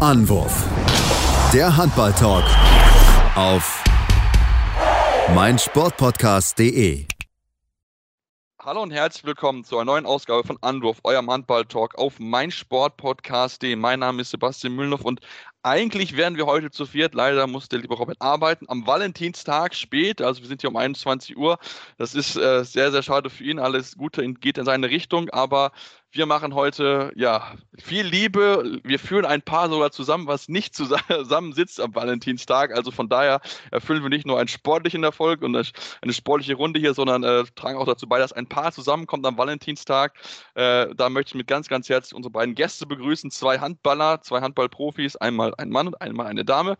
Anwurf. Der Handball-Talk auf meinsportpodcast.de. Hallo und herzlich willkommen zu einer neuen Ausgabe von Anwurf, eurem Handball-Talk auf meinsportpodcast.de. Mein Name ist Sebastian Mühlenhoff und eigentlich wären wir heute zu viert. Leider muss der liebe Robert arbeiten. Am Valentinstag spät, also wir sind hier um 21 Uhr. Das ist äh, sehr, sehr schade für ihn. Alles Gute geht in seine Richtung, aber wir machen heute ja viel Liebe. Wir führen ein Paar sogar zusammen, was nicht zusammen sitzt am Valentinstag. Also von daher erfüllen wir nicht nur einen sportlichen Erfolg und eine sportliche Runde hier, sondern äh, tragen auch dazu bei, dass ein Paar zusammenkommt am Valentinstag. Äh, da möchte ich mit ganz, ganz herzlich unsere beiden Gäste begrüßen. Zwei Handballer, zwei Handballprofis, einmal ein Mann und einmal eine Dame.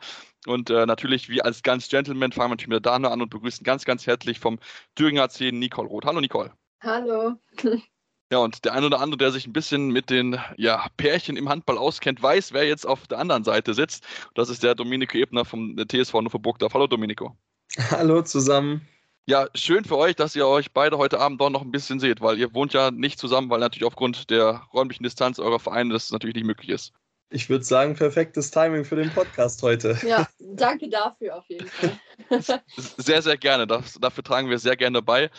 Und äh, natürlich, wie als ganz Gentleman, fangen wir natürlich mit der Dame an und begrüßen ganz, ganz herzlich vom Thüringer 10 Nicole Roth. Hallo Nicole. Hallo. Ja, und der eine oder andere, der sich ein bisschen mit den ja, Pärchen im Handball auskennt, weiß, wer jetzt auf der anderen Seite sitzt. Das ist der Domenico Ebner vom TSV Hannover Burgdorf. Hallo Domenico. Hallo zusammen. Ja, schön für euch, dass ihr euch beide heute Abend doch noch ein bisschen seht, weil ihr wohnt ja nicht zusammen, weil natürlich aufgrund der räumlichen Distanz eurer Vereine das natürlich nicht möglich ist. Ich würde sagen, perfektes Timing für den Podcast heute. Ja, danke dafür auf jeden Fall. Sehr, sehr gerne. Das, dafür tragen wir sehr gerne bei.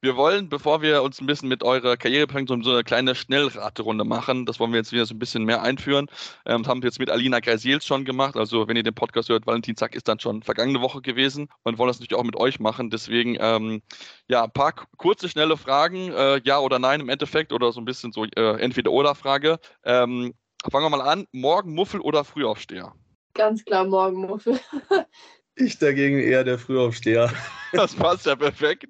Wir wollen, bevor wir uns ein bisschen mit eurer Karriere bringen, so eine kleine Schnellraterunde machen. Das wollen wir jetzt wieder so ein bisschen mehr einführen. Ähm, haben wir jetzt mit Alina Greisels schon gemacht. Also, wenn ihr den Podcast hört, Valentinstag ist dann schon vergangene Woche gewesen und wollen das natürlich auch mit euch machen. Deswegen, ähm, ja, ein paar kurze, schnelle Fragen. Äh, ja oder nein im Endeffekt oder so ein bisschen so äh, Entweder-Oder-Frage. Ähm, fangen wir mal an. Morgen Muffel oder Frühaufsteher? Ganz klar, morgen Muffel. Ich dagegen eher der Frühaufsteher. Das passt ja perfekt.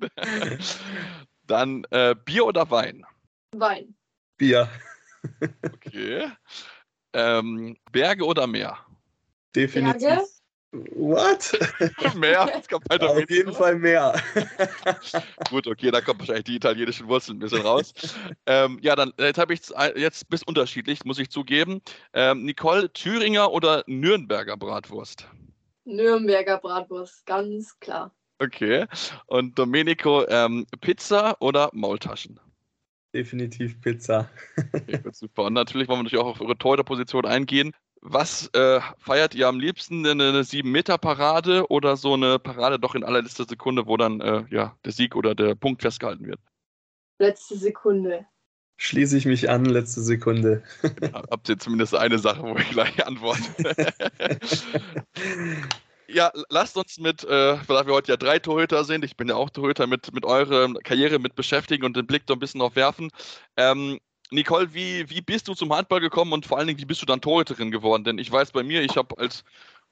Dann äh, Bier oder Wein? Wein. Bier. Okay. Ähm, Berge oder Meer? Definitiv. Berge? What? Meer? Das kommt weiter Auf jeden Fall mehr. Gut, okay, da kommt wahrscheinlich die italienischen Wurzeln ein bisschen raus. ähm, ja, dann jetzt habe ich jetzt bis unterschiedlich, muss ich zugeben. Ähm, Nicole, Thüringer oder Nürnberger Bratwurst? Nürnberger Bratwurst, ganz klar. Okay. Und Domenico, ähm, Pizza oder Maultaschen? Definitiv Pizza. okay, super. Und natürlich wollen wir natürlich auch auf eure Torhüterposition eingehen. Was äh, feiert ihr am liebsten? Eine 7-Meter-Parade oder so eine Parade doch in allerletzter Sekunde, wo dann äh, ja, der Sieg oder der Punkt festgehalten wird? Letzte Sekunde. Schließe ich mich an, letzte Sekunde. Habt ihr zumindest eine Sache, wo ich gleich antworte. ja, lasst uns mit, äh, weil wir heute ja drei Torhüter sind, ich bin ja auch Torhüter, mit, mit eurer Karriere mit beschäftigen und den Blick da ein bisschen auf werfen. Ähm, Nicole, wie, wie bist du zum Handball gekommen und vor allen Dingen, wie bist du dann Torhüterin geworden? Denn ich weiß bei mir, ich habe als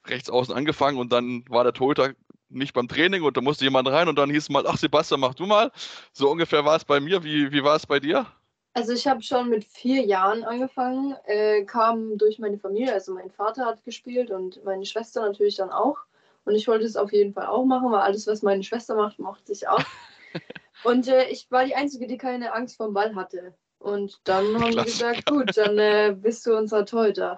Rechtsaußen angefangen und dann war der Torhüter nicht beim Training und da musste jemand rein und dann hieß es mal, ach Sebastian, mach du mal. So ungefähr war es bei mir. Wie, wie war es bei dir? Also ich habe schon mit vier Jahren angefangen, äh, kam durch meine Familie, also mein Vater hat gespielt und meine Schwester natürlich dann auch. Und ich wollte es auf jeden Fall auch machen, weil alles, was meine Schwester macht, mochte ich auch. und äh, ich war die Einzige, die keine Angst vor dem Ball hatte. Und dann haben sie gesagt, gut, dann äh, bist du unser Torhüter.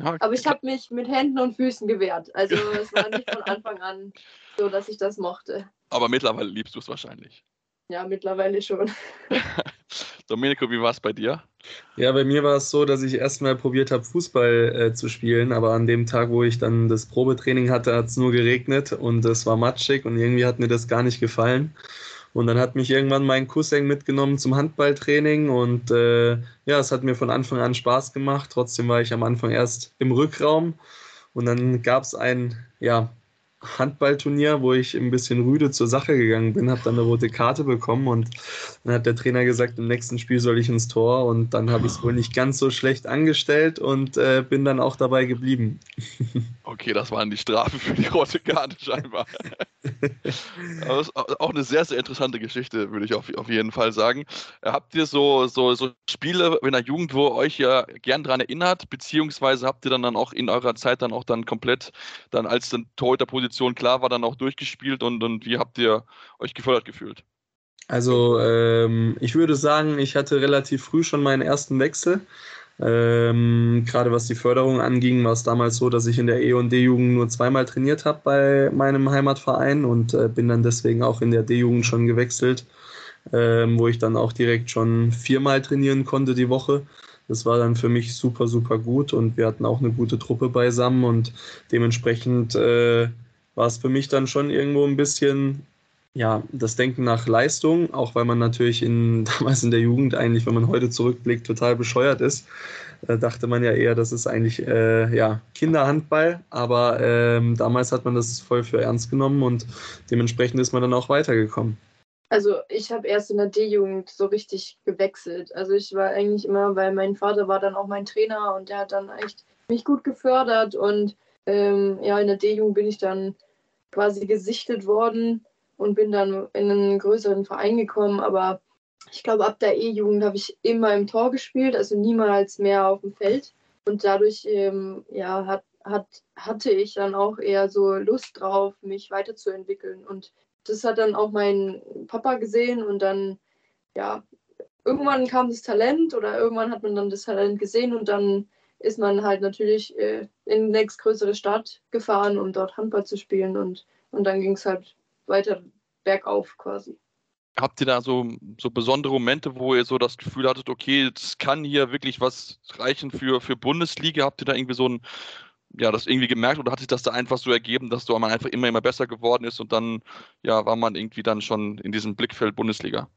Okay. Aber ich habe mich mit Händen und Füßen gewehrt. Also es war nicht von Anfang an so, dass ich das mochte. Aber mittlerweile liebst du es wahrscheinlich. Ja, mittlerweile schon. Domenico, wie war es bei dir? Ja, bei mir war es so, dass ich erstmal probiert habe, Fußball äh, zu spielen, aber an dem Tag, wo ich dann das Probetraining hatte, hat es nur geregnet und es war matschig und irgendwie hat mir das gar nicht gefallen. Und dann hat mich irgendwann mein Cousin mitgenommen zum Handballtraining und äh, ja, es hat mir von Anfang an Spaß gemacht. Trotzdem war ich am Anfang erst im Rückraum und dann gab es ein ja, Handballturnier, wo ich ein bisschen rüde zur Sache gegangen bin, habe dann eine rote Karte bekommen und dann hat der Trainer gesagt, im nächsten Spiel soll ich ins Tor und dann habe ich es wohl nicht ganz so schlecht angestellt und äh, bin dann auch dabei geblieben. Okay, das waren die Strafen für die rote Karte scheinbar. das ist auch eine sehr, sehr interessante Geschichte, würde ich auf, auf jeden Fall sagen. Habt ihr so, so, so Spiele in der Jugend, wo euch ja gern daran erinnert, beziehungsweise habt ihr dann, dann auch in eurer Zeit dann auch dann komplett, dann als dann Torhüterposition klar war, dann auch durchgespielt und, und wie habt ihr euch gefördert gefühlt? Also ähm, ich würde sagen, ich hatte relativ früh schon meinen ersten Wechsel. Ähm, Gerade was die Förderung anging, war es damals so, dass ich in der E- und D-Jugend nur zweimal trainiert habe bei meinem Heimatverein und äh, bin dann deswegen auch in der D-Jugend schon gewechselt, ähm, wo ich dann auch direkt schon viermal trainieren konnte die Woche. Das war dann für mich super, super gut und wir hatten auch eine gute Truppe beisammen und dementsprechend äh, war es für mich dann schon irgendwo ein bisschen ja, das Denken nach Leistung, auch weil man natürlich in, damals in der Jugend eigentlich, wenn man heute zurückblickt, total bescheuert ist. Da dachte man ja eher, das ist eigentlich äh, ja, Kinderhandball, aber ähm, damals hat man das voll für ernst genommen und dementsprechend ist man dann auch weitergekommen. Also ich habe erst in der D-Jugend so richtig gewechselt. Also ich war eigentlich immer, weil mein Vater war dann auch mein Trainer und der hat dann echt mich gut gefördert und ähm, ja, in der D-Jugend bin ich dann quasi gesichtet worden und bin dann in einen größeren Verein gekommen. Aber ich glaube, ab der E-Jugend habe ich immer im Tor gespielt, also niemals mehr auf dem Feld. Und dadurch ähm, ja, hat, hat, hatte ich dann auch eher so Lust drauf, mich weiterzuentwickeln. Und das hat dann auch mein Papa gesehen und dann, ja, irgendwann kam das Talent oder irgendwann hat man dann das Talent gesehen und dann ist man halt natürlich äh, in die nächstgrößere Stadt gefahren, um dort Handball zu spielen und, und dann ging es halt weiter bergauf quasi. Habt ihr da so, so besondere Momente, wo ihr so das Gefühl hattet, okay, das kann hier wirklich was reichen für, für Bundesliga? Habt ihr da irgendwie so ein, ja, das irgendwie gemerkt oder hat sich das da einfach so ergeben, dass man einfach immer, immer besser geworden ist und dann, ja, war man irgendwie dann schon in diesem Blickfeld Bundesliga?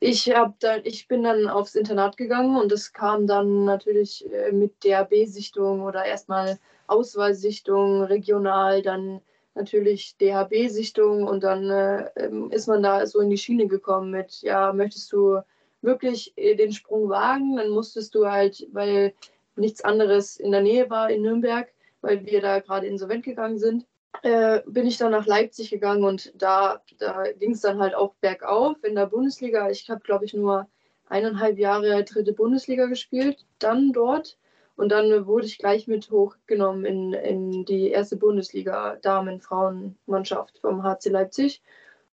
Ich, hab dann, ich bin dann aufs Internat gegangen und es kam dann natürlich äh, mit der B-Sichtung oder erstmal Auswahlsichtung regional, dann natürlich DHB-Sichtung und dann äh, ähm, ist man da so in die Schiene gekommen mit, ja, möchtest du wirklich äh, den Sprung wagen, dann musstest du halt, weil nichts anderes in der Nähe war in Nürnberg, weil wir da gerade insolvent gegangen sind, äh, bin ich dann nach Leipzig gegangen und da, da ging es dann halt auch bergauf in der Bundesliga. Ich habe, glaube ich, nur eineinhalb Jahre dritte Bundesliga gespielt, dann dort. Und dann wurde ich gleich mit hochgenommen in, in die erste Bundesliga Damen-Frauen-Mannschaft vom HC Leipzig.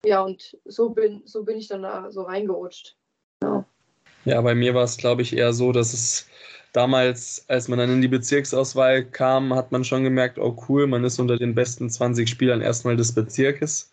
Ja, und so bin, so bin ich dann da so reingerutscht. Ja, ja bei mir war es, glaube ich, eher so, dass es damals, als man dann in die Bezirksauswahl kam, hat man schon gemerkt, oh cool, man ist unter den besten 20 Spielern erstmal des Bezirkes.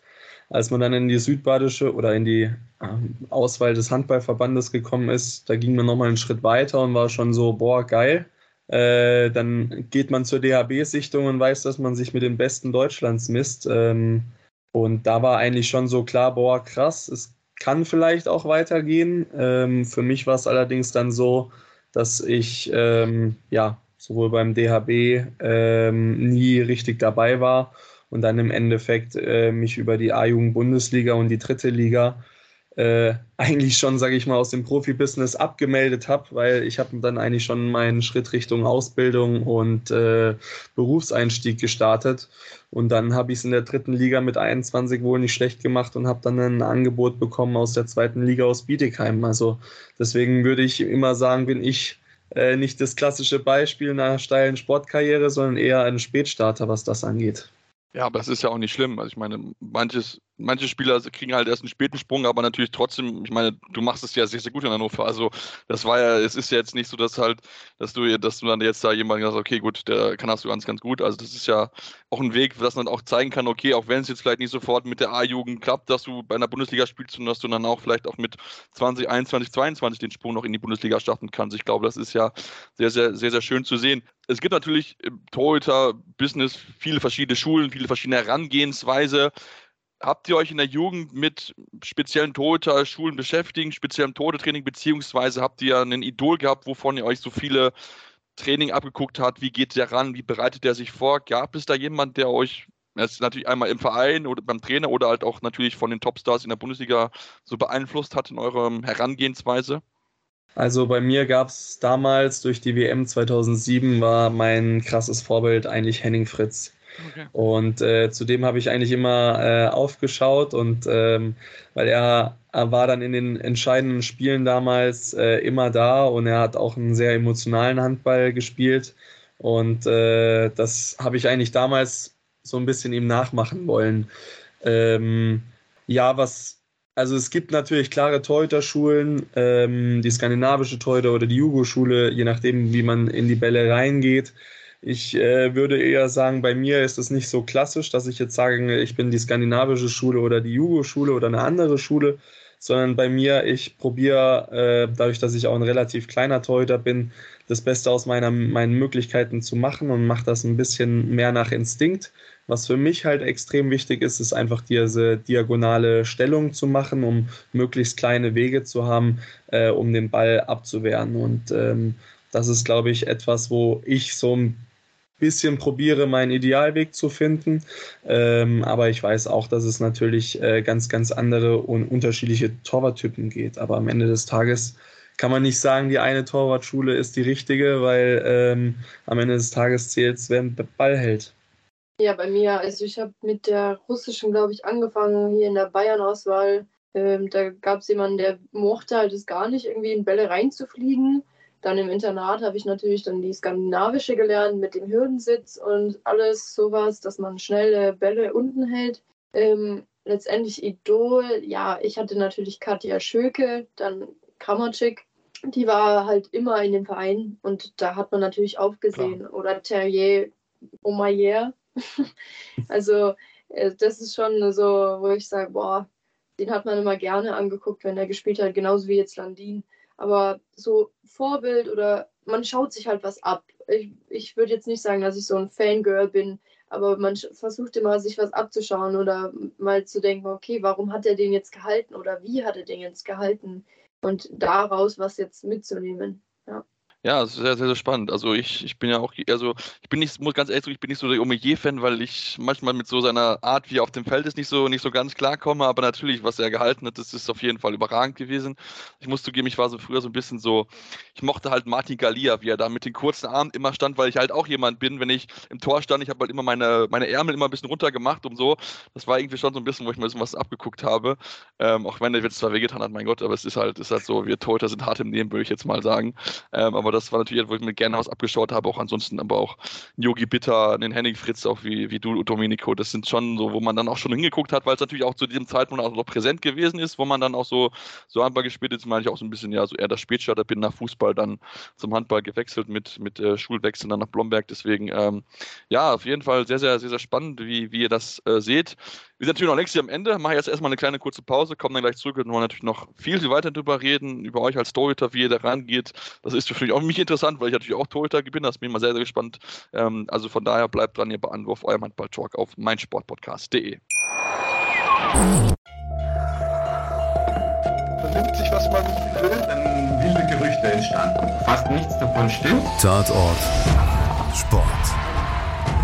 Als man dann in die südbadische oder in die ähm, Auswahl des Handballverbandes gekommen ist, da ging man nochmal einen Schritt weiter und war schon so, boah, geil äh, dann geht man zur DHB-Sichtung und weiß, dass man sich mit den Besten Deutschlands misst. Ähm, und da war eigentlich schon so klar, boah, krass, es kann vielleicht auch weitergehen. Ähm, für mich war es allerdings dann so, dass ich ähm, ja sowohl beim DHB ähm, nie richtig dabei war und dann im Endeffekt äh, mich über die A-Jugend-Bundesliga und die dritte Liga äh, eigentlich schon, sage ich mal, aus dem Profibusiness abgemeldet habe, weil ich habe dann eigentlich schon meinen Schritt Richtung Ausbildung und äh, Berufseinstieg gestartet. Und dann habe ich es in der dritten Liga mit 21 wohl nicht schlecht gemacht und habe dann ein Angebot bekommen aus der zweiten Liga aus Bietigheim. Also deswegen würde ich immer sagen, bin ich äh, nicht das klassische Beispiel einer steilen Sportkarriere, sondern eher ein Spätstarter, was das angeht. Ja, aber das ist ja auch nicht schlimm. Also ich meine, manches manche Spieler kriegen halt erst einen späten Sprung, aber natürlich trotzdem, ich meine, du machst es ja sehr, sehr gut in Hannover. Also das war ja, es ist ja jetzt nicht so, dass halt, dass du, dass du dann jetzt da jemanden sagst, okay, gut, der kann das du ganz, ganz gut. Also das ist ja auch ein Weg, dass man auch zeigen kann, okay, auch wenn es jetzt vielleicht nicht sofort mit der A-Jugend klappt, dass du bei einer Bundesliga spielst und dass du dann auch vielleicht auch mit 20, 21, 22 den Sprung noch in die Bundesliga starten kannst. Ich glaube, das ist ja sehr, sehr, sehr, sehr schön zu sehen. Es gibt natürlich im Torhüter-Business viele verschiedene Schulen, viele verschiedene Herangehensweise habt ihr euch in der Jugend mit speziellen Torhüter-Schulen beschäftigt, speziellem Torhüter-Training, beziehungsweise habt ihr ein Idol gehabt, wovon ihr euch so viele Training abgeguckt habt? Wie geht der ran? Wie bereitet der sich vor? Gab es da jemand, der euch jetzt natürlich einmal im Verein oder beim Trainer oder halt auch natürlich von den Topstars in der Bundesliga so beeinflusst hat in eurer Herangehensweise? Also bei mir gab es damals durch die WM 2007 war mein krasses Vorbild eigentlich Henning Fritz. Okay. Und äh, zudem habe ich eigentlich immer äh, aufgeschaut und ähm, weil er, er, war dann in den entscheidenden Spielen damals äh, immer da und er hat auch einen sehr emotionalen Handball gespielt. Und äh, das habe ich eigentlich damals so ein bisschen ihm nachmachen wollen. Ähm, ja, was, also es gibt natürlich klare Torhüter-Schulen, ähm, die skandinavische Torhüter oder die Jugo-Schule, je nachdem, wie man in die Bälle reingeht. Ich äh, würde eher sagen, bei mir ist es nicht so klassisch, dass ich jetzt sage, ich bin die skandinavische Schule oder die Jugo-Schule oder eine andere Schule, sondern bei mir, ich probiere, äh, dadurch, dass ich auch ein relativ kleiner Torhüter bin, das Beste aus meiner, meinen Möglichkeiten zu machen und mache das ein bisschen mehr nach Instinkt. Was für mich halt extrem wichtig ist, ist einfach diese diagonale Stellung zu machen, um möglichst kleine Wege zu haben, äh, um den Ball abzuwehren. Und ähm, das ist, glaube ich, etwas, wo ich so ein bisschen probiere, meinen Idealweg zu finden. Ähm, aber ich weiß auch, dass es natürlich äh, ganz, ganz andere und unterschiedliche Torwarttypen geht. Aber am Ende des Tages kann man nicht sagen, die eine Torwartschule ist die richtige, weil ähm, am Ende des Tages zählt es, wer den Ball hält. Ja, bei mir, also ich habe mit der russischen, glaube ich, angefangen hier in der Bayern-Auswahl. Ähm, da gab es jemanden, der mochte halt es gar nicht, irgendwie in Bälle reinzufliegen. Dann im Internat habe ich natürlich dann die skandinavische gelernt mit dem Hürdensitz und alles sowas, dass man schnelle Bälle unten hält. Ähm, letztendlich Idol, ja, ich hatte natürlich Katja Schöke, dann Kramatschik. Die war halt immer in dem Verein und da hat man natürlich aufgesehen. Klar. Oder Terrier Omayer. also äh, das ist schon so, wo ich sage, boah, den hat man immer gerne angeguckt, wenn er gespielt hat, genauso wie jetzt Landin. Aber so Vorbild oder man schaut sich halt was ab. Ich, ich würde jetzt nicht sagen, dass ich so ein Fangirl bin, aber man versucht immer, sich was abzuschauen oder mal zu denken, okay, warum hat er den jetzt gehalten oder wie hat er den jetzt gehalten und daraus was jetzt mitzunehmen. Ja. Sehr, sehr, sehr spannend. Also ich, ich bin ja auch, also ich bin nicht, muss ganz ehrlich sagen, ich bin nicht so der Omeyer-Fan, weil ich manchmal mit so seiner Art, wie er auf dem Feld ist, nicht so, nicht so ganz klarkomme. Aber natürlich, was er gehalten hat, das ist auf jeden Fall überragend gewesen. Ich muss zugeben, ich war so früher so ein bisschen so, ich mochte halt Martin Galia, wie er da mit den kurzen Armen immer stand, weil ich halt auch jemand bin, wenn ich im Tor stand, ich habe halt immer meine, meine Ärmel immer ein bisschen runter gemacht und so. Das war irgendwie schon so ein bisschen, wo ich mir so was abgeguckt habe. Ähm, auch wenn er jetzt zwar wehgetan hat, mein Gott, aber es ist halt, ist halt so, wir Torhüter sind hart im Nehmen, würde ich jetzt mal sagen. Ähm, aber das war natürlich, wo ich mir mit Gernhaus abgeschaut habe, auch ansonsten aber auch Yogi Bitter, den Henning Fritz, auch wie, wie du, Domenico. Das sind schon so, wo man dann auch schon hingeguckt hat, weil es natürlich auch zu diesem Zeitpunkt auch noch präsent gewesen ist, wo man dann auch so, so Handball gespielt ist, meine ich auch so ein bisschen, ja, so eher das Spätstarter bin nach Fußball dann zum Handball gewechselt mit, mit äh, Schulwechsel dann nach Blomberg. Deswegen, ähm, ja, auf jeden Fall sehr, sehr, sehr, sehr spannend, wie, wie ihr das äh, seht. Wir sind natürlich noch längst hier am Ende. Mache jetzt erstmal eine kleine kurze Pause, kommen dann gleich zurück und wollen natürlich noch viel, viel weiter darüber reden, über euch als Torhüter, wie ihr da rangeht. Das ist für mich auch mich interessant, weil ich natürlich auch Torhüter bin. Das bin ich mal sehr, sehr gespannt. Ähm, also von daher bleibt dran, ihr bei Anwurf, eurem Handball-Talk auf meinsportpodcast.de. Vernimmt sich, was man will, dann wilde Gerüchte entstanden. Fast nichts davon stimmt. Tatort. Sport.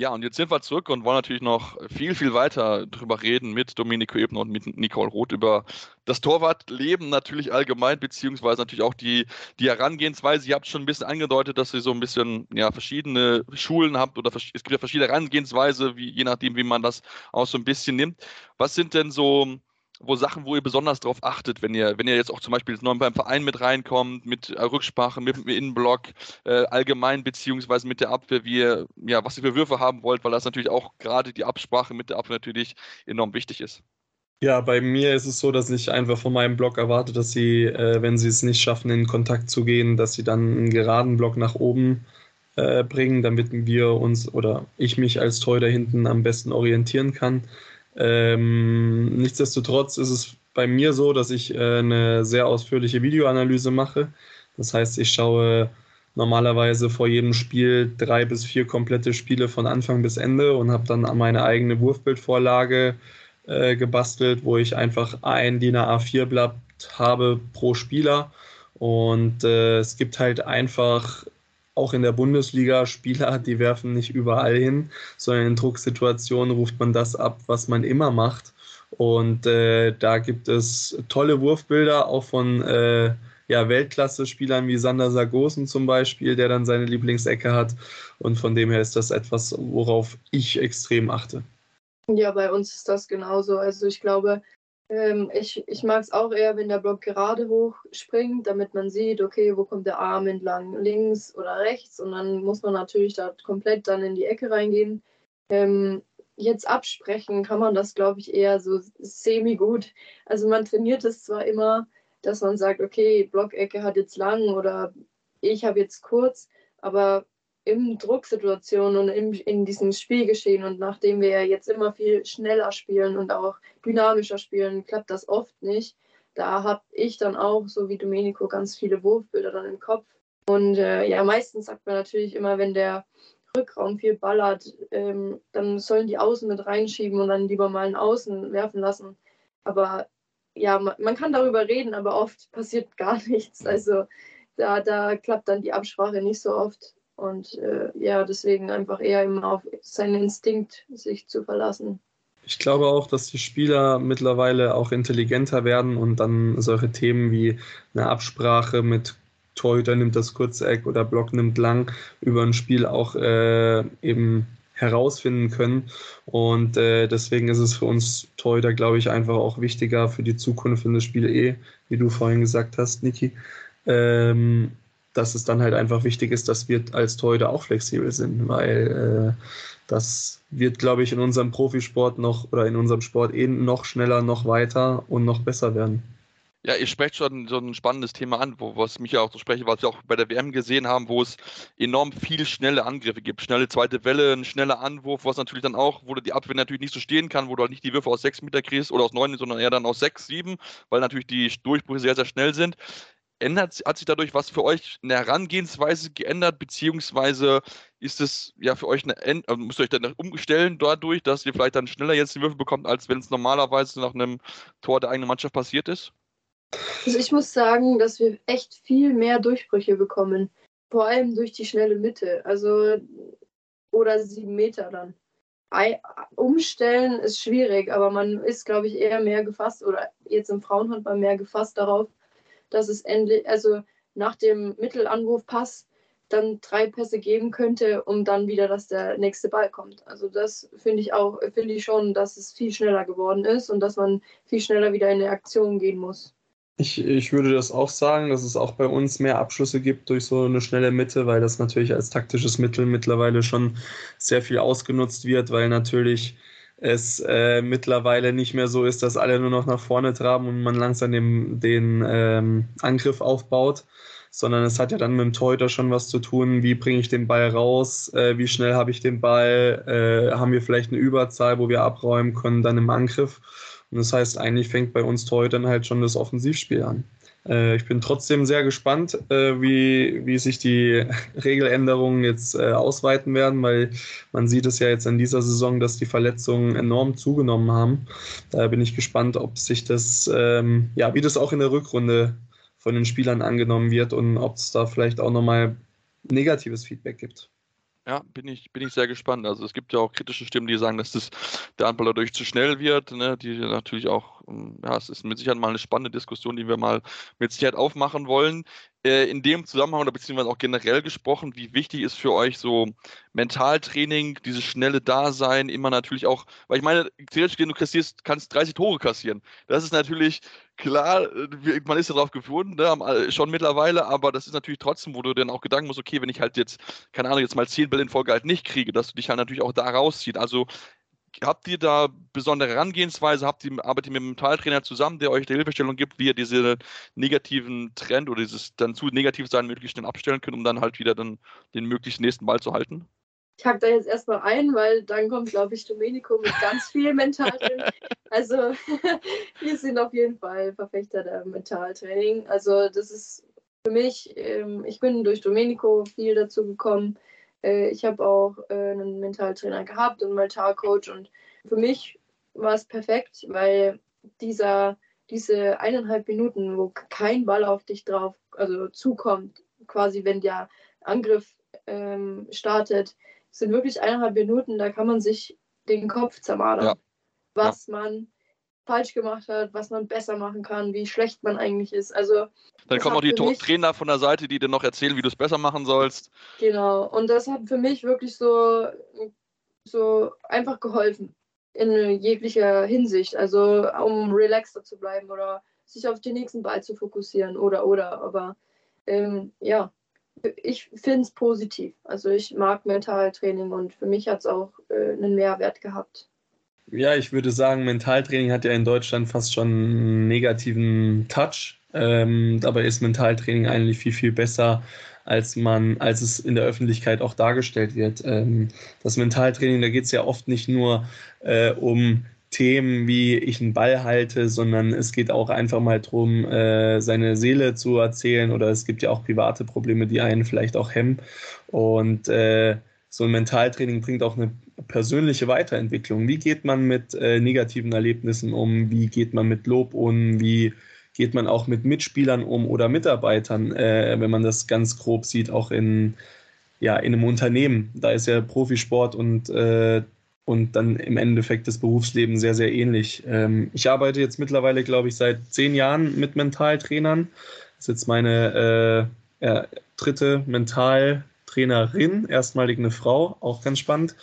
Ja, und jetzt sind wir zurück und wollen natürlich noch viel, viel weiter drüber reden mit Domenico Ebner und mit Nicole Roth über das Torwartleben natürlich allgemein, beziehungsweise natürlich auch die, die Herangehensweise. Ihr habt schon ein bisschen angedeutet, dass ihr so ein bisschen ja, verschiedene Schulen habt oder es gibt ja verschiedene Herangehensweise, wie, je nachdem, wie man das auch so ein bisschen nimmt. Was sind denn so wo Sachen, wo ihr besonders darauf achtet, wenn ihr, wenn ihr jetzt auch zum Beispiel neu beim Verein mit reinkommt, mit äh, Rücksprache, mit dem Innenblock, äh, allgemein beziehungsweise mit der Abwehr, wie ihr, ja, was ihr für Würfe haben wollt, weil das natürlich auch gerade die Absprache mit der Abwehr natürlich enorm wichtig ist. Ja, bei mir ist es so, dass ich einfach von meinem Block erwarte, dass sie, äh, wenn sie es nicht schaffen, in Kontakt zu gehen, dass sie dann einen geraden Block nach oben äh, bringen, damit wir uns oder ich mich als Torhüter hinten am besten orientieren kann. Ähm, nichtsdestotrotz ist es bei mir so, dass ich äh, eine sehr ausführliche Videoanalyse mache. Das heißt, ich schaue normalerweise vor jedem Spiel drei bis vier komplette Spiele von Anfang bis Ende und habe dann meine eigene Wurfbildvorlage äh, gebastelt, wo ich einfach ein DIN A4-Blatt habe pro Spieler. Und äh, es gibt halt einfach auch in der Bundesliga Spieler, die werfen nicht überall hin, sondern in Drucksituationen ruft man das ab, was man immer macht. Und äh, da gibt es tolle Wurfbilder, auch von äh, ja, Weltklasse-Spielern wie Sander Sargosen zum Beispiel, der dann seine Lieblingsecke hat. Und von dem her ist das etwas, worauf ich extrem achte. Ja, bei uns ist das genauso. Also ich glaube, ähm, ich ich mag es auch eher, wenn der Block gerade hoch springt, damit man sieht, okay, wo kommt der Arm entlang, links oder rechts. Und dann muss man natürlich da komplett dann in die Ecke reingehen. Ähm, jetzt absprechen kann man das, glaube ich, eher so semi-gut. Also man trainiert es zwar immer, dass man sagt, okay, Blockecke hat jetzt lang oder ich habe jetzt kurz, aber in Drucksituationen und in, in diesem Spielgeschehen und nachdem wir jetzt immer viel schneller spielen und auch dynamischer spielen, klappt das oft nicht. Da habe ich dann auch, so wie Domenico, ganz viele Wurfbilder dann im Kopf. Und äh, ja, meistens sagt man natürlich immer, wenn der Rückraum viel ballert, ähm, dann sollen die Außen mit reinschieben und dann lieber mal einen Außen werfen lassen. Aber ja, man, man kann darüber reden, aber oft passiert gar nichts. Also da, da klappt dann die Absprache nicht so oft. Und äh, ja, deswegen einfach eher immer auf seinen Instinkt sich zu verlassen. Ich glaube auch, dass die Spieler mittlerweile auch intelligenter werden und dann solche Themen wie eine Absprache mit Torhüter nimmt das Kurzeck oder Block nimmt lang über ein Spiel auch äh, eben herausfinden können. Und äh, deswegen ist es für uns Torhüter, glaube ich, einfach auch wichtiger für die Zukunft in das Spiel eh, wie du vorhin gesagt hast, Niki. Ähm, dass es dann halt einfach wichtig ist, dass wir als Torhüter auch flexibel sind, weil äh, das wird, glaube ich, in unserem Profisport noch oder in unserem Sport eh noch schneller, noch weiter und noch besser werden. Ja, ihr sprecht schon so ein spannendes Thema an, wo, was mich ja auch so spreche, was wir auch bei der WM gesehen haben, wo es enorm viel schnelle Angriffe gibt. Schnelle zweite Welle, ein schneller Anwurf, was natürlich dann auch, wo die Abwehr natürlich nicht so stehen kann, wo du halt nicht die Würfe aus sechs Meter kriegst oder aus neun, sondern eher dann aus sechs, sieben, weil natürlich die Durchbrüche sehr, sehr schnell sind. Ändert, hat sich dadurch was für euch eine Herangehensweise geändert, beziehungsweise ist es ja für euch eine, also müsst ihr euch dann umstellen dadurch, dass ihr vielleicht dann schneller jetzt die Würfe bekommt, als wenn es normalerweise nach einem Tor der eigenen Mannschaft passiert ist? Also ich muss sagen, dass wir echt viel mehr Durchbrüche bekommen. Vor allem durch die schnelle Mitte. Also oder sieben Meter dann. Umstellen ist schwierig, aber man ist, glaube ich, eher mehr gefasst oder jetzt im Frauenhandball mehr gefasst darauf, dass es endlich, also nach dem Mittelanwurfpass dann drei Pässe geben könnte, um dann wieder, dass der nächste Ball kommt. Also das finde ich auch, finde ich schon, dass es viel schneller geworden ist und dass man viel schneller wieder in eine Aktion gehen muss. Ich, ich würde das auch sagen, dass es auch bei uns mehr Abschlüsse gibt durch so eine schnelle Mitte, weil das natürlich als taktisches Mittel mittlerweile schon sehr viel ausgenutzt wird, weil natürlich es äh, mittlerweile nicht mehr so ist, dass alle nur noch nach vorne traben und man langsam den, den ähm, Angriff aufbaut, sondern es hat ja dann mit dem Torhüter schon was zu tun, wie bringe ich den Ball raus, äh, wie schnell habe ich den Ball, äh, haben wir vielleicht eine Überzahl, wo wir abräumen können, dann im Angriff. Und das heißt, eigentlich fängt bei uns Torhütern halt schon das Offensivspiel an. Äh, ich bin trotzdem sehr gespannt, äh, wie, wie sich die Regeländerungen jetzt äh, ausweiten werden, weil man sieht es ja jetzt in dieser Saison, dass die Verletzungen enorm zugenommen haben. Daher bin ich gespannt, ob sich das, ähm, ja, wie das auch in der Rückrunde von den Spielern angenommen wird und ob es da vielleicht auch nochmal negatives Feedback gibt. Ja, bin ich, bin ich sehr gespannt. Also es gibt ja auch kritische Stimmen, die sagen, dass das der Handball dadurch zu schnell wird, ne? die natürlich auch, hm, ja, es ist mit Sicherheit mal eine spannende Diskussion, die wir mal mit Sicherheit aufmachen wollen. Äh, in dem Zusammenhang oder beziehungsweise auch generell gesprochen, wie wichtig ist für euch so Mentaltraining, dieses schnelle Dasein, immer natürlich auch, weil ich meine, theoretisch, du kassierst, kannst 30 Tore kassieren. Das ist natürlich klar, äh, man ist ja darauf gewohnt, ne, schon mittlerweile, aber das ist natürlich trotzdem, wo du dann auch Gedanken musst, okay, wenn ich halt jetzt, keine Ahnung, jetzt mal 10 Bälle in Folge halt nicht kriege, dass du dich halt natürlich auch da rauszieht. Also habt ihr da besondere Herangehensweise? Habt ihr, arbeitet ihr mit einem Mentaltrainer zusammen, der euch die Hilfestellung gibt, wie ihr diese negativen Trend oder dieses dann zu negativ sein möglichst dann abstellen könnt, um dann halt wieder dann den möglichst nächsten Ball zu halten? Ich hake da jetzt erstmal ein, weil dann kommt, glaube ich, Domenico mit ganz viel Mentaltraining. Also wir sind auf jeden Fall Verfechter der Mentaltraining. Also das ist für mich, ähm, ich bin durch Domenico viel dazu gekommen. Äh, ich habe auch äh, einen Mentaltrainer gehabt und einen Mentalcoach und für mich war es perfekt, weil dieser, diese eineinhalb Minuten, wo kein Ball auf dich drauf, also zukommt, quasi wenn der Angriff ähm, startet, sind wirklich eineinhalb Minuten, da kann man sich den Kopf zermadern, ja. was ja. man falsch gemacht hat, was man besser machen kann, wie schlecht man eigentlich ist. Also dann kommen auch die Trainer von der Seite, die dir noch erzählen, wie du es besser machen sollst. Genau. Und das hat für mich wirklich so, so einfach geholfen in jeglicher Hinsicht. Also um relaxter zu bleiben oder sich auf den nächsten Ball zu fokussieren oder oder. Aber ähm, ja, ich finde es positiv. Also ich mag Mentaltraining und für mich hat es auch äh, einen Mehrwert gehabt. Ja, ich würde sagen, Mentaltraining hat ja in Deutschland fast schon einen negativen Touch. Ähm, dabei ist Mentaltraining eigentlich viel, viel besser, als man, als es in der Öffentlichkeit auch dargestellt wird. Ähm, das Mentaltraining, da geht es ja oft nicht nur äh, um Themen wie ich einen Ball halte, sondern es geht auch einfach mal darum, äh, seine Seele zu erzählen oder es gibt ja auch private Probleme, die einen vielleicht auch hemmen. Und äh, so ein Mentaltraining bringt auch eine persönliche Weiterentwicklung. Wie geht man mit äh, negativen Erlebnissen um? Wie geht man mit Lob um? Wie geht man auch mit Mitspielern um oder Mitarbeitern, äh, wenn man das ganz grob sieht, auch in, ja, in einem Unternehmen? Da ist ja Profisport und äh, und dann im Endeffekt das Berufsleben sehr, sehr ähnlich. Ähm, ich arbeite jetzt mittlerweile, glaube ich, seit zehn Jahren mit Mentaltrainern. Das ist jetzt meine äh, äh, Mentaltrainerin, erstmalig eine Frau, auch ganz spannend.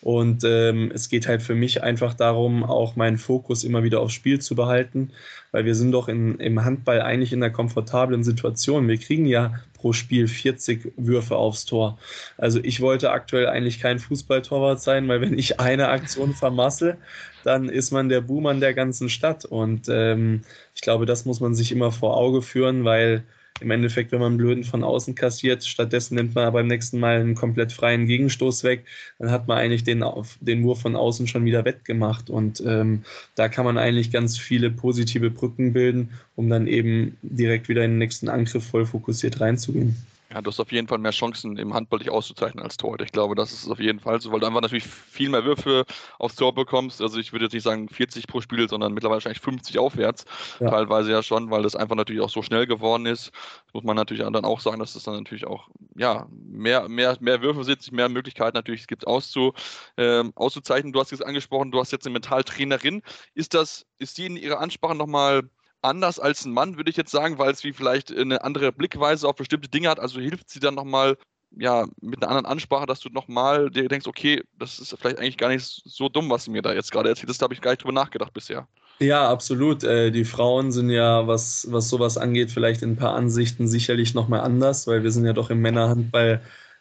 Und ähm, es geht halt für mich einfach darum, auch meinen Fokus immer wieder aufs Spiel zu behalten, weil wir sind doch in, im Handball eigentlich in einer komfortablen Situation. Wir kriegen ja pro Spiel 40 Würfe aufs Tor. Also ich wollte aktuell eigentlich kein Fußballtorwart sein, weil wenn ich eine Aktion vermasse, dann ist man der Buhmann der ganzen Stadt. Und ähm, ich glaube, das muss man sich immer vor Auge führen, weil im Endeffekt, wenn man einen Blöden von außen kassiert, stattdessen nimmt man beim nächsten Mal einen komplett freien Gegenstoß weg, dann hat man eigentlich den, den Wurf von außen schon wieder wettgemacht. Und ähm, da kann man eigentlich ganz viele positive Brücken bilden, um dann eben direkt wieder in den nächsten Angriff voll fokussiert reinzugehen. Ja, du hast auf jeden Fall mehr Chancen, im Handball dich auszuzeichnen als Torhüter. Ich glaube, das ist auf jeden Fall so, weil du einfach natürlich viel mehr Würfe aufs Tor bekommst. Also ich würde jetzt nicht sagen 40 pro Spiel, sondern mittlerweile wahrscheinlich 50 aufwärts. Ja. Teilweise ja schon, weil das einfach natürlich auch so schnell geworden ist. Das muss man natürlich dann auch sagen, dass es dann natürlich auch ja, mehr, mehr, mehr Würfe sind, mehr Möglichkeiten natürlich gibt auszu, ähm, auszuzeichnen. Du hast es angesprochen, du hast jetzt eine Mentaltrainerin. Ist das, ist die in ihrer Ansprache nochmal anders als ein Mann, würde ich jetzt sagen, weil es wie vielleicht eine andere Blickweise auf bestimmte Dinge hat. Also hilft sie dann nochmal ja, mit einer anderen Ansprache, dass du nochmal dir denkst, okay, das ist vielleicht eigentlich gar nicht so dumm, was du mir da jetzt gerade erzählt hast. Da habe ich gar nicht drüber nachgedacht bisher. Ja, absolut. Äh, die Frauen sind ja, was, was sowas angeht, vielleicht in ein paar Ansichten sicherlich nochmal anders, weil wir sind ja doch im Männerhandball,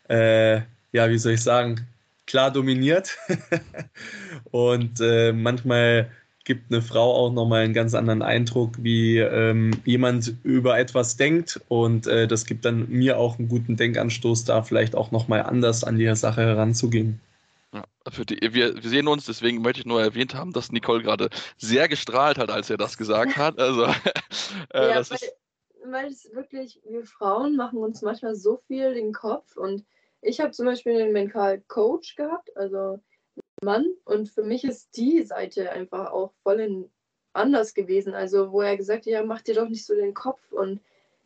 äh, ja, wie soll ich sagen, klar dominiert. Und äh, manchmal gibt eine Frau auch nochmal einen ganz anderen Eindruck, wie ähm, jemand über etwas denkt. Und äh, das gibt dann mir auch einen guten Denkanstoß, da vielleicht auch nochmal anders an die Sache heranzugehen. Ja, die, wir, wir, sehen uns, deswegen möchte ich nur erwähnt haben, dass Nicole gerade sehr gestrahlt hat, als er das gesagt hat. Also, äh, ja, weil, weil es wirklich, wir Frauen machen uns manchmal so viel den Kopf und ich habe zum Beispiel einen Mental Coach gehabt, also Mann. Und für mich ist die Seite einfach auch voll anders gewesen. Also, wo er gesagt hat, ja, mach dir doch nicht so den Kopf. Und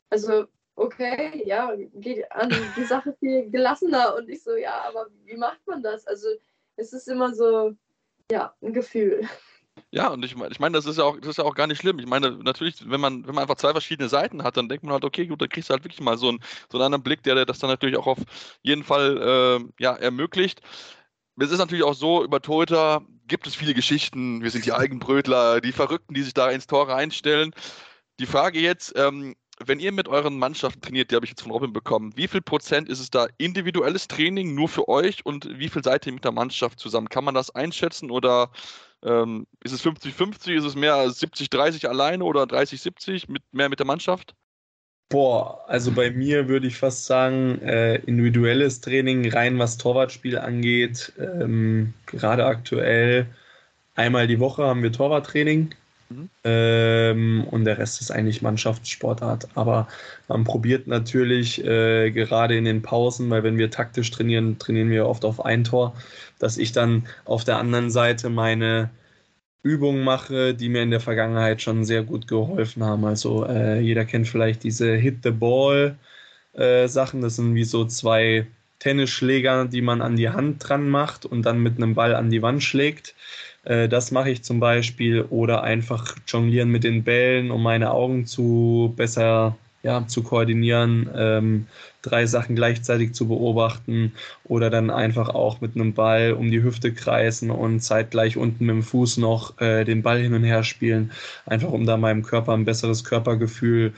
also, okay, ja, geht an die Sache viel gelassener. Und ich so, ja, aber wie macht man das? Also, es ist immer so, ja, ein Gefühl. Ja, und ich, ich meine, das ist ja auch, das ist ja auch gar nicht schlimm. Ich meine, natürlich, wenn man, wenn man einfach zwei verschiedene Seiten hat, dann denkt man halt, okay, gut, dann kriegst du halt wirklich mal so einen, so einen anderen Blick, der, der das dann natürlich auch auf jeden Fall äh, ja, ermöglicht es ist natürlich auch so, über Torhüter gibt es viele Geschichten. Wir sind die Eigenbrötler, die Verrückten, die sich da ins Tor reinstellen. Die Frage jetzt, ähm, wenn ihr mit euren Mannschaften trainiert, die habe ich jetzt von Robin bekommen, wie viel Prozent ist es da individuelles Training nur für euch und wie viel seid ihr mit der Mannschaft zusammen? Kann man das einschätzen oder ähm, ist es 50-50? Ist es mehr 70-30 alleine oder 30-70 mit, mehr mit der Mannschaft? Boah, also bei mir würde ich fast sagen, äh, individuelles Training, rein was Torwartspiel angeht, ähm, gerade aktuell einmal die Woche haben wir Torwarttraining mhm. ähm, und der Rest ist eigentlich Mannschaftssportart. Aber man probiert natürlich äh, gerade in den Pausen, weil wenn wir taktisch trainieren, trainieren wir oft auf ein Tor, dass ich dann auf der anderen Seite meine Übungen mache, die mir in der Vergangenheit schon sehr gut geholfen haben. Also äh, jeder kennt vielleicht diese Hit the Ball äh, Sachen. Das sind wie so zwei Tennisschläger, die man an die Hand dran macht und dann mit einem Ball an die Wand schlägt. Äh, das mache ich zum Beispiel oder einfach jonglieren mit den Bällen, um meine Augen zu besser ja, zu koordinieren, ähm, drei Sachen gleichzeitig zu beobachten oder dann einfach auch mit einem Ball um die Hüfte kreisen und zeitgleich unten mit dem Fuß noch äh, den Ball hin und her spielen, einfach um da meinem Körper ein besseres Körpergefühl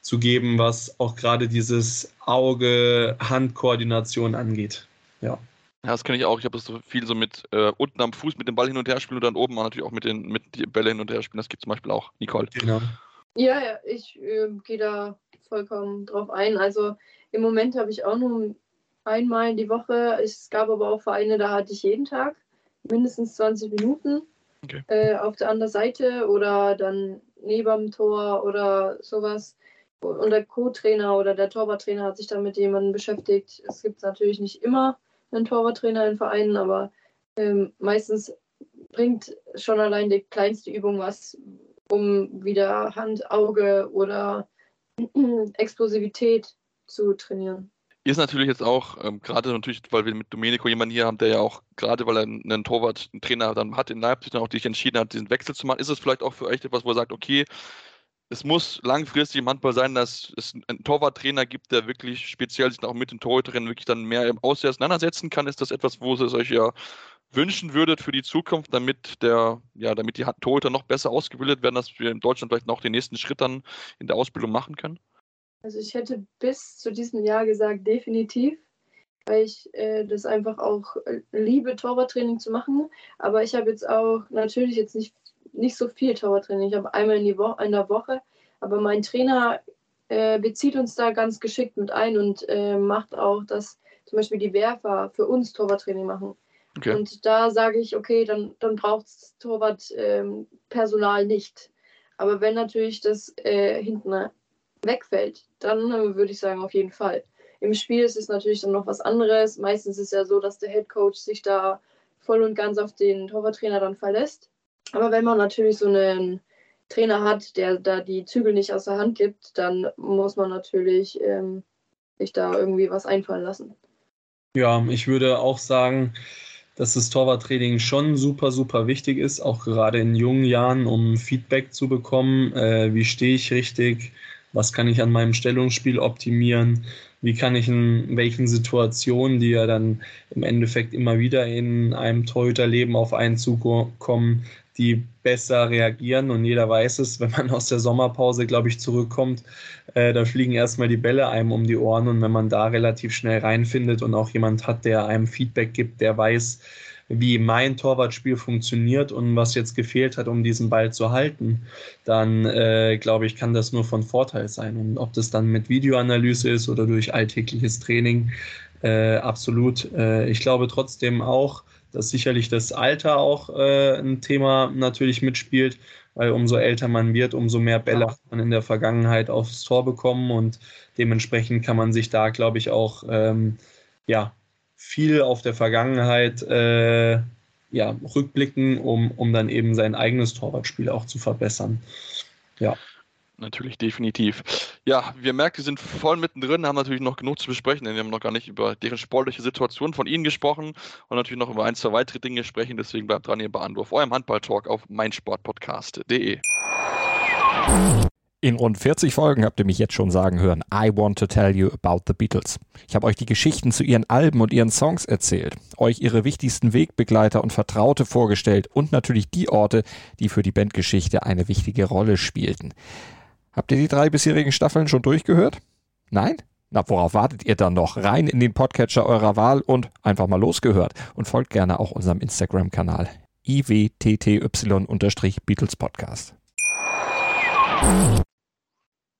zu geben, was auch gerade dieses Auge-Hand-Koordination angeht. Ja. Ja, das kenne ich auch. Ich habe das so viel so mit äh, unten am Fuß mit dem Ball hin und her spielen und dann oben natürlich auch mit den mit die Bälle hin und her spielen. Das gibt zum Beispiel auch Nicole. Genau. Ja, ja, ich äh, gehe da vollkommen drauf ein. Also im Moment habe ich auch nur einmal die Woche. Es gab aber auch Vereine, da hatte ich jeden Tag mindestens 20 Minuten Okay. äh, auf der anderen Seite oder dann neben dem Tor oder sowas. Und der Co-Trainer oder der Torwarttrainer hat sich dann mit jemandem beschäftigt. Es gibt natürlich nicht immer einen Torwarttrainer in Vereinen, aber ähm, meistens bringt schon allein die kleinste Übung was, um wieder Hand, Auge oder Explosivität zu trainieren. Ist natürlich jetzt auch, ähm, gerade natürlich, weil wir mit Domenico jemanden hier haben, der ja auch, gerade weil er einen Torwart, einen Trainer dann hat in Leipzig, dann auch sich entschieden hat, diesen Wechsel zu machen, ist es vielleicht auch für euch etwas, wo er sagt, okay, es muss langfristig im Handball sein, dass es einen Torwarttrainer gibt, der wirklich speziell sich auch mit den Torhüterinnen wirklich dann mehr auseinandersetzen kann. Ist das etwas, wo es euch ja wünschen würdet für die Zukunft, damit der, ja, damit die Torhüter noch besser ausgebildet werden, dass wir in Deutschland vielleicht noch den nächsten Schritt dann in der Ausbildung machen können? Also ich hätte bis zu diesem Jahr gesagt, definitiv, weil ich äh, das einfach auch äh, liebe, Torwarttraining zu machen. Aber ich habe jetzt auch natürlich jetzt nicht, nicht so viel Torwarttraining. Ich habe einmal in, die Wo in der Woche, aber mein Trainer äh, bezieht uns da ganz geschickt mit ein und äh, macht auch, dass zum Beispiel die Werfer für uns Torwarttraining machen. Okay. Und da sage ich, okay, dann, dann braucht es Torwartpersonal nicht. Aber wenn natürlich das äh, hinten wegfällt, dann äh, würde ich sagen, auf jeden Fall. Im Spiel ist es natürlich dann noch was anderes. Meistens ist es ja so, dass der Head Coach sich da voll und ganz auf den Torwarttrainer dann verlässt. Aber wenn man natürlich so einen Trainer hat, der da die Zügel nicht aus der Hand gibt, dann muss man natürlich ähm, sich da irgendwie was einfallen lassen. Ja, ich würde auch sagen, dass das Torwarttraining schon super, super wichtig ist, auch gerade in jungen Jahren, um Feedback zu bekommen. Äh, wie stehe ich richtig? Was kann ich an meinem Stellungsspiel optimieren? Wie kann ich in welchen Situationen, die ja dann im Endeffekt immer wieder in einem Torhüterleben auf einen zukommen, die besser reagieren und jeder weiß es, wenn man aus der Sommerpause, glaube ich, zurückkommt, äh, da fliegen erstmal die Bälle einem um die Ohren und wenn man da relativ schnell reinfindet und auch jemand hat, der einem Feedback gibt, der weiß, wie mein Torwartspiel funktioniert und was jetzt gefehlt hat, um diesen Ball zu halten, dann äh, glaube ich, kann das nur von Vorteil sein. Und ob das dann mit Videoanalyse ist oder durch alltägliches Training, äh, absolut. Äh, ich glaube trotzdem auch, dass sicherlich das Alter auch äh, ein Thema natürlich mitspielt, weil umso älter man wird, umso mehr Bälle hat man in der Vergangenheit aufs Tor bekommen und dementsprechend kann man sich da, glaube ich, auch ähm, ja, viel auf der Vergangenheit äh, ja, rückblicken, um, um dann eben sein eigenes Torwartspiel auch zu verbessern. Ja. Natürlich, definitiv. Ja, wir merken, wir sind voll mittendrin, haben natürlich noch genug zu besprechen, denn wir haben noch gar nicht über deren sportliche Situation von Ihnen gesprochen und natürlich noch über ein, zwei weitere Dinge sprechen. Deswegen bleibt dran hier bei Anwurf, eurem Handball-Talk auf meinsportpodcast.de. In rund 40 Folgen habt ihr mich jetzt schon sagen hören, I want to tell you about the Beatles. Ich habe euch die Geschichten zu ihren Alben und ihren Songs erzählt, euch ihre wichtigsten Wegbegleiter und Vertraute vorgestellt und natürlich die Orte, die für die Bandgeschichte eine wichtige Rolle spielten. Habt ihr die drei bisherigen Staffeln schon durchgehört? Nein? Na, worauf wartet ihr dann noch? Rein in den Podcatcher eurer Wahl und einfach mal losgehört. Und folgt gerne auch unserem Instagram-Kanal iwtty-Beatles Podcast.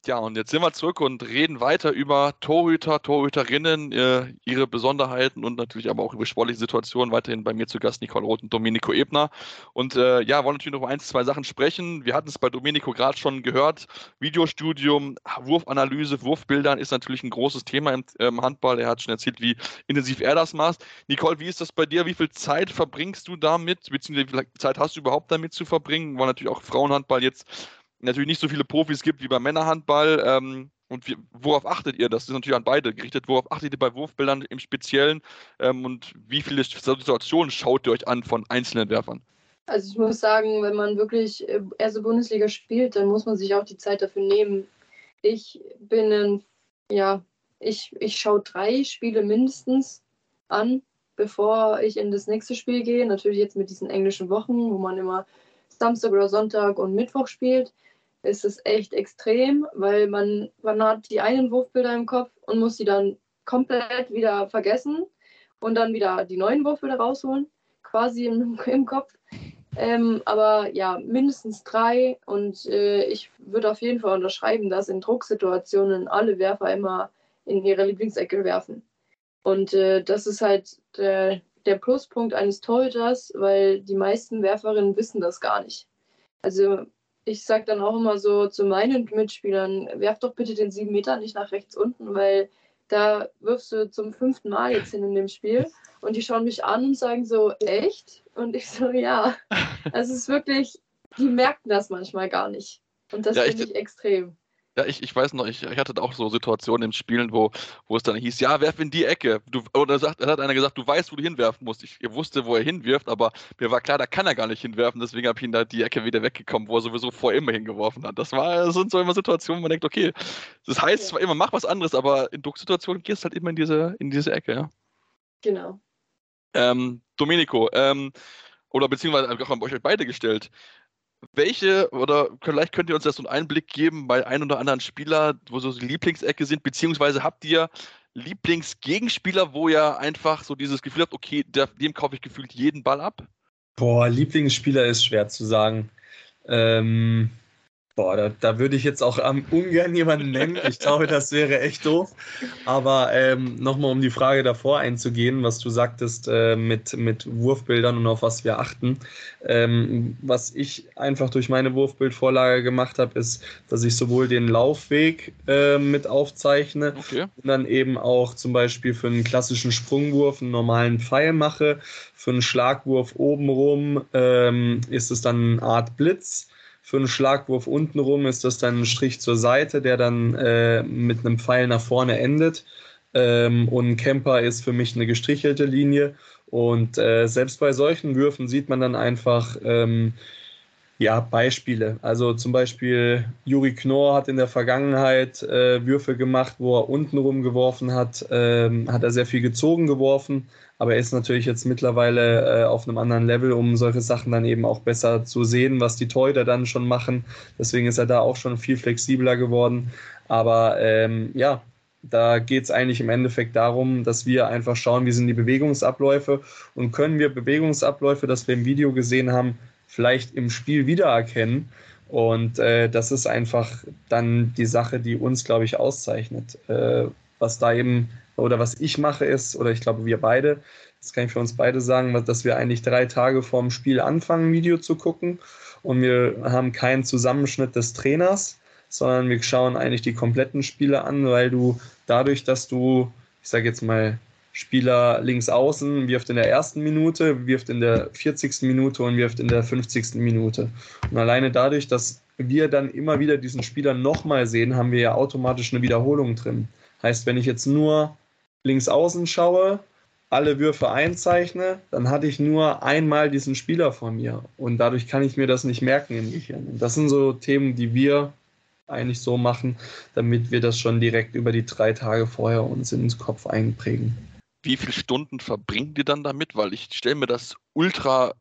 Ja, und jetzt sind wir zurück und reden weiter über Torhüter, Torhüterinnen, äh, ihre Besonderheiten und natürlich aber auch über sportliche Situationen. Weiterhin bei mir zu Gast Nicole Roth und Domenico Ebner. Und äh, ja, wollen natürlich noch ein, zwei Sachen sprechen. Wir hatten es bei Domenico gerade schon gehört. Videostudium, Wurfanalyse, Wurfbildern ist natürlich ein großes Thema im, im Handball. Er hat schon erzählt, wie intensiv er das macht. Nicole, wie ist das bei dir? Wie viel Zeit verbringst du damit? Beziehungsweise wie viel Zeit hast du überhaupt damit zu verbringen? Weil natürlich auch Frauenhandball jetzt natürlich nicht so viele Profis gibt wie beim Männerhandball. Ähm, und wie, worauf achtet ihr? Das ist natürlich an beide gerichtet. Worauf achtet ihr bei Wurfbildern im Speziellen? Ähm, und wie viele Situationen schaut ihr euch an von einzelnen Werfern? Also ich muss sagen, wenn man wirklich äh, erste Bundesliga spielt, dann muss man sich auch die Zeit dafür nehmen. Ich bin ein, ja, ich, ich schaue drei Spiele mindestens an, bevor ich in das nächste Spiel gehe. Natürlich jetzt mit diesen englischen Wochen, wo man immer Samstag oder Sonntag und Mittwoch spielt ist es echt extrem, weil man, man hat die einen Wurfbilder im Kopf und muss sie dann komplett wieder vergessen und dann wieder die neuen Wurfbilder rausholen, quasi im, im Kopf. Ähm, aber ja, mindestens drei. Und äh, ich würde auf jeden Fall unterschreiben, dass in Drucksituationen alle Werfer immer in ihre Lieblingsecke werfen. Und äh, das ist halt der, der Pluspunkt eines Torhüters, weil die meisten Werferinnen wissen das gar nicht. Also ich sage dann auch immer so zu meinen Mitspielern, werf doch bitte den sieben Meter nicht nach rechts unten, weil da wirfst du zum fünften Mal jetzt hin in dem Spiel. Und die schauen mich an und sagen so, echt? Und ich so, ja. Also es ist wirklich, die merken das manchmal gar nicht. Und das ja, finde ich extrem. Ja, ich, ich weiß noch, ich, ich hatte auch so Situationen im Spielen, wo, wo es dann hieß, ja, werf in die Ecke. Du, oder sagt, hat einer gesagt, du weißt, wo du hinwerfen musst. Ich, ich wusste, wo er hinwirft, aber mir war klar, da kann er gar nicht hinwerfen. Deswegen habe ich ihn da die Ecke wieder weggekommen, wo er sowieso vor immer hingeworfen hat. Das war, das sind so immer Situationen, wo man denkt, okay, das heißt zwar immer, mach was anderes, aber in Drucksituationen gehst du halt immer in diese, in diese Ecke, ja. Genau. Ähm, Domenico, ähm, oder beziehungsweise auch an euch beide gestellt welche, oder vielleicht könnt ihr uns das so einen Einblick geben bei ein oder anderen Spieler, wo so die Lieblingsecke sind, beziehungsweise habt ihr Lieblingsgegenspieler, wo ihr einfach so dieses Gefühl habt, okay, dem kaufe ich gefühlt jeden Ball ab? Boah, Lieblingsspieler ist schwer zu sagen. Ähm, Boah, da, da würde ich jetzt auch am ungern jemanden nennen. Ich glaube, das wäre echt doof. Aber ähm, nochmal, um die Frage davor einzugehen, was du sagtest äh, mit, mit Wurfbildern und auf was wir achten. Ähm, was ich einfach durch meine Wurfbildvorlage gemacht habe, ist, dass ich sowohl den Laufweg äh, mit aufzeichne okay. und dann eben auch zum Beispiel für einen klassischen Sprungwurf einen normalen Pfeil mache. Für einen Schlagwurf obenrum ähm, ist es dann eine Art Blitz für einen Schlagwurf untenrum ist das dann ein Strich zur Seite, der dann äh, mit einem Pfeil nach vorne endet. Ähm, und Camper ist für mich eine gestrichelte Linie. Und äh, selbst bei solchen Würfen sieht man dann einfach ähm, ja, Beispiele. Also zum Beispiel Juri Knorr hat in der Vergangenheit äh, Würfe gemacht, wo er untenrum geworfen hat, ähm, hat er sehr viel gezogen geworfen, aber er ist natürlich jetzt mittlerweile äh, auf einem anderen Level, um solche Sachen dann eben auch besser zu sehen, was die Torhüter dann schon machen. Deswegen ist er da auch schon viel flexibler geworden. Aber ähm, ja, da geht es eigentlich im Endeffekt darum, dass wir einfach schauen, wie sind die Bewegungsabläufe und können wir Bewegungsabläufe, das wir im Video gesehen haben, vielleicht im Spiel wiedererkennen. Und äh, das ist einfach dann die Sache, die uns, glaube ich, auszeichnet. Äh, was da eben oder was ich mache ist, oder ich glaube wir beide, das kann ich für uns beide sagen, dass wir eigentlich drei Tage vorm Spiel anfangen, ein Video zu gucken und wir haben keinen Zusammenschnitt des Trainers, sondern wir schauen eigentlich die kompletten Spiele an, weil du dadurch, dass du, ich sage jetzt mal, Spieler links außen wirft in der ersten Minute, wirft in der 40. Minute und wirft in der 50. Minute. Und alleine dadurch, dass wir dann immer wieder diesen Spieler nochmal sehen, haben wir ja automatisch eine Wiederholung drin. Heißt, wenn ich jetzt nur links außen schaue, alle Würfe einzeichne, dann hatte ich nur einmal diesen Spieler vor mir. Und dadurch kann ich mir das nicht merken im Gehirn. Und das sind so Themen, die wir eigentlich so machen, damit wir das schon direkt über die drei Tage vorher uns ins Kopf einprägen. Wie viele Stunden verbringt ihr dann damit? Weil ich stelle mir das ultra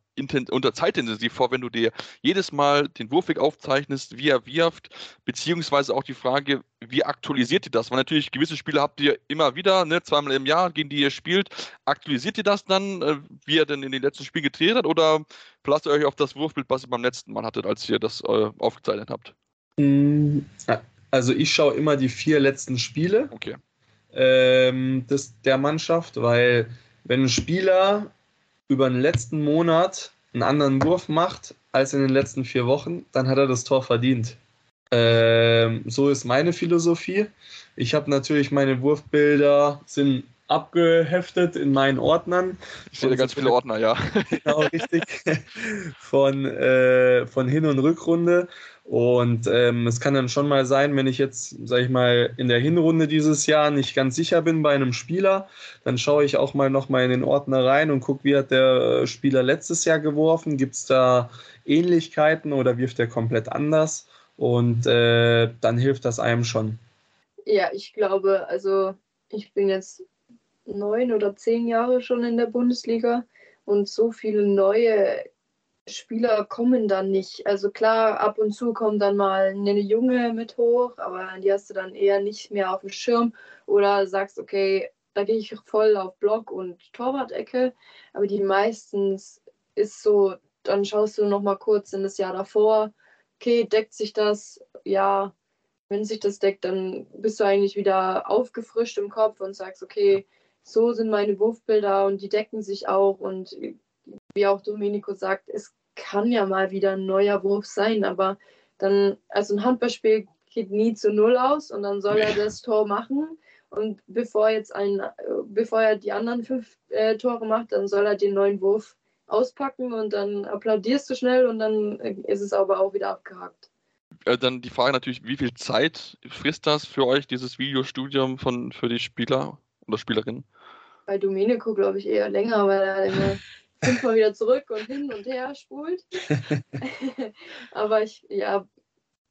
unter zeitintensiv vor, wenn du dir jedes Mal den Wurfweg aufzeichnest, wie er wirft, beziehungsweise auch die Frage, wie aktualisiert ihr das? Weil natürlich gewisse Spiele habt ihr immer wieder, ne, zweimal im Jahr, gegen die ihr spielt. Aktualisiert ihr das dann, äh, wie ihr denn in den letzten Spielen gedreht hat, oder verlasst ihr euch auf das Wurfbild, was ihr beim letzten Mal hattet, als ihr das äh, aufgezeichnet habt? Mm, also ich schaue immer die vier letzten Spiele okay. Ähm, des, der Mannschaft, weil wenn ein Spieler über den letzten Monat einen anderen Wurf macht als in den letzten vier Wochen, dann hat er das Tor verdient. Ähm, so ist meine Philosophie. Ich habe natürlich meine Wurfbilder sind abgeheftet in meinen Ordnern. Ich sehe ganz viele Ordner, ja. Genau, richtig. Von, äh, von Hin- und Rückrunde. Und ähm, es kann dann schon mal sein, wenn ich jetzt, sage ich mal, in der Hinrunde dieses Jahr nicht ganz sicher bin bei einem Spieler, dann schaue ich auch mal nochmal in den Ordner rein und gucke, wie hat der Spieler letztes Jahr geworfen, gibt es da Ähnlichkeiten oder wirft er komplett anders? Und äh, dann hilft das einem schon. Ja, ich glaube, also ich bin jetzt neun oder zehn Jahre schon in der Bundesliga und so viele neue Spieler kommen dann nicht. Also klar, ab und zu kommt dann mal eine Junge mit hoch, aber die hast du dann eher nicht mehr auf dem Schirm oder sagst, okay, da gehe ich voll auf Block und Torwart-Ecke. Aber die meistens ist so, dann schaust du noch mal kurz in das Jahr davor, okay, deckt sich das? Ja, wenn sich das deckt, dann bist du eigentlich wieder aufgefrischt im Kopf und sagst, okay, so sind meine Wurfbilder und die decken sich auch und wie auch Domenico sagt, es kann ja mal wieder ein neuer Wurf sein, aber dann, also ein Handballspiel geht nie zu Null aus und dann soll er das Tor machen. Und bevor jetzt ein, bevor er die anderen fünf äh, Tore macht, dann soll er den neuen Wurf auspacken und dann applaudierst du schnell und dann äh, ist es aber auch wieder abgehakt. Äh, dann die Frage natürlich, wie viel Zeit frisst das für euch, dieses Videostudium von, für die Spieler oder Spielerinnen? Bei Domenico glaube ich eher länger, weil er immer fünfmal wieder zurück und hin und her spult. Aber ich, ja,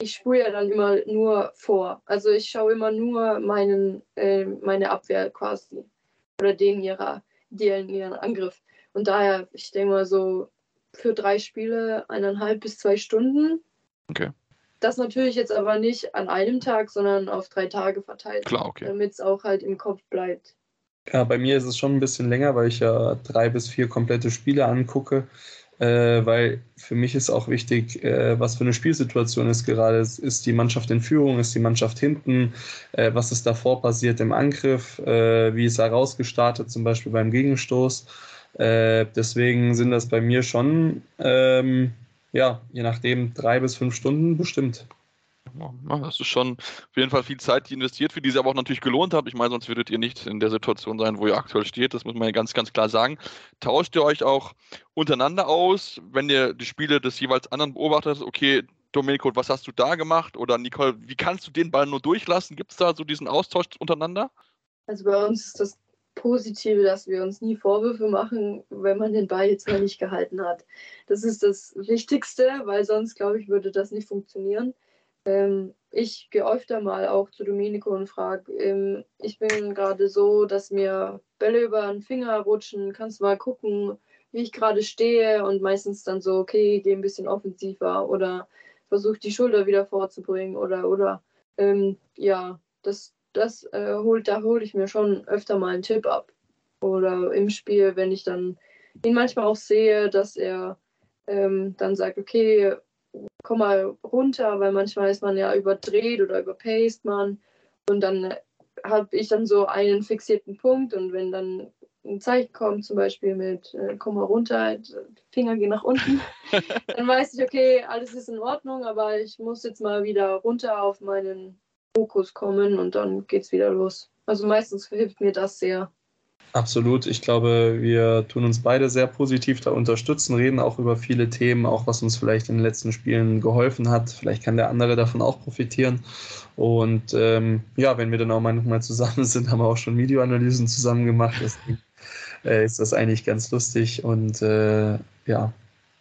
ich spule ja dann immer nur vor. Also ich schaue immer nur meinen, äh, meine Abwehr quasi. Oder den ihrer, den ihren Angriff. Und daher, ich denke mal so für drei Spiele eineinhalb bis zwei Stunden. Okay. Das natürlich jetzt aber nicht an einem Tag, sondern auf drei Tage verteilt. Klar, okay. Damit es auch halt im Kopf bleibt. Ja, bei mir ist es schon ein bisschen länger, weil ich ja drei bis vier komplette Spiele angucke. Äh, weil für mich ist auch wichtig, äh, was für eine Spielsituation ist gerade. Ist die Mannschaft in Führung, ist die Mannschaft hinten, äh, was ist davor passiert im Angriff, äh, wie ist er rausgestartet, zum Beispiel beim Gegenstoß. Äh, deswegen sind das bei mir schon, ähm, ja, je nachdem, drei bis fünf Stunden bestimmt. Das ist schon auf jeden Fall viel Zeit, die investiert für die sie aber auch natürlich gelohnt hat. Ich meine, sonst würdet ihr nicht in der Situation sein, wo ihr aktuell steht. Das muss man ja ganz, ganz klar sagen. Tauscht ihr euch auch untereinander aus, wenn ihr die Spiele des jeweils anderen beobachtet? Okay, Domenico, was hast du da gemacht? Oder Nicole, wie kannst du den Ball nur durchlassen? Gibt es da so diesen Austausch untereinander? Also bei uns ist das Positive, dass wir uns nie Vorwürfe machen, wenn man den Ball jetzt mal nicht gehalten hat. Das ist das Wichtigste, weil sonst, glaube ich, würde das nicht funktionieren. Ähm, ich gehe öfter mal auch zu Domenico und frage, ähm, ich bin gerade so, dass mir Bälle über den Finger rutschen, kannst du mal gucken, wie ich gerade stehe? Und meistens dann so, okay, geh ein bisschen offensiver oder versuch die Schulter wieder vorzubringen oder, oder, ähm, ja, das, das äh, holt, da hole ich mir schon öfter mal einen Tipp ab. Oder im Spiel, wenn ich dann ihn manchmal auch sehe, dass er ähm, dann sagt, okay, komm mal runter, weil manchmal ist man ja überdreht oder überpaced man. Und dann habe ich dann so einen fixierten Punkt und wenn dann ein Zeichen kommt, zum Beispiel mit äh, komm mal runter, Finger gehen nach unten, dann weiß ich, okay, alles ist in Ordnung, aber ich muss jetzt mal wieder runter auf meinen Fokus kommen und dann geht's wieder los. Also meistens hilft mir das sehr. Absolut. Ich glaube, wir tun uns beide sehr positiv da unterstützen, reden auch über viele Themen, auch was uns vielleicht in den letzten Spielen geholfen hat. Vielleicht kann der andere davon auch profitieren. Und ähm, ja, wenn wir dann auch manchmal zusammen sind, haben wir auch schon Videoanalysen zusammen gemacht. Deswegen äh, ist das eigentlich ganz lustig und äh, ja,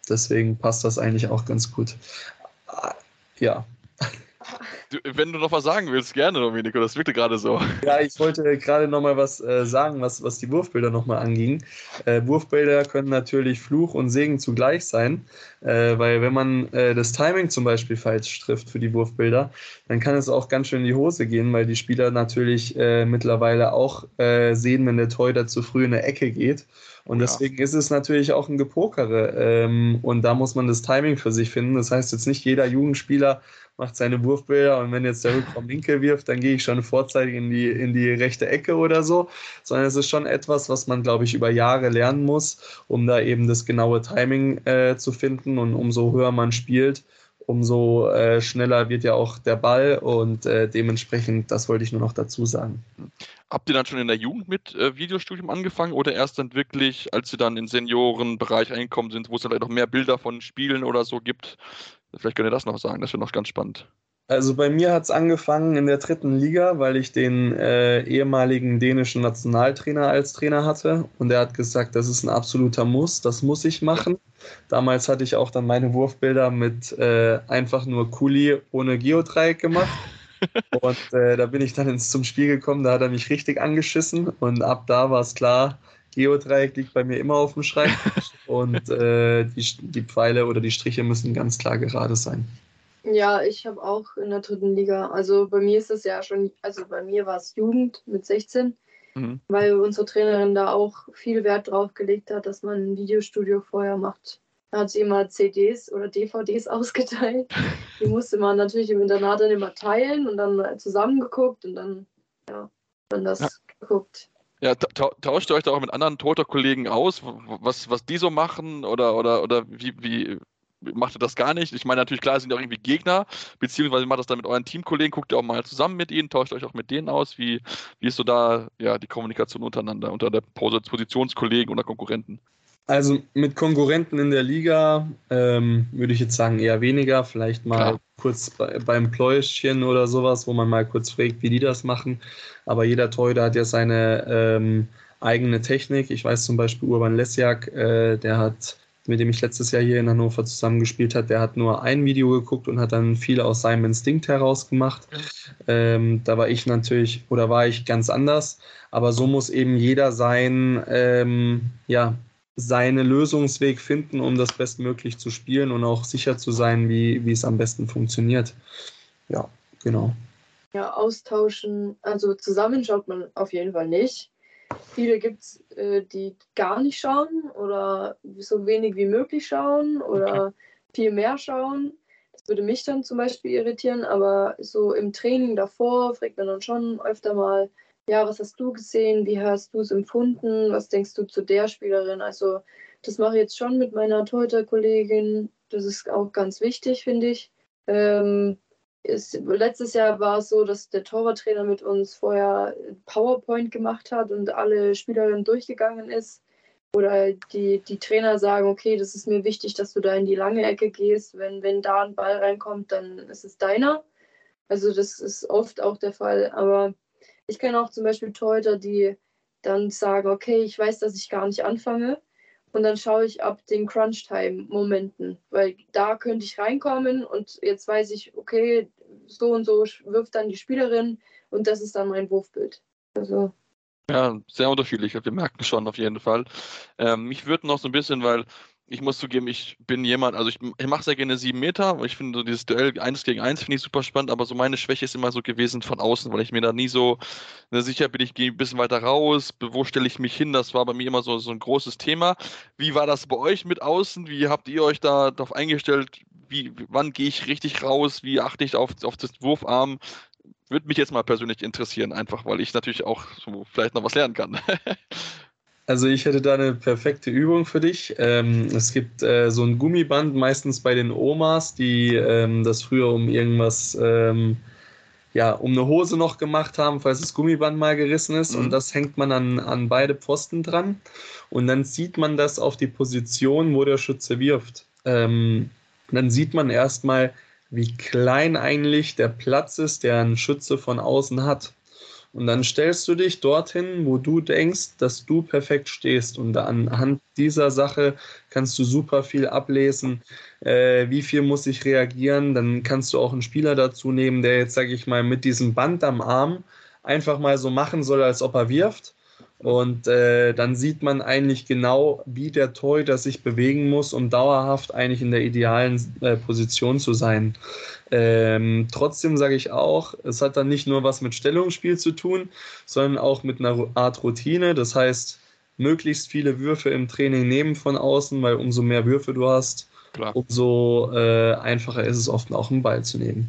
deswegen passt das eigentlich auch ganz gut. Ja, Du, wenn du noch was sagen willst, gerne, Domenico, das wirkte gerade so. Ja, ich wollte gerade noch mal was äh, sagen, was, was die Wurfbilder noch mal anging. Äh, Wurfbilder können natürlich Fluch und Segen zugleich sein, äh, weil wenn man äh, das Timing zum Beispiel falsch trifft für die Wurfbilder, dann kann es auch ganz schön in die Hose gehen, weil die Spieler natürlich äh, mittlerweile auch äh, sehen, wenn der Torhüter zu früh in der Ecke geht. Und deswegen ja. ist es natürlich auch ein Gepokere. Ähm, und da muss man das Timing für sich finden. Das heißt jetzt nicht jeder Jugendspieler macht seine Wurfbilder und wenn jetzt der Rückraum linke wirft, dann gehe ich schon vorzeitig in die, in die rechte Ecke oder so, sondern es ist schon etwas, was man, glaube ich, über Jahre lernen muss, um da eben das genaue Timing äh, zu finden. Und umso höher man spielt, umso äh, schneller wird ja auch der Ball. Und äh, dementsprechend, das wollte ich nur noch dazu sagen. Habt ihr dann schon in der Jugend mit äh, Videostudium angefangen oder erst dann wirklich, als ihr dann in Seniorenbereich eingekommen sind, wo es dann vielleicht noch mehr Bilder von Spielen oder so gibt, Vielleicht könnt ihr das noch sagen, das wäre noch ganz spannend. Also bei mir hat es angefangen in der dritten Liga, weil ich den äh, ehemaligen dänischen Nationaltrainer als Trainer hatte und er hat gesagt, das ist ein absoluter Muss, das muss ich machen. Damals hatte ich auch dann meine Wurfbilder mit äh, einfach nur Kuli ohne Geodreieck gemacht. und äh, da bin ich dann ins, zum Spiel gekommen, da hat er mich richtig angeschissen und ab da war es klar, Geodreieck liegt bei mir immer auf dem Schreibtisch und äh, die, die Pfeile oder die Striche müssen ganz klar gerade sein. Ja, ich habe auch in der dritten Liga. Also bei mir ist es ja schon, also bei mir war es Jugend mit 16, mhm. weil unsere Trainerin da auch viel Wert drauf gelegt hat, dass man ein Videostudio vorher macht. Da hat sie immer CDs oder DVDs ausgeteilt. Die musste man natürlich im Internat dann immer teilen und dann zusammengeguckt und dann, ja, dann das ja. geguckt. Ja, tauscht ihr euch da auch mit anderen Toter-Kollegen aus, was, was die so machen oder, oder, oder wie, wie macht ihr das gar nicht? Ich meine, natürlich, klar, sind ja auch irgendwie Gegner, beziehungsweise macht das dann mit euren Teamkollegen, guckt ihr auch mal zusammen mit ihnen, tauscht euch auch mit denen aus. Wie, wie ist so da ja, die Kommunikation untereinander, unter der Positionskollegen oder Konkurrenten? Also mit Konkurrenten in der Liga ähm, würde ich jetzt sagen eher weniger. Vielleicht mal Klar. kurz bei, beim Pläuschen oder sowas, wo man mal kurz fragt, wie die das machen. Aber jeder Torhüter hat ja seine ähm, eigene Technik. Ich weiß zum Beispiel Urban Lesjak, äh, der hat, mit dem ich letztes Jahr hier in Hannover zusammengespielt hat, der hat nur ein Video geguckt und hat dann viel aus seinem Instinkt heraus gemacht. Ähm, da war ich natürlich oder war ich ganz anders. Aber so muss eben jeder sein, ähm, ja, seinen Lösungsweg finden, um das bestmöglich zu spielen und auch sicher zu sein, wie, wie es am besten funktioniert. Ja, genau. Ja, austauschen, also zusammen schaut man auf jeden Fall nicht. Viele gibt es, äh, die gar nicht schauen oder so wenig wie möglich schauen oder okay. viel mehr schauen. Das würde mich dann zum Beispiel irritieren, aber so im Training davor fragt man dann schon öfter mal, ja, was hast du gesehen? Wie hast du es empfunden? Was denkst du zu der Spielerin? Also, das mache ich jetzt schon mit meiner Torhüter-Kollegin. Das ist auch ganz wichtig, finde ich. Ähm, ist, letztes Jahr war es so, dass der Torwarttrainer mit uns vorher PowerPoint gemacht hat und alle Spielerinnen durchgegangen ist. Oder die, die Trainer sagen, okay, das ist mir wichtig, dass du da in die lange Ecke gehst. Wenn, wenn da ein Ball reinkommt, dann ist es deiner. Also das ist oft auch der Fall. Aber ich kenne auch zum Beispiel Torhüter, die dann sagen, okay, ich weiß, dass ich gar nicht anfange. Und dann schaue ich ab den Crunch-Time-Momenten, weil da könnte ich reinkommen und jetzt weiß ich, okay, so und so wirft dann die Spielerin und das ist dann mein Wurfbild. Also ja, sehr unterschiedlich. Wir merken schon auf jeden Fall. Ähm, mich würde noch so ein bisschen, weil ich muss zugeben, ich bin jemand, also ich, ich mache sehr gerne sieben Meter, ich finde so dieses Duell eins gegen eins finde ich super spannend, aber so meine Schwäche ist immer so gewesen von außen, weil ich mir da nie so ne, sicher bin, ich gehe ein bisschen weiter raus, wo stelle ich mich hin, das war bei mir immer so, so ein großes Thema. Wie war das bei euch mit außen? Wie habt ihr euch da darauf eingestellt? Wie, wann gehe ich richtig raus? Wie achte ich auf, auf das Wurfarm? Würde mich jetzt mal persönlich interessieren, einfach weil ich natürlich auch so vielleicht noch was lernen kann. Also ich hätte da eine perfekte Übung für dich. Ähm, es gibt äh, so ein Gummiband, meistens bei den Omas, die ähm, das früher um irgendwas, ähm, ja, um eine Hose noch gemacht haben, falls das Gummiband mal gerissen ist. Mhm. Und das hängt man an, an beide Pfosten dran. Und dann sieht man das auf die Position, wo der Schütze wirft. Ähm, dann sieht man erstmal, wie klein eigentlich der Platz ist, der ein Schütze von außen hat. Und dann stellst du dich dorthin, wo du denkst, dass du perfekt stehst. Und anhand dieser Sache kannst du super viel ablesen. Äh, wie viel muss ich reagieren? Dann kannst du auch einen Spieler dazu nehmen, der jetzt, sage ich mal, mit diesem Band am Arm einfach mal so machen soll, als ob er wirft. Und äh, dann sieht man eigentlich genau, wie der Torhüter sich bewegen muss, um dauerhaft eigentlich in der idealen äh, Position zu sein. Ähm, trotzdem sage ich auch, es hat dann nicht nur was mit Stellungsspiel zu tun, sondern auch mit einer Art Routine. Das heißt, möglichst viele Würfe im Training nehmen von außen, weil umso mehr Würfe du hast, Klar. umso äh, einfacher ist es oft auch einen Ball zu nehmen.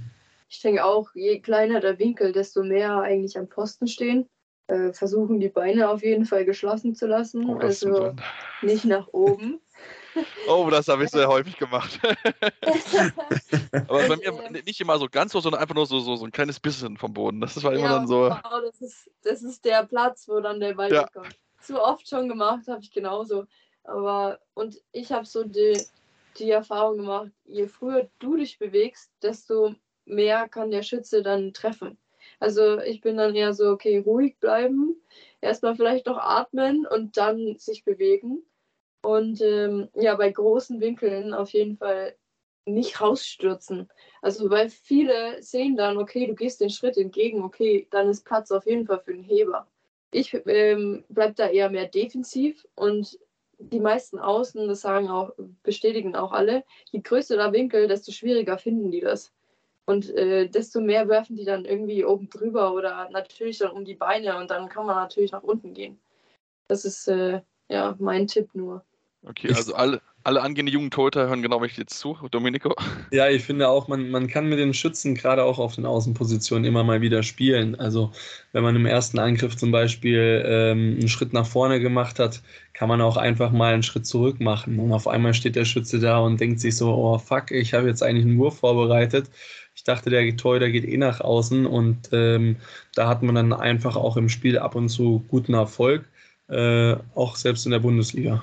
Ich denke auch, je kleiner der Winkel, desto mehr eigentlich am Pfosten stehen. Äh, versuchen die Beine auf jeden Fall geschlossen zu lassen, oh, also nicht nach oben. Oh, das habe ich sehr häufig gemacht. Aber bei mir nicht immer so ganz so, sondern einfach nur so, so, so ein kleines bisschen vom Boden. Das war immer ja, dann so. Genau, das ist, das ist der Platz, wo dann der Ball ja. kommt. Zu oft schon gemacht, habe ich genauso. Aber und ich habe so die, die Erfahrung gemacht, je früher du dich bewegst, desto mehr kann der Schütze dann treffen. Also ich bin dann eher so, okay, ruhig bleiben, erstmal vielleicht noch atmen und dann sich bewegen. Und ähm, ja, bei großen Winkeln auf jeden Fall nicht rausstürzen. Also weil viele sehen dann, okay, du gehst den Schritt entgegen, okay, dann ist Platz auf jeden Fall für den Heber. Ich ähm, bleibe da eher mehr defensiv und die meisten Außen, das sagen auch, bestätigen auch alle, je größer der Winkel, desto schwieriger finden die das. Und äh, desto mehr werfen die dann irgendwie oben drüber oder natürlich dann um die Beine und dann kann man natürlich nach unten gehen. Das ist äh, ja mein Tipp nur. Okay, also alle, alle angehenden jungen Torhüter hören genau mich jetzt zu, Domenico. Ja, ich finde auch, man, man kann mit den Schützen gerade auch auf den Außenpositionen immer mal wieder spielen. Also wenn man im ersten Angriff zum Beispiel ähm, einen Schritt nach vorne gemacht hat, kann man auch einfach mal einen Schritt zurück machen. Und auf einmal steht der Schütze da und denkt sich so, oh fuck, ich habe jetzt eigentlich einen Wurf vorbereitet. Ich dachte, der Torhüter geht eh nach außen und ähm, da hat man dann einfach auch im Spiel ab und zu guten Erfolg, äh, auch selbst in der Bundesliga.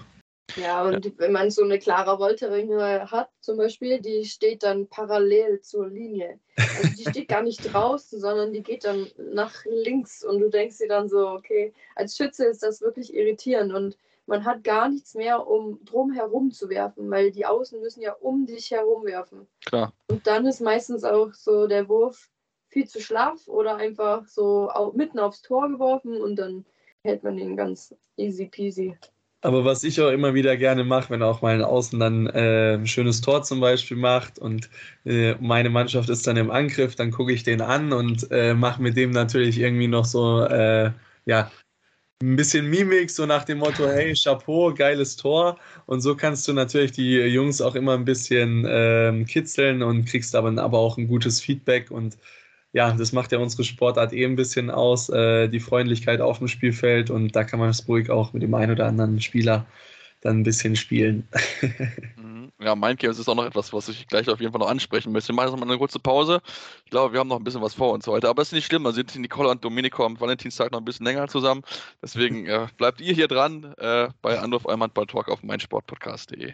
Ja, und ja. wenn man so eine Clara Wolteringe hat, zum Beispiel, die steht dann parallel zur Linie. Also die steht gar nicht draußen, sondern die geht dann nach links und du denkst dir dann so, okay, als Schütze ist das wirklich irritierend und man hat gar nichts mehr, um drum herum zu werfen, weil die Außen müssen ja um dich herum werfen. Klar. Und dann ist meistens auch so der Wurf viel zu schlaff oder einfach so mitten aufs Tor geworfen und dann hält man den ganz easy peasy. Aber was ich auch immer wieder gerne mache, wenn auch mein Außen dann äh, ein schönes Tor zum Beispiel macht und äh, meine Mannschaft ist dann im Angriff, dann gucke ich den an und äh, mache mit dem natürlich irgendwie noch so, äh, ja, ein bisschen Mimik, so nach dem Motto, hey, Chapeau, geiles Tor. Und so kannst du natürlich die Jungs auch immer ein bisschen ähm, kitzeln und kriegst aber, aber auch ein gutes Feedback und ja, das macht ja unsere Sportart eh ein bisschen aus, äh, die Freundlichkeit auf dem Spielfeld und da kann man es ruhig auch mit dem einen oder anderen Spieler dann ein bisschen spielen. Mhm. ja, Mindgames ist auch noch etwas, was ich gleich auf jeden Fall noch ansprechen möchte. Wir machen jetzt mal eine kurze Pause. Ich glaube, wir haben noch ein bisschen was vor uns heute, aber es ist nicht schlimm. Da sind Nicole und Domenico am Valentinstag noch ein bisschen länger zusammen. Deswegen äh, bleibt ihr hier dran äh, bei Anruf Eumann Ball Talk auf meinsportpodcast.de.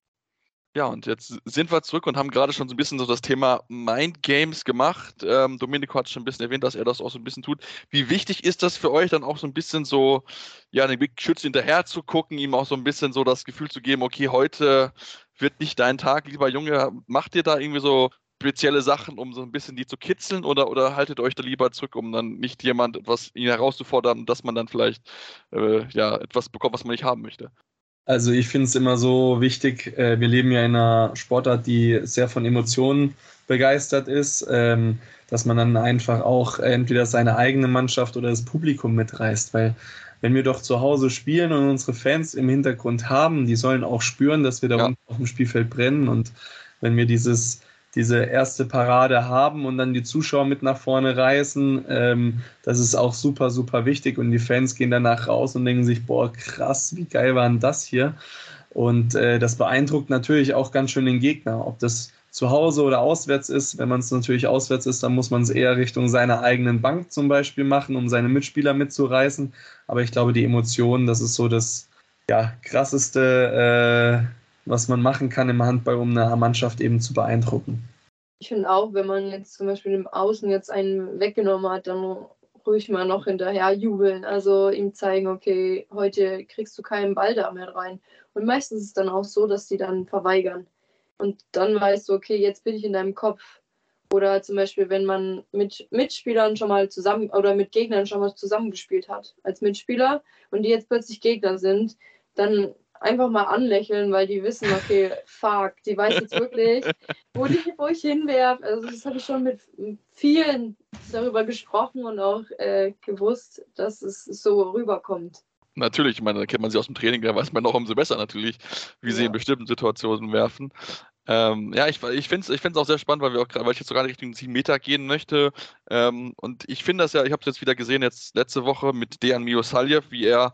Ja, und jetzt sind wir zurück und haben gerade schon so ein bisschen so das Thema Mind Games gemacht. Ähm, Domenico hat schon ein bisschen erwähnt, dass er das auch so ein bisschen tut. Wie wichtig ist das für euch dann auch so ein bisschen so, ja, den Big Schütze hinterher zu gucken, ihm auch so ein bisschen so das Gefühl zu geben, okay, heute wird nicht dein Tag, lieber Junge, macht ihr da irgendwie so spezielle Sachen, um so ein bisschen die zu kitzeln oder, oder haltet euch da lieber zurück, um dann nicht jemand etwas ihn herauszufordern, dass man dann vielleicht äh, ja, etwas bekommt, was man nicht haben möchte? Also ich finde es immer so wichtig, äh, wir leben ja in einer Sportart, die sehr von Emotionen begeistert ist, ähm, dass man dann einfach auch entweder seine eigene Mannschaft oder das Publikum mitreißt, weil wenn wir doch zu Hause spielen und unsere Fans im Hintergrund haben, die sollen auch spüren, dass wir da ja. unten auf dem Spielfeld brennen und wenn wir dieses diese erste Parade haben und dann die Zuschauer mit nach vorne reißen. Ähm, das ist auch super, super wichtig. Und die Fans gehen danach raus und denken sich, boah, krass, wie geil war denn das hier? Und äh, das beeindruckt natürlich auch ganz schön den Gegner. Ob das zu Hause oder auswärts ist, wenn man es natürlich auswärts ist, dann muss man es eher Richtung seiner eigenen Bank zum Beispiel machen, um seine Mitspieler mitzureißen. Aber ich glaube, die Emotionen, das ist so das ja, krasseste. Äh, was man machen kann im Handball, um eine Mannschaft eben zu beeindrucken. Ich finde auch, wenn man jetzt zum Beispiel im Außen jetzt einen weggenommen hat, dann ruhig mal noch hinterher jubeln. Also ihm zeigen, okay, heute kriegst du keinen Ball da mehr rein. Und meistens ist es dann auch so, dass die dann verweigern. Und dann weißt du, okay, jetzt bin ich in deinem Kopf. Oder zum Beispiel, wenn man mit Mitspielern schon mal zusammen oder mit Gegnern schon mal zusammengespielt hat als Mitspieler und die jetzt plötzlich Gegner sind, dann einfach mal anlächeln, weil die wissen, okay, fuck, die weiß jetzt wirklich, wo, die, wo ich hinwerfe. Also das habe ich schon mit vielen darüber gesprochen und auch äh, gewusst, dass es so rüberkommt. Natürlich, ich meine, da kennt man sie aus dem Training, da weiß man auch umso besser natürlich, wie ja. sie in bestimmten Situationen werfen. Ähm, ja, ich, ich finde es ich auch sehr spannend, weil, wir auch, weil ich jetzt sogar Richtung 7 Meter gehen möchte. Ähm, und ich finde das ja, ich habe es jetzt wieder gesehen, jetzt letzte Woche mit Dejan Miosaljev, wie er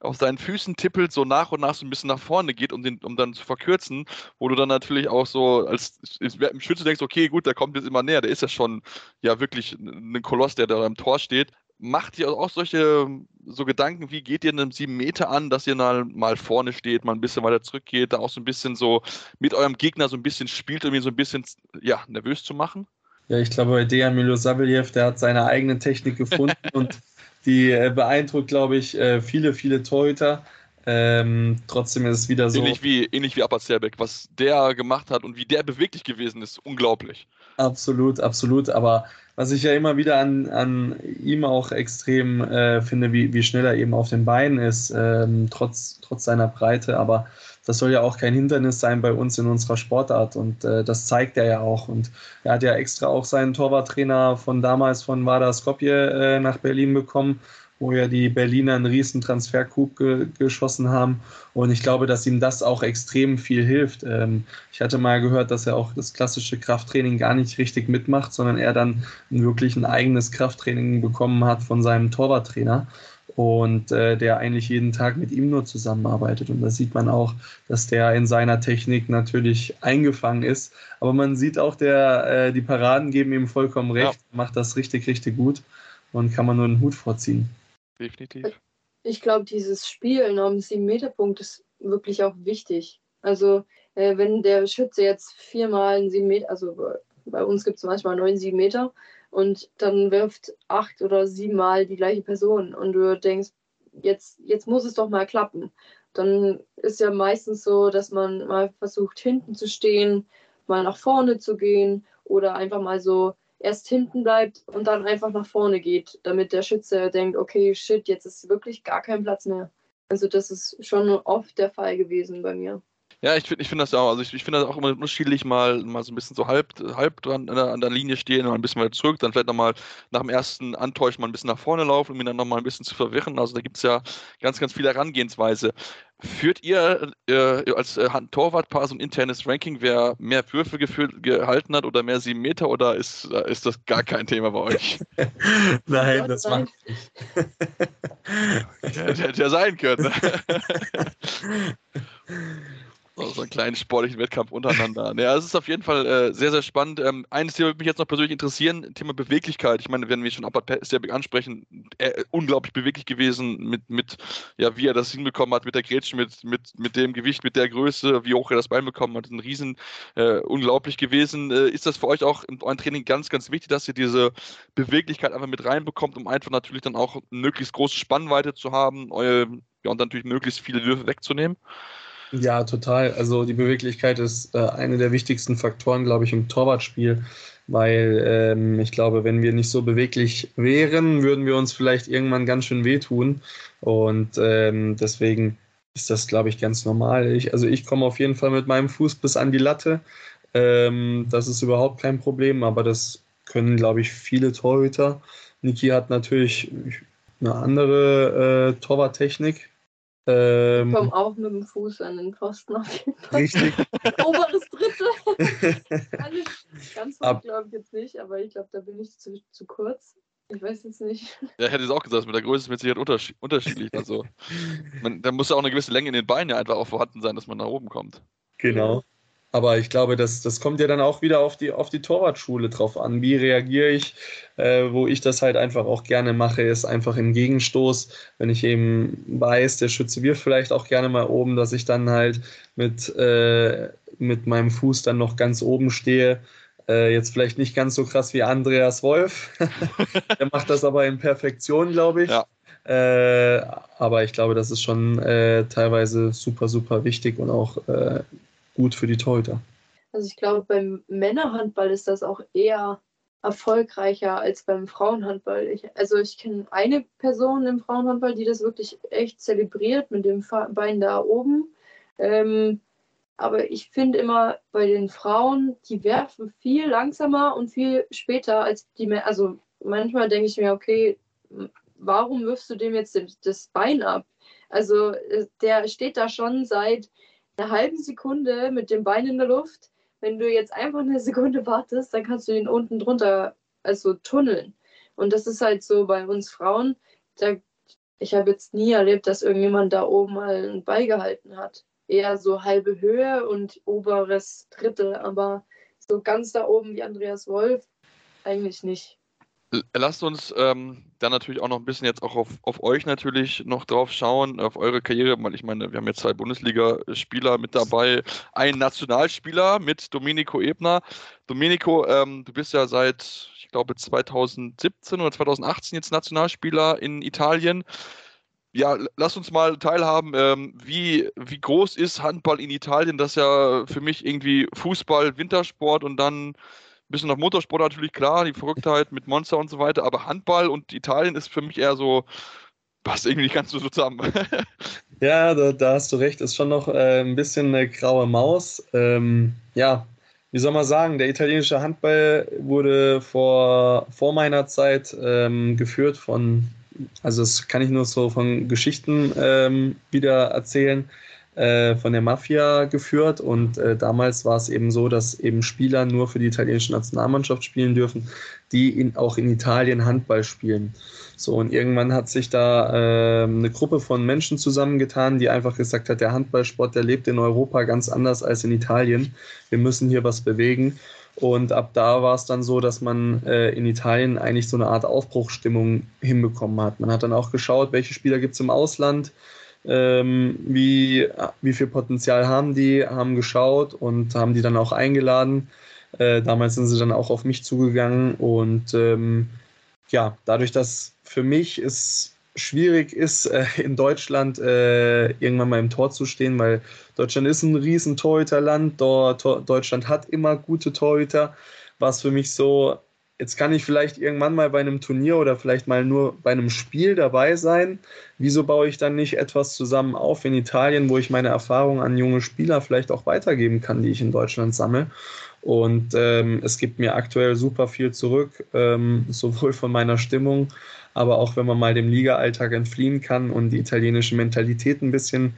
auf seinen Füßen tippelt, so nach und nach so ein bisschen nach vorne geht, um, den, um dann zu verkürzen, wo du dann natürlich auch so als im Schütze denkst, okay, gut, der kommt jetzt immer näher, der ist ja schon ja wirklich ein Koloss, der da im Tor steht. macht ihr auch solche so Gedanken, wie geht ihr einem 7 Meter an, dass ihr mal, mal vorne steht, mal ein bisschen weiter zurückgeht, da auch so ein bisschen so mit eurem Gegner so ein bisschen spielt, um ihn so ein bisschen ja, nervös zu machen? Ja, ich glaube, bei Dejan Milosavljev, der hat seine eigene Technik gefunden und die äh, beeindruckt, glaube ich, äh, viele, viele Torhüter. Ähm, trotzdem ist es wieder so. Ähnlich wie, ähnlich wie Apazerbek, was der gemacht hat und wie der beweglich gewesen ist, unglaublich. Absolut, absolut. Aber was ich ja immer wieder an, an ihm auch extrem äh, finde, wie, wie schnell er eben auf den Beinen ist, ähm, trotz, trotz seiner Breite. Aber das soll ja auch kein Hindernis sein bei uns in unserer Sportart und äh, das zeigt er ja auch. Und er hat ja extra auch seinen Torwarttrainer von damals von Vardar Skopje äh, nach Berlin bekommen wo ja die Berliner einen riesen Transfercoup ge geschossen haben. Und ich glaube, dass ihm das auch extrem viel hilft. Ähm, ich hatte mal gehört, dass er auch das klassische Krafttraining gar nicht richtig mitmacht, sondern er dann wirklich ein eigenes Krafttraining bekommen hat von seinem Torwarttrainer und äh, der eigentlich jeden Tag mit ihm nur zusammenarbeitet. Und da sieht man auch, dass der in seiner Technik natürlich eingefangen ist. Aber man sieht auch, der, äh, die Paraden geben ihm vollkommen recht, ja. macht das richtig, richtig gut und kann man nur einen Hut vorziehen definitiv. Ich glaube, dieses Spielen am 7-Meter-Punkt ist wirklich auch wichtig. Also, äh, wenn der Schütze jetzt viermal einen 7 Meter, also bei uns gibt es manchmal neun 7 Meter, und dann wirft acht oder siebenmal die gleiche Person und du denkst, jetzt, jetzt muss es doch mal klappen. Dann ist ja meistens so, dass man mal versucht, hinten zu stehen, mal nach vorne zu gehen oder einfach mal so erst hinten bleibt und dann einfach nach vorne geht, damit der Schütze denkt, okay, shit, jetzt ist wirklich gar kein Platz mehr. Also das ist schon oft der Fall gewesen bei mir. Ja, ich finde ich find das auch. Also ich, ich finde das auch immer unterschiedlich, mal, mal so ein bisschen so halb, halb dran an der, an der Linie stehen und ein bisschen weiter zurück, dann vielleicht nochmal nach dem ersten Antäuschen mal ein bisschen nach vorne laufen, um ihn dann nochmal ein bisschen zu verwirren. Also da gibt es ja ganz, ganz viele Herangehensweise. Führt ihr äh, als äh, Torwartpaar so ein internes Ranking, wer mehr Würfe geführt, gehalten hat oder mehr sieben Meter oder ist, äh, ist das gar kein Thema bei euch? Nein, das macht nicht. Hätte ja sein können. so einen kleinen sportlichen Wettkampf untereinander. Ja, es ist auf jeden Fall äh, sehr, sehr spannend. Ähm, eines Thema würde mich jetzt noch persönlich interessieren, Thema Beweglichkeit. Ich meine, wenn wir schon Abbott Sterbik ansprechen, er, unglaublich beweglich gewesen mit, mit, ja, wie er das hinbekommen hat mit der Grätsche, mit, mit, mit dem Gewicht, mit der Größe, wie hoch er das Bein bekommen hat. Ein Riesen, äh, unglaublich gewesen. Äh, ist das für euch auch in eurem Training ganz, ganz wichtig, dass ihr diese Beweglichkeit einfach mit reinbekommt, um einfach natürlich dann auch möglichst große Spannweite zu haben, eure, ja, und natürlich möglichst viele Würfe wegzunehmen? Ja, total. Also die Beweglichkeit ist äh, eine der wichtigsten Faktoren, glaube ich, im Torwartspiel, weil ähm, ich glaube, wenn wir nicht so beweglich wären, würden wir uns vielleicht irgendwann ganz schön wehtun. Und ähm, deswegen ist das, glaube ich, ganz normal. Ich, also ich komme auf jeden Fall mit meinem Fuß bis an die Latte. Ähm, das ist überhaupt kein Problem, aber das können, glaube ich, viele Torhüter. Niki hat natürlich eine andere äh, Torwarttechnik, ähm, ich komme auch mit dem Fuß an den Pfosten auf jeden Fall. Richtig. Oberes Drittel. ganz hoch glaube ich jetzt nicht, aber ich glaube, da bin ich zu, zu kurz. Ich weiß jetzt nicht. Ja, ich hätte es auch gesagt, mit der Größe ist mit Sicherheit unterschiedlich. Also, man, da muss ja auch eine gewisse Länge in den Beinen ja einfach auch vorhanden sein, dass man nach oben kommt. Genau. Aber ich glaube, das, das kommt ja dann auch wieder auf die, auf die Torwartschule drauf an. Wie reagiere ich? Äh, wo ich das halt einfach auch gerne mache, ist einfach im Gegenstoß, wenn ich eben weiß, der Schütze wirft vielleicht auch gerne mal oben, dass ich dann halt mit, äh, mit meinem Fuß dann noch ganz oben stehe. Äh, jetzt vielleicht nicht ganz so krass wie Andreas Wolf. der macht das aber in Perfektion, glaube ich. Ja. Äh, aber ich glaube, das ist schon äh, teilweise super, super wichtig und auch äh, gut für die Torhüter. Also ich glaube, beim Männerhandball ist das auch eher erfolgreicher als beim Frauenhandball. Ich, also ich kenne eine Person im Frauenhandball, die das wirklich echt zelebriert mit dem Bein da oben. Ähm, aber ich finde immer bei den Frauen, die werfen viel langsamer und viel später als die Männer. Also manchmal denke ich mir, okay, warum wirfst du dem jetzt das Bein ab? Also äh, der steht da schon seit einer halben Sekunde mit dem Bein in der Luft. Wenn du jetzt einfach eine Sekunde wartest, dann kannst du ihn unten drunter also tunneln. Und das ist halt so bei uns Frauen. Da, ich habe jetzt nie erlebt, dass irgendjemand da oben mal einen Ball gehalten hat. Eher so halbe Höhe und oberes Drittel, aber so ganz da oben wie Andreas Wolf eigentlich nicht. Lasst uns ähm, dann natürlich auch noch ein bisschen jetzt auch auf, auf euch natürlich noch drauf schauen, auf eure Karriere, weil ich meine, wir haben jetzt zwei Bundesligaspieler mit dabei, einen Nationalspieler mit Domenico Ebner. Domenico, ähm, du bist ja seit, ich glaube, 2017 oder 2018 jetzt Nationalspieler in Italien. Ja, lass uns mal teilhaben, ähm, wie, wie groß ist Handball in Italien? Das ist ja für mich irgendwie Fußball, Wintersport und dann bisschen noch Motorsport natürlich, klar, die Verrücktheit mit Monster und so weiter, aber Handball und Italien ist für mich eher so, passt irgendwie nicht ganz so zusammen. ja, da, da, hast du recht, ist schon noch äh, ein bisschen eine graue Maus. Ähm, ja, wie soll man sagen, der italienische Handball wurde vor, vor meiner Zeit ähm, geführt von, also das kann ich nur so von Geschichten ähm, wieder erzählen äh, von der Mafia geführt und äh, damals war es eben so, dass eben Spieler nur für die italienische Nationalmannschaft spielen dürfen, die in, auch in Italien Handball spielen. So, und irgendwann hat sich da äh, eine Gruppe von Menschen zusammengetan, die einfach gesagt hat, der Handballsport, der lebt in Europa ganz anders als in Italien. Wir müssen hier was bewegen. Und ab da war es dann so, dass man äh, in Italien eigentlich so eine Art Aufbruchstimmung hinbekommen hat. Man hat dann auch geschaut, welche Spieler gibt es im Ausland, ähm, wie, wie viel Potenzial haben die, haben geschaut und haben die dann auch eingeladen. Äh, damals sind sie dann auch auf mich zugegangen und ähm, ja, dadurch, dass für mich es schwierig ist, äh, in Deutschland äh, irgendwann mal im Tor zu stehen, weil Deutschland ist ein riesen Torhüterland, Deutschland hat immer gute Torhüter, war es für mich so, jetzt kann ich vielleicht irgendwann mal bei einem Turnier oder vielleicht mal nur bei einem Spiel dabei sein. Wieso baue ich dann nicht etwas zusammen auf in Italien, wo ich meine Erfahrungen an junge Spieler vielleicht auch weitergeben kann, die ich in Deutschland sammle? Und ähm, es gibt mir aktuell super viel zurück, ähm, sowohl von meiner Stimmung, aber auch wenn man mal dem Liga-Alltag entfliehen kann und die italienische Mentalität ein bisschen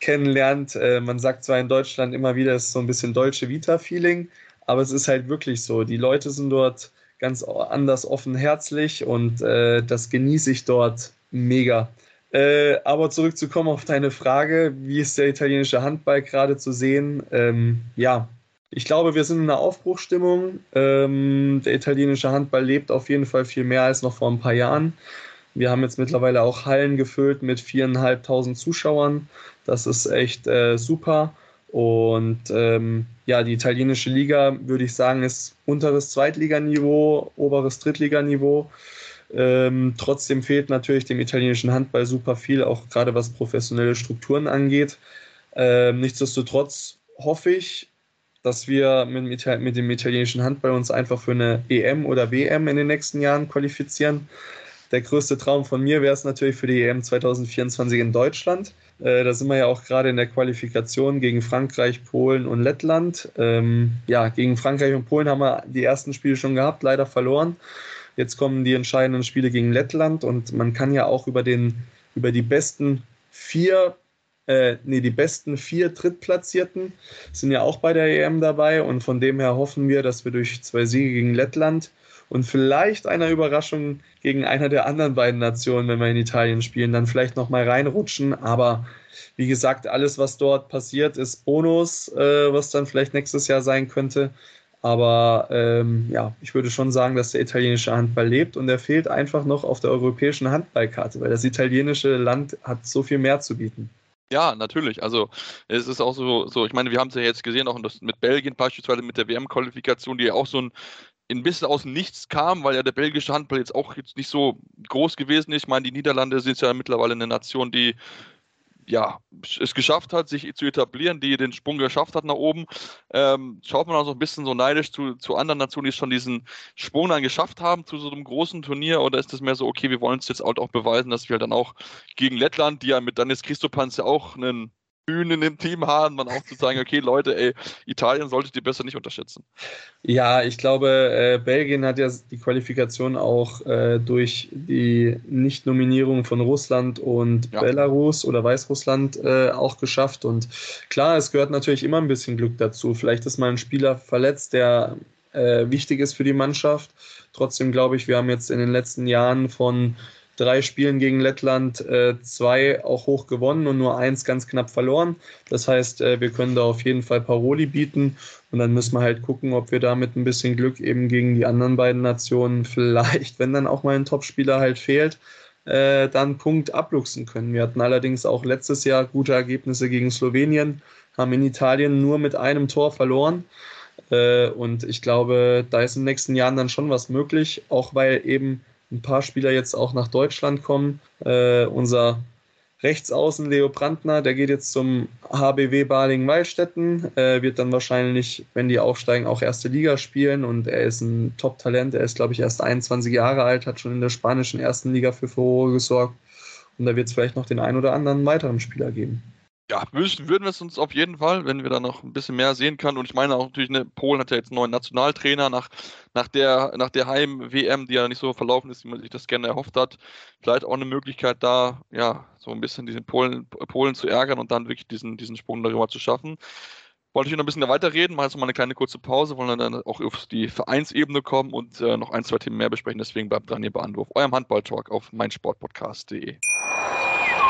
kennenlernt. Äh, man sagt zwar in Deutschland immer wieder, es ist so ein bisschen deutsche Vita-Feeling, aber es ist halt wirklich so. Die Leute sind dort ganz anders offenherzig und äh, das genieße ich dort mega. Äh, aber zurückzukommen auf deine Frage, wie ist der italienische Handball gerade zu sehen? Ähm, ja, ich glaube, wir sind in einer Aufbruchstimmung. Ähm, der italienische Handball lebt auf jeden Fall viel mehr als noch vor ein paar Jahren. Wir haben jetzt mittlerweile auch Hallen gefüllt mit viereinhalbtausend Zuschauern. Das ist echt äh, super. Und ähm, ja, die italienische Liga, würde ich sagen, ist unteres Zweitliganiveau, oberes Drittliganiveau. Ähm, trotzdem fehlt natürlich dem italienischen Handball super viel, auch gerade was professionelle Strukturen angeht. Ähm, nichtsdestotrotz hoffe ich, dass wir mit, mit, dem italienischen Handball uns einfach für eine EM oder WM in den nächsten Jahren qualifizieren. Der größte Traum von mir wäre es natürlich für die EM 2024 in Deutschland. Äh, da sind wir ja auch gerade in der Qualifikation gegen Frankreich, Polen und Lettland. Ähm, ja, gegen Frankreich und Polen haben wir die ersten Spiele schon gehabt, leider verloren. Jetzt kommen die entscheidenden Spiele gegen Lettland und man kann ja auch über, den, über die besten vier, äh, nee, die besten vier Drittplatzierten sind ja auch bei der EM dabei und von dem her hoffen wir, dass wir durch zwei Siege gegen Lettland und vielleicht einer Überraschung gegen einer der anderen beiden Nationen, wenn wir in Italien spielen, dann vielleicht nochmal reinrutschen. Aber wie gesagt, alles, was dort passiert, ist Bonus, äh, was dann vielleicht nächstes Jahr sein könnte. Aber ähm, ja, ich würde schon sagen, dass der italienische Handball lebt und er fehlt einfach noch auf der europäischen Handballkarte, weil das italienische Land hat so viel mehr zu bieten. Ja, natürlich. Also es ist auch so, so ich meine, wir haben es ja jetzt gesehen, auch mit Belgien beispielsweise mit der WM-Qualifikation, die ja auch so ein ein bisschen aus dem Nichts kam, weil ja der belgische Handball jetzt auch jetzt nicht so groß gewesen ist. Ich meine, die Niederlande sind ja mittlerweile eine Nation, die ja, es geschafft hat, sich zu etablieren, die den Sprung geschafft hat nach oben. Ähm, schaut man auch so ein bisschen so neidisch zu, zu anderen Nationen, die schon diesen Sprung dann geschafft haben zu so einem großen Turnier? Oder ist es mehr so, okay, wir wollen es jetzt halt auch beweisen, dass wir dann auch gegen Lettland, die ja mit Dennis Christopans ja auch einen Bühnen im Team haben, dann auch zu sagen, okay, Leute, ey, Italien solltet ihr besser nicht unterschätzen. Ja, ich glaube, äh, Belgien hat ja die Qualifikation auch äh, durch die Nichtnominierung von Russland und ja. Belarus oder Weißrussland äh, auch geschafft. Und klar, es gehört natürlich immer ein bisschen Glück dazu. Vielleicht ist mal ein Spieler verletzt, der äh, wichtig ist für die Mannschaft. Trotzdem glaube ich, wir haben jetzt in den letzten Jahren von drei Spielen gegen Lettland äh, zwei auch hoch gewonnen und nur eins ganz knapp verloren. Das heißt, äh, wir können da auf jeden Fall Paroli bieten und dann müssen wir halt gucken, ob wir da mit ein bisschen Glück eben gegen die anderen beiden Nationen vielleicht, wenn dann auch mal ein Topspieler halt fehlt, äh, dann Punkt abluchsen können. Wir hatten allerdings auch letztes Jahr gute Ergebnisse gegen Slowenien, haben in Italien nur mit einem Tor verloren. Äh, und ich glaube, da ist in den nächsten Jahren dann schon was möglich, auch weil eben ein paar Spieler jetzt auch nach Deutschland kommen. Äh, unser Rechtsaußen Leo Brandner, der geht jetzt zum HBW Balingen-Weilstätten, äh, wird dann wahrscheinlich, wenn die aufsteigen, auch erste Liga spielen und er ist ein Top-Talent. Er ist, glaube ich, erst 21 Jahre alt, hat schon in der spanischen ersten Liga für Furore gesorgt und da wird es vielleicht noch den einen oder anderen weiteren Spieler geben ja, würden wir es uns auf jeden Fall, wenn wir da noch ein bisschen mehr sehen können. Und ich meine auch natürlich, ne, Polen hat ja jetzt einen neuen Nationaltrainer nach, nach der, nach der Heim-WM, die ja nicht so verlaufen ist, wie man sich das gerne erhofft hat. Vielleicht auch eine Möglichkeit da, ja, so ein bisschen diesen Polen, Polen zu ärgern und dann wirklich diesen, diesen Sprung darüber zu schaffen. Wollte ich noch ein bisschen weiterreden, machen jetzt mal eine kleine kurze Pause, wollen dann auch auf die Vereinsebene kommen und äh, noch ein, zwei Themen mehr besprechen. Deswegen bleibt dran hier bei Anruf, eurem Handball-Talk auf meinsportpodcast.de.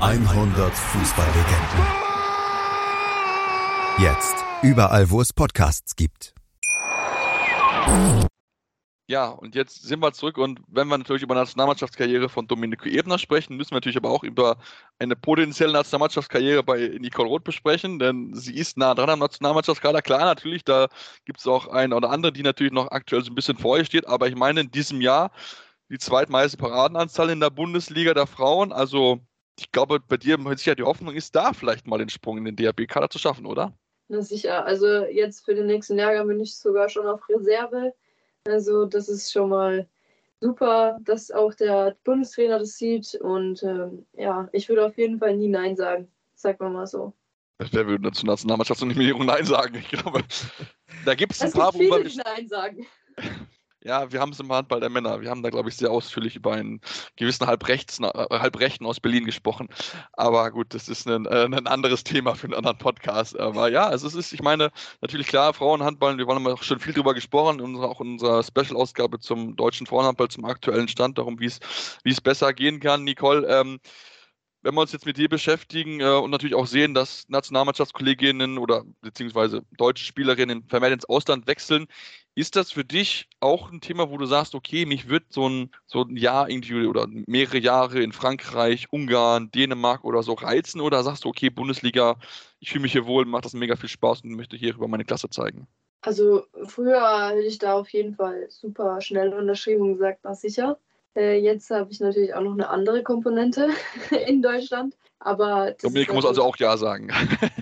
100 Fußballlegenden. Jetzt. Überall, wo es Podcasts gibt. Ja, und jetzt sind wir zurück und wenn wir natürlich über Nationalmannschaftskarriere von Domenico Ebner sprechen, müssen wir natürlich aber auch über eine potenzielle Nationalmannschaftskarriere bei Nicole Roth besprechen, denn sie ist nah dran am Nationalmannschaftskader. Klar, natürlich, da gibt es auch eine oder andere, die natürlich noch aktuell so ein bisschen vor ihr steht, aber ich meine, in diesem Jahr die zweitmeiste Paradenanzahl in der Bundesliga der Frauen, also ich glaube, bei dir mit Sicherheit die Hoffnung ist, da vielleicht mal den Sprung in den DAB-Kader zu schaffen, oder? Na sicher. Also jetzt für den nächsten Lehrgang bin ich sogar schon auf Reserve. Also das ist schon mal super, dass auch der Bundestrainer das sieht. Und ähm, ja, ich würde auf jeden Fall nie Nein sagen. Sag mal mal so. Wer würde zur Nationalmannschaftsnominierung Nein sagen? Ich glaube, da gibt es ein paar, wo wir. Nein sagen. Ja, wir haben es im Handball der Männer. Wir haben da, glaube ich, sehr ausführlich über einen gewissen Halbrechts, äh, Halbrechten aus Berlin gesprochen. Aber gut, das ist ein, äh, ein anderes Thema für einen anderen Podcast. Aber ja, also es ist, ich meine, natürlich klar, Frauenhandball, wir haben auch schon viel drüber gesprochen, auch in unserer Special-Ausgabe zum deutschen Frauenhandball, zum aktuellen Stand, darum, wie es besser gehen kann. Nicole, ähm, wenn wir uns jetzt mit dir beschäftigen äh, und natürlich auch sehen, dass Nationalmannschaftskolleginnen oder beziehungsweise deutsche Spielerinnen vermehrt ins Ausland wechseln, ist das für dich auch ein Thema, wo du sagst, okay, mich wird so ein, so ein Jahr irgendwie oder mehrere Jahre in Frankreich, Ungarn, Dänemark oder so reizen? Oder sagst du, okay, Bundesliga, ich fühle mich hier wohl, macht das mega viel Spaß und möchte hier über meine Klasse zeigen? Also früher hätte ich da auf jeden Fall super schnell unterschrieben und gesagt, na sicher. Äh, jetzt habe ich natürlich auch noch eine andere Komponente in Deutschland. Aber Dominik muss also auch Ja sagen.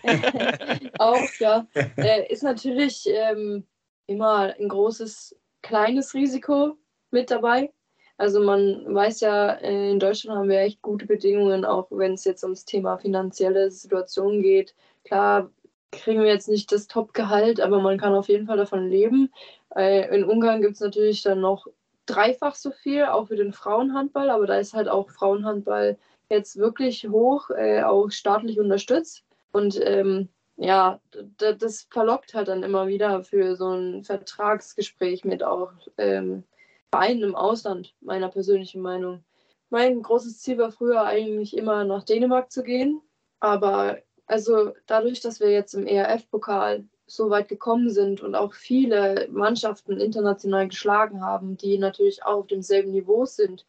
auch, ja. Äh, ist natürlich ähm, immer ein großes, kleines Risiko mit dabei. Also man weiß ja, in Deutschland haben wir echt gute Bedingungen, auch wenn es jetzt ums Thema finanzielle Situation geht. Klar kriegen wir jetzt nicht das Top-Gehalt, aber man kann auf jeden Fall davon leben. Äh, in Ungarn gibt es natürlich dann noch dreifach so viel, auch für den Frauenhandball, aber da ist halt auch Frauenhandball jetzt wirklich hoch, äh, auch staatlich unterstützt. Und ähm, ja, das verlockt halt dann immer wieder für so ein Vertragsgespräch mit auch ähm, Vereinen im Ausland, meiner persönlichen Meinung. Mein großes Ziel war früher eigentlich immer nach Dänemark zu gehen, aber also dadurch, dass wir jetzt im ERF-Pokal so weit gekommen sind und auch viele Mannschaften international geschlagen haben, die natürlich auch auf demselben Niveau sind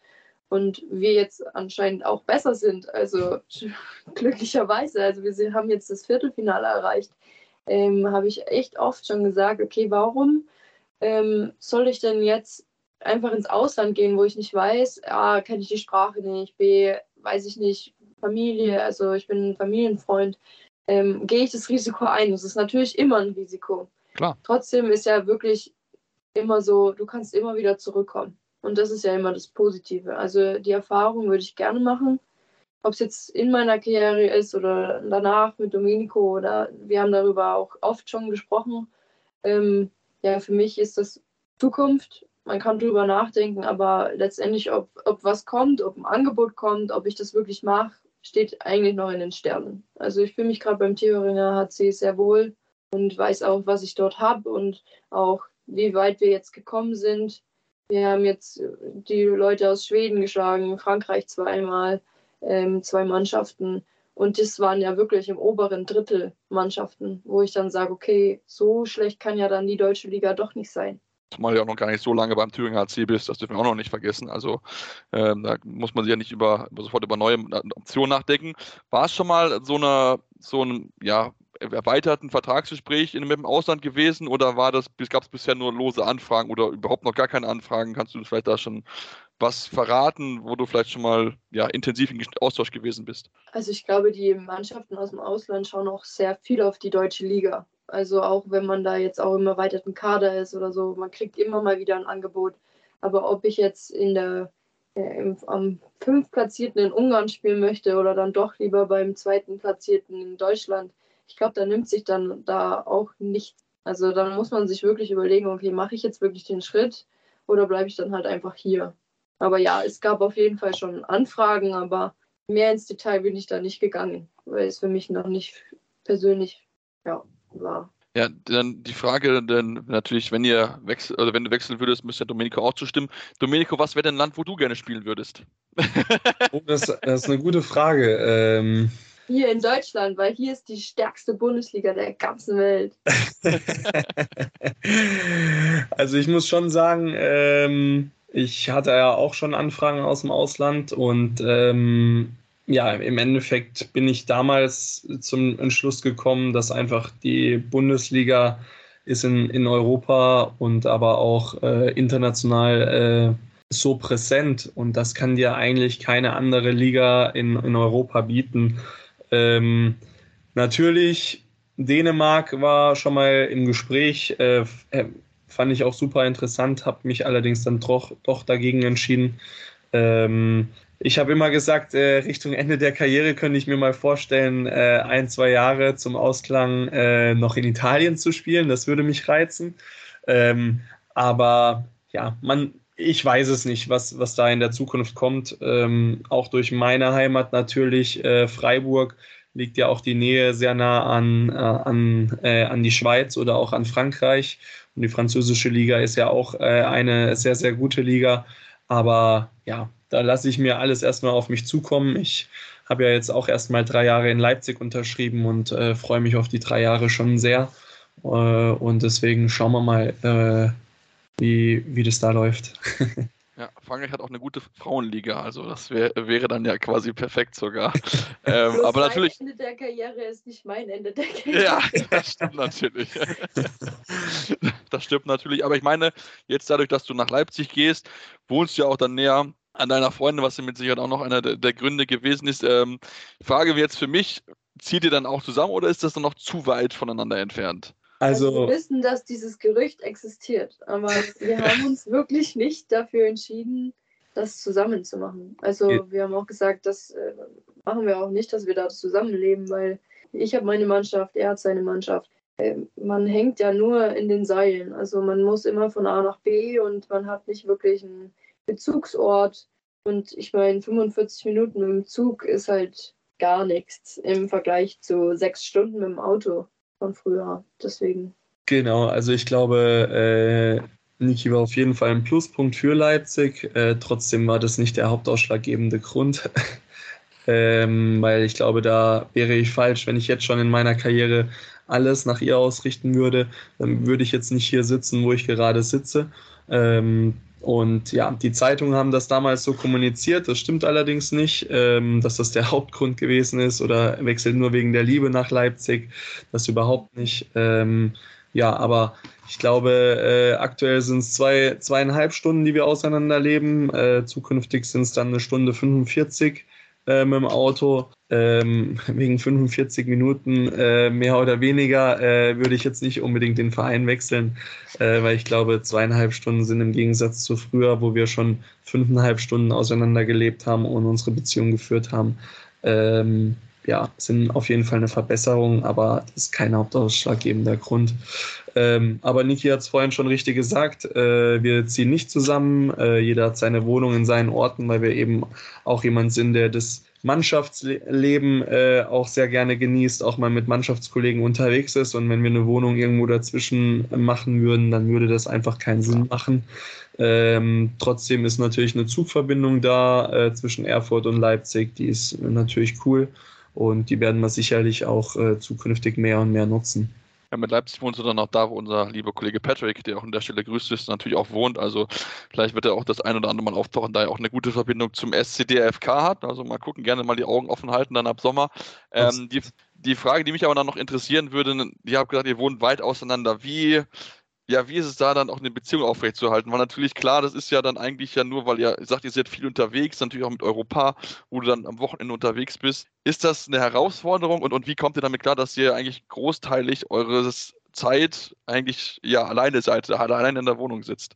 und wir jetzt anscheinend auch besser sind. Also glücklicherweise, also wir haben jetzt das Viertelfinale erreicht, ähm, habe ich echt oft schon gesagt, okay, warum ähm, soll ich denn jetzt einfach ins Ausland gehen, wo ich nicht weiß, A, kenne ich die Sprache nicht, B, weiß ich nicht, Familie, also ich bin ein Familienfreund, ähm, gehe ich das Risiko ein. Das ist natürlich immer ein Risiko. Klar. Trotzdem ist ja wirklich immer so, du kannst immer wieder zurückkommen. Und das ist ja immer das Positive. Also die Erfahrung würde ich gerne machen. ob es jetzt in meiner Karriere ist oder danach mit Domenico oder wir haben darüber auch oft schon gesprochen. Ähm, ja, für mich ist das Zukunft. Man kann drüber nachdenken, aber letztendlich, ob, ob was kommt, ob ein Angebot kommt, ob ich das wirklich mache, steht eigentlich noch in den Sternen. Also ich fühle mich gerade beim Thüringer HC sehr wohl und weiß auch, was ich dort habe und auch, wie weit wir jetzt gekommen sind. Wir haben jetzt die Leute aus Schweden geschlagen, Frankreich zweimal, ähm, zwei Mannschaften. Und das waren ja wirklich im oberen Drittel Mannschaften, wo ich dann sage, okay, so schlecht kann ja dann die deutsche Liga doch nicht sein. Zumal du ja auch noch gar nicht so lange beim Thüringer HC bist, das dürfen wir auch noch nicht vergessen. Also ähm, da muss man sich ja nicht über, sofort über neue Optionen nachdenken. War es schon mal so eine, so ein, ja, erweiterten Vertragsgespräch in, mit dem Ausland gewesen oder war das, gab es bisher nur lose Anfragen oder überhaupt noch gar keine Anfragen? Kannst du vielleicht da schon was verraten, wo du vielleicht schon mal ja, intensiv im Austausch gewesen bist? Also ich glaube, die Mannschaften aus dem Ausland schauen auch sehr viel auf die deutsche Liga. Also auch wenn man da jetzt auch im erweiterten Kader ist oder so, man kriegt immer mal wieder ein Angebot. Aber ob ich jetzt in der äh, im, am fünf Platzierten in Ungarn spielen möchte oder dann doch lieber beim zweiten Platzierten in Deutschland, ich glaube, da nimmt sich dann da auch nichts. Also dann muss man sich wirklich überlegen, okay, mache ich jetzt wirklich den Schritt oder bleibe ich dann halt einfach hier? Aber ja, es gab auf jeden Fall schon Anfragen, aber mehr ins Detail bin ich da nicht gegangen, weil es für mich noch nicht persönlich ja, war. Ja, dann die Frage, denn natürlich, wenn ihr wechsel, oder wenn du wechseln würdest, müsste Domenico auch zustimmen. Domenico, was wäre denn ein Land, wo du gerne spielen würdest? oh, das, das, ist eine gute Frage. Ähm, hier in Deutschland, weil hier ist die stärkste Bundesliga der ganzen Welt. also ich muss schon sagen, ähm, ich hatte ja auch schon Anfragen aus dem Ausland und ähm, ja, im Endeffekt bin ich damals zum Entschluss gekommen, dass einfach die Bundesliga ist in, in Europa und aber auch äh, international äh, so präsent und das kann dir eigentlich keine andere Liga in, in Europa bieten. Ähm, natürlich, Dänemark war schon mal im Gespräch, äh, äh fand ich auch super interessant, habe mich allerdings dann doch, doch dagegen entschieden. Ähm, ich habe immer gesagt, äh, Richtung Ende der Karriere könnte ich mir mal vorstellen, äh, ein, zwei Jahre zum Ausklang äh, noch in Italien zu spielen. Das würde mich reizen. Ähm, aber ja, man, ich weiß es nicht, was, was da in der Zukunft kommt. Ähm, auch durch meine Heimat natürlich, äh, Freiburg, liegt ja auch die Nähe sehr nah an, äh, an, äh, an die Schweiz oder auch an Frankreich. Und die französische Liga ist ja auch eine sehr, sehr gute Liga. Aber ja, da lasse ich mir alles erstmal auf mich zukommen. Ich habe ja jetzt auch erstmal drei Jahre in Leipzig unterschrieben und äh, freue mich auf die drei Jahre schon sehr. Äh, und deswegen schauen wir mal, äh, wie, wie das da läuft. Ja, Frankreich hat auch eine gute Frauenliga, also das wär, wäre dann ja quasi perfekt sogar. ähm, aber natürlich. Ende der Karriere ist nicht mein Ende der Karriere. Ja, das stimmt natürlich. das stimmt natürlich. Aber ich meine, jetzt dadurch, dass du nach Leipzig gehst, wohnst du ja auch dann näher an deiner Freundin, was ja mit Sicherheit auch noch einer der, der Gründe gewesen ist. Ähm, Frage jetzt für mich, zieht ihr dann auch zusammen oder ist das dann noch zu weit voneinander entfernt? Also, wir wissen, dass dieses Gerücht existiert, aber wir haben uns wirklich nicht dafür entschieden, das zusammen zu machen. Also ja. wir haben auch gesagt, das äh, machen wir auch nicht, dass wir da zusammenleben, weil ich habe meine Mannschaft, er hat seine Mannschaft. Äh, man hängt ja nur in den Seilen. Also man muss immer von A nach B und man hat nicht wirklich einen Bezugsort. Und ich meine, 45 Minuten mit dem Zug ist halt gar nichts im Vergleich zu sechs Stunden mit dem Auto von früher. Deswegen. Genau, also ich glaube, äh, Niki war auf jeden Fall ein Pluspunkt für Leipzig. Äh, trotzdem war das nicht der hauptausschlaggebende Grund. ähm, weil ich glaube, da wäre ich falsch, wenn ich jetzt schon in meiner Karriere alles nach ihr ausrichten würde. Dann würde ich jetzt nicht hier sitzen, wo ich gerade sitze. Ähm, und ja, die Zeitungen haben das damals so kommuniziert. Das stimmt allerdings nicht, ähm, dass das der Hauptgrund gewesen ist oder wechselt nur wegen der Liebe nach Leipzig. Das überhaupt nicht. Ähm, ja, aber ich glaube, äh, aktuell sind es zwei, zweieinhalb Stunden, die wir auseinanderleben. Äh, zukünftig sind es dann eine Stunde 45 äh, mit dem Auto. Ähm, wegen 45 Minuten äh, mehr oder weniger äh, würde ich jetzt nicht unbedingt den Verein wechseln, äh, weil ich glaube, zweieinhalb Stunden sind im Gegensatz zu früher, wo wir schon fünfeinhalb Stunden auseinander gelebt haben und unsere Beziehung geführt haben, ähm, ja, sind auf jeden Fall eine Verbesserung, aber ist kein hauptausschlaggebender Grund. Ähm, aber Niki hat es vorhin schon richtig gesagt, äh, wir ziehen nicht zusammen, äh, jeder hat seine Wohnung in seinen Orten, weil wir eben auch jemand sind, der das Mannschaftsleben äh, auch sehr gerne genießt, auch mal mit Mannschaftskollegen unterwegs ist. Und wenn wir eine Wohnung irgendwo dazwischen machen würden, dann würde das einfach keinen Sinn machen. Ähm, trotzdem ist natürlich eine Zugverbindung da äh, zwischen Erfurt und Leipzig, die ist natürlich cool und die werden wir sicherlich auch äh, zukünftig mehr und mehr nutzen. Ja, mit Leipzig wohnt dann auch da, wo unser lieber Kollege Patrick, der auch an der Stelle grüßt ist, natürlich auch wohnt. Also vielleicht wird er auch das ein oder andere Mal auftauchen, da er auch eine gute Verbindung zum SCDFK hat. Also mal gucken, gerne mal die Augen offen halten, dann ab Sommer. Ähm, die, die Frage, die mich aber dann noch interessieren würde, ihr habt gesagt, ihr wohnt weit auseinander. Wie ja, wie ist es da dann auch eine Beziehung aufrechtzuerhalten? Weil natürlich klar, das ist ja dann eigentlich ja nur, weil ihr sagt, ihr seid viel unterwegs, natürlich auch mit Europa, wo du dann am Wochenende unterwegs bist. Ist das eine Herausforderung und, und wie kommt ihr damit klar, dass ihr eigentlich großteilig eure Zeit eigentlich ja alleine seid, alleine in der Wohnung sitzt?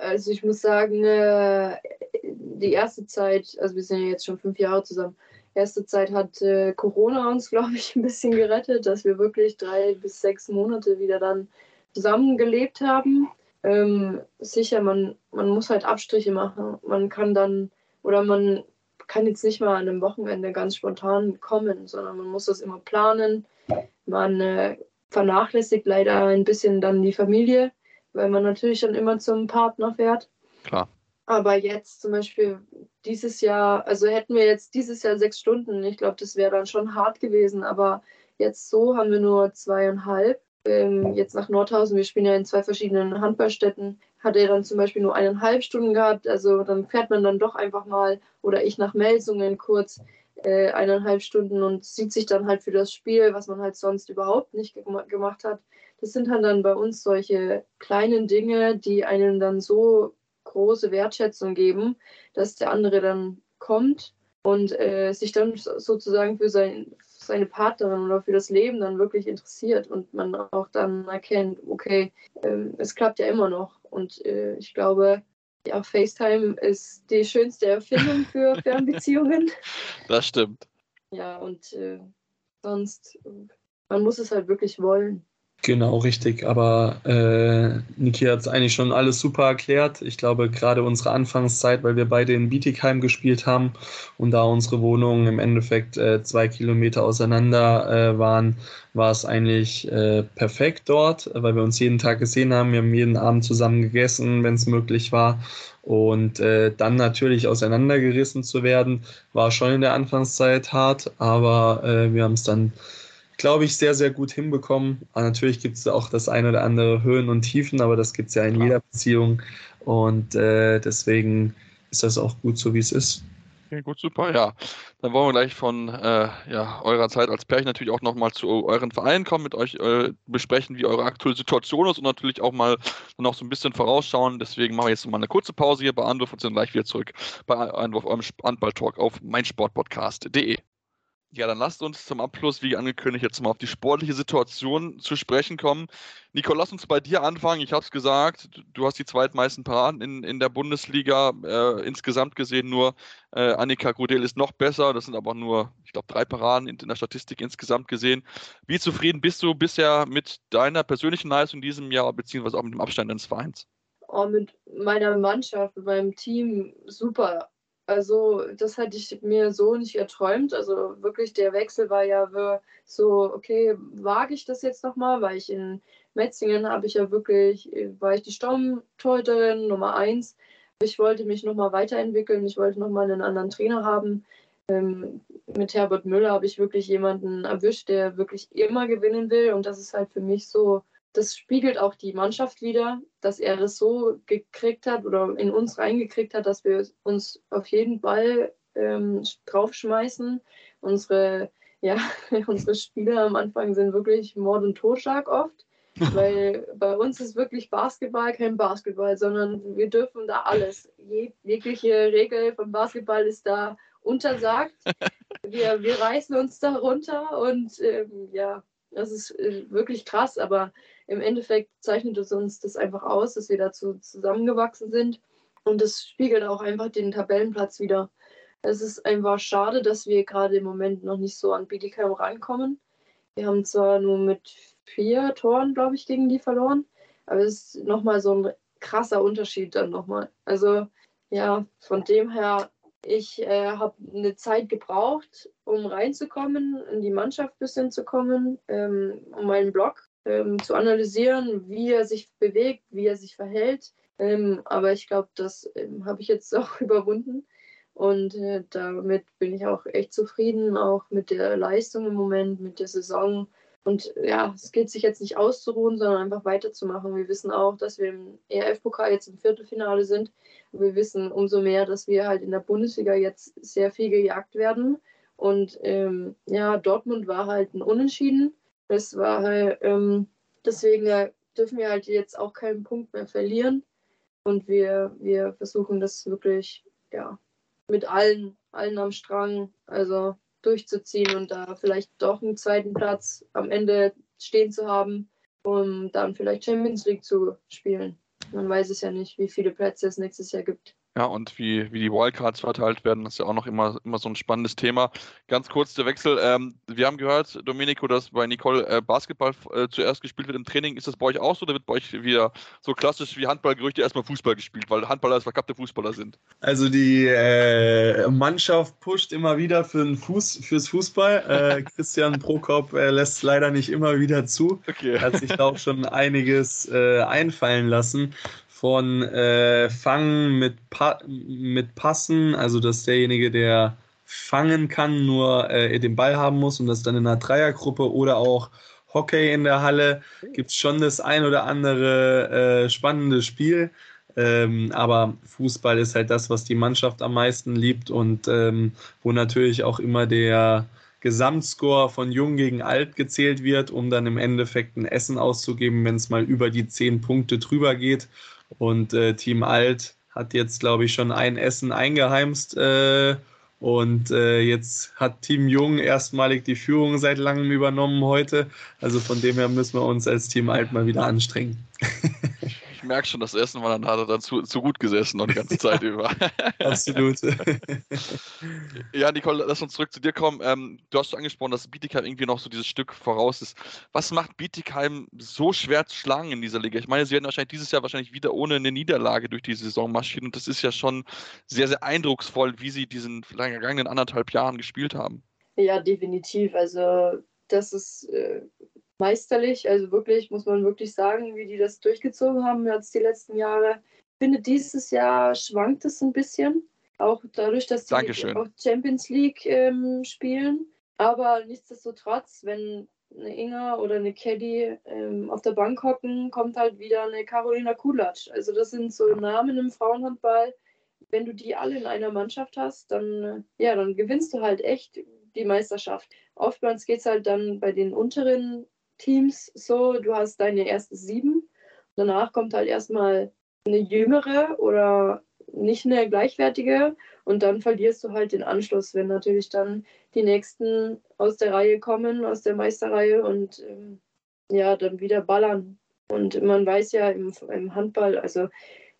Also ich muss sagen, äh, die erste Zeit, also wir sind ja jetzt schon fünf Jahre zusammen, erste Zeit hat äh, Corona uns, glaube ich, ein bisschen gerettet, dass wir wirklich drei bis sechs Monate wieder dann zusammen gelebt haben. Ähm, sicher, man, man muss halt Abstriche machen. Man kann dann, oder man kann jetzt nicht mal an einem Wochenende ganz spontan kommen, sondern man muss das immer planen. Man äh, vernachlässigt leider ein bisschen dann die Familie, weil man natürlich dann immer zum Partner fährt. Klar. Aber jetzt zum Beispiel dieses Jahr, also hätten wir jetzt dieses Jahr sechs Stunden, ich glaube, das wäre dann schon hart gewesen, aber jetzt so haben wir nur zweieinhalb ähm, jetzt nach Nordhausen, wir spielen ja in zwei verschiedenen Handballstätten, hat er dann zum Beispiel nur eineinhalb Stunden gehabt. Also dann fährt man dann doch einfach mal oder ich nach Melsungen kurz äh, eineinhalb Stunden und sieht sich dann halt für das Spiel, was man halt sonst überhaupt nicht ge gemacht hat. Das sind halt dann bei uns solche kleinen Dinge, die einem dann so große Wertschätzung geben, dass der andere dann kommt und äh, sich dann sozusagen für sein, seine Partnerin oder für das Leben dann wirklich interessiert und man auch dann erkennt, okay, ähm, es klappt ja immer noch. Und äh, ich glaube, ja, FaceTime ist die schönste Erfindung für Fernbeziehungen. Das stimmt. Ja, und äh, sonst, man muss es halt wirklich wollen. Genau, richtig. Aber äh, Niki hat es eigentlich schon alles super erklärt. Ich glaube, gerade unsere Anfangszeit, weil wir beide in Bietigheim gespielt haben und da unsere Wohnungen im Endeffekt äh, zwei Kilometer auseinander äh, waren, war es eigentlich äh, perfekt dort, weil wir uns jeden Tag gesehen haben. Wir haben jeden Abend zusammen gegessen, wenn es möglich war. Und äh, dann natürlich auseinandergerissen zu werden, war schon in der Anfangszeit hart, aber äh, wir haben es dann glaube ich, sehr, sehr gut hinbekommen. Aber natürlich gibt es auch das eine oder andere Höhen und Tiefen, aber das gibt es ja in Klar. jeder Beziehung. Und äh, deswegen ist das auch gut so, wie es ist. Okay, gut, super, ja. Dann wollen wir gleich von äh, ja, eurer Zeit als Pärchen natürlich auch nochmal zu euren Vereinen kommen, mit euch äh, besprechen, wie eure aktuelle Situation ist und natürlich auch mal noch so ein bisschen vorausschauen. Deswegen machen wir jetzt mal eine kurze Pause hier bei Anwurf und sind gleich wieder zurück bei Anwurf eurem Handball-Talk auf meinsportpodcast.de. Ja, dann lasst uns zum Abschluss, wie angekündigt, jetzt mal auf die sportliche Situation zu sprechen kommen. Nico, lass uns bei dir anfangen. Ich habe es gesagt, du hast die zweitmeisten Paraden in, in der Bundesliga. Äh, insgesamt gesehen nur äh, Annika Grudel ist noch besser. Das sind aber nur, ich glaube, drei Paraden in, in, der Statistik insgesamt gesehen. Wie zufrieden bist du bisher mit deiner persönlichen Leistung in diesem Jahr, beziehungsweise auch mit dem Abstand deines Vereins? Oh, mit meiner Mannschaft, mit meinem Team super. Also das hatte ich mir so nicht erträumt. Also wirklich, der Wechsel war ja so, okay, wage ich das jetzt nochmal, weil ich in Metzingen habe ich ja wirklich, war ich die Stammtorhüterin Nummer eins. Ich wollte mich nochmal weiterentwickeln, ich wollte nochmal einen anderen Trainer haben. Ähm, mit Herbert Müller habe ich wirklich jemanden erwischt, der wirklich immer gewinnen will. Und das ist halt für mich so das spiegelt auch die Mannschaft wieder, dass er das so gekriegt hat oder in uns reingekriegt hat, dass wir uns auf jeden Ball ähm, draufschmeißen. Unsere, ja, unsere Spieler am Anfang sind wirklich Mord und Totschlag oft, weil bei uns ist wirklich Basketball kein Basketball, sondern wir dürfen da alles. Je, jegliche Regel vom Basketball ist da untersagt. Wir, wir reißen uns da runter und ähm, ja, das ist äh, wirklich krass, aber im Endeffekt zeichnet es uns das einfach aus, dass wir dazu zusammengewachsen sind. Und das spiegelt auch einfach den Tabellenplatz wieder. Es ist einfach schade, dass wir gerade im Moment noch nicht so an Bietigheim rankommen. Wir haben zwar nur mit vier Toren, glaube ich, gegen die verloren, aber es ist nochmal so ein krasser Unterschied dann nochmal. Also ja, von dem her, ich äh, habe eine Zeit gebraucht, um reinzukommen, in die Mannschaft ein bisschen zu kommen, ähm, um meinen Blog ähm, zu analysieren, wie er sich bewegt, wie er sich verhält. Ähm, aber ich glaube, das ähm, habe ich jetzt auch überwunden. Und äh, damit bin ich auch echt zufrieden, auch mit der Leistung im Moment, mit der Saison. Und ja, es geht sich jetzt nicht auszuruhen, sondern einfach weiterzumachen. Wir wissen auch, dass wir im ERF-Pokal jetzt im Viertelfinale sind. Wir wissen umso mehr, dass wir halt in der Bundesliga jetzt sehr viel gejagt werden. Und ähm, ja, Dortmund war halt ein Unentschieden. Das war halt, ähm, deswegen äh, dürfen wir halt jetzt auch keinen Punkt mehr verlieren. Und wir, wir versuchen das wirklich, ja, mit allen, allen am Strang, also durchzuziehen und da vielleicht doch einen zweiten Platz am Ende stehen zu haben, um dann vielleicht Champions League zu spielen. Man weiß es ja nicht, wie viele Plätze es nächstes Jahr gibt. Ja, und wie, wie die Wildcards verteilt werden, ist ja auch noch immer, immer so ein spannendes Thema. Ganz kurz der Wechsel. Ähm, wir haben gehört, Domenico, dass bei Nicole äh, Basketball äh, zuerst gespielt wird im Training. Ist das bei euch auch so oder wird bei euch wieder so klassisch wie Handballgerüchte erstmal Fußball gespielt, weil Handballer als verkappte Fußballer sind? Also die äh, Mannschaft pusht immer wieder für den Fuß, fürs Fußball. Äh, Christian Prokop äh, lässt leider nicht immer wieder zu. Okay. Hat sich da auch schon einiges äh, einfallen lassen von äh, Fangen mit, pa mit Passen, also dass derjenige, der fangen kann, nur äh, den Ball haben muss und das dann in einer Dreiergruppe oder auch Hockey in der Halle, gibt es schon das ein oder andere äh, spannende Spiel. Ähm, aber Fußball ist halt das, was die Mannschaft am meisten liebt und ähm, wo natürlich auch immer der Gesamtscore von Jung gegen Alt gezählt wird, um dann im Endeffekt ein Essen auszugeben, wenn es mal über die zehn Punkte drüber geht. Und äh, Team Alt hat jetzt, glaube ich, schon ein Essen eingeheimst. Äh, und äh, jetzt hat Team Jung erstmalig die Führung seit langem übernommen heute. Also von dem her müssen wir uns als Team Alt mal wieder anstrengen. ich merke schon, das erste Mal dann hat er dann zu, zu gut gesessen und die ganze Zeit über. Absolut. ja, Nicole, lass uns zurück zu dir kommen. Ähm, du hast schon angesprochen, dass Bietigheim irgendwie noch so dieses Stück voraus ist. Was macht Bietigheim so schwer zu schlagen in dieser Liga? Ich meine, sie werden wahrscheinlich dieses Jahr wahrscheinlich wieder ohne eine Niederlage durch die Saison marschieren und das ist ja schon sehr, sehr eindrucksvoll, wie sie diesen vergangenen anderthalb Jahren gespielt haben. Ja, definitiv. Also das ist äh, meisterlich. Also wirklich, muss man wirklich sagen, wie die das durchgezogen haben jetzt die letzten Jahre. Ich finde, dieses Jahr schwankt es ein bisschen. Auch dadurch, dass die Dankeschön. auch Champions League ähm, spielen. Aber nichtsdestotrotz, wenn eine Inga oder eine Caddy ähm, auf der Bank hocken, kommt halt wieder eine Carolina Kulatsch. Also das sind so Namen im Frauenhandball. Wenn du die alle in einer Mannschaft hast, dann, ja, dann gewinnst du halt echt die Meisterschaft. Oftmals geht es halt dann bei den unteren Teams so, du hast deine erste sieben. Danach kommt halt erstmal eine jüngere oder nicht eine gleichwertige und dann verlierst du halt den Anschluss, wenn natürlich dann die nächsten aus der Reihe kommen, aus der Meisterreihe und ähm, ja, dann wieder ballern. Und man weiß ja im, im Handball, also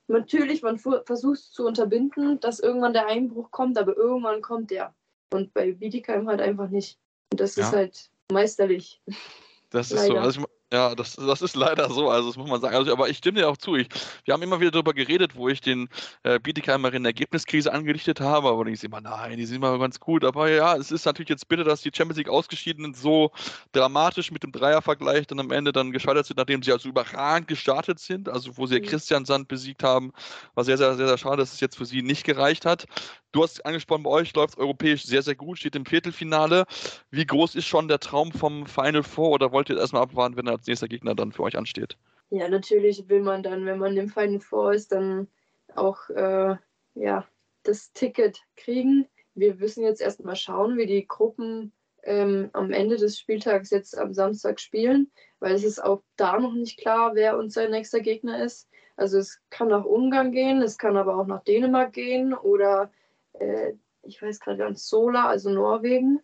natürlich, man versucht zu unterbinden, dass irgendwann der Einbruch kommt, aber irgendwann kommt der. Und bei Bietigheim halt einfach nicht. Und das ja. ist halt meisterlich. Das ist Leider. so. Also ich, ja, das, das ist leider so, also das muss man sagen. Also, aber ich stimme dir auch zu. Ich, wir haben immer wieder darüber geredet, wo ich den äh, Bietigheimer in der Ergebniskrise angerichtet habe, aber ich sehe immer, nein, die sind immer ganz gut. Aber ja, es ist natürlich jetzt bitter, dass die Champions League ausgeschiedenen so dramatisch mit dem Dreiervergleich dann am Ende dann gescheitert sind, nachdem sie also überragend gestartet sind, also wo sie mhm. Christian Sand besiegt haben. War sehr, sehr, sehr, sehr schade, dass es jetzt für sie nicht gereicht hat. Du hast angesprochen, bei euch läuft es europäisch sehr, sehr gut, steht im Viertelfinale. Wie groß ist schon der Traum vom Final Four oder wollt ihr erstmal abwarten, wenn er als nächster Gegner dann für euch ansteht? Ja, natürlich will man dann, wenn man im Final Four ist, dann auch äh, ja, das Ticket kriegen. Wir müssen jetzt erstmal schauen, wie die Gruppen ähm, am Ende des Spieltags jetzt am Samstag spielen, weil es ist auch da noch nicht klar, wer unser nächster Gegner ist. Also es kann nach Ungarn gehen, es kann aber auch nach Dänemark gehen oder äh, ich weiß gerade ganz Sola, also Norwegen.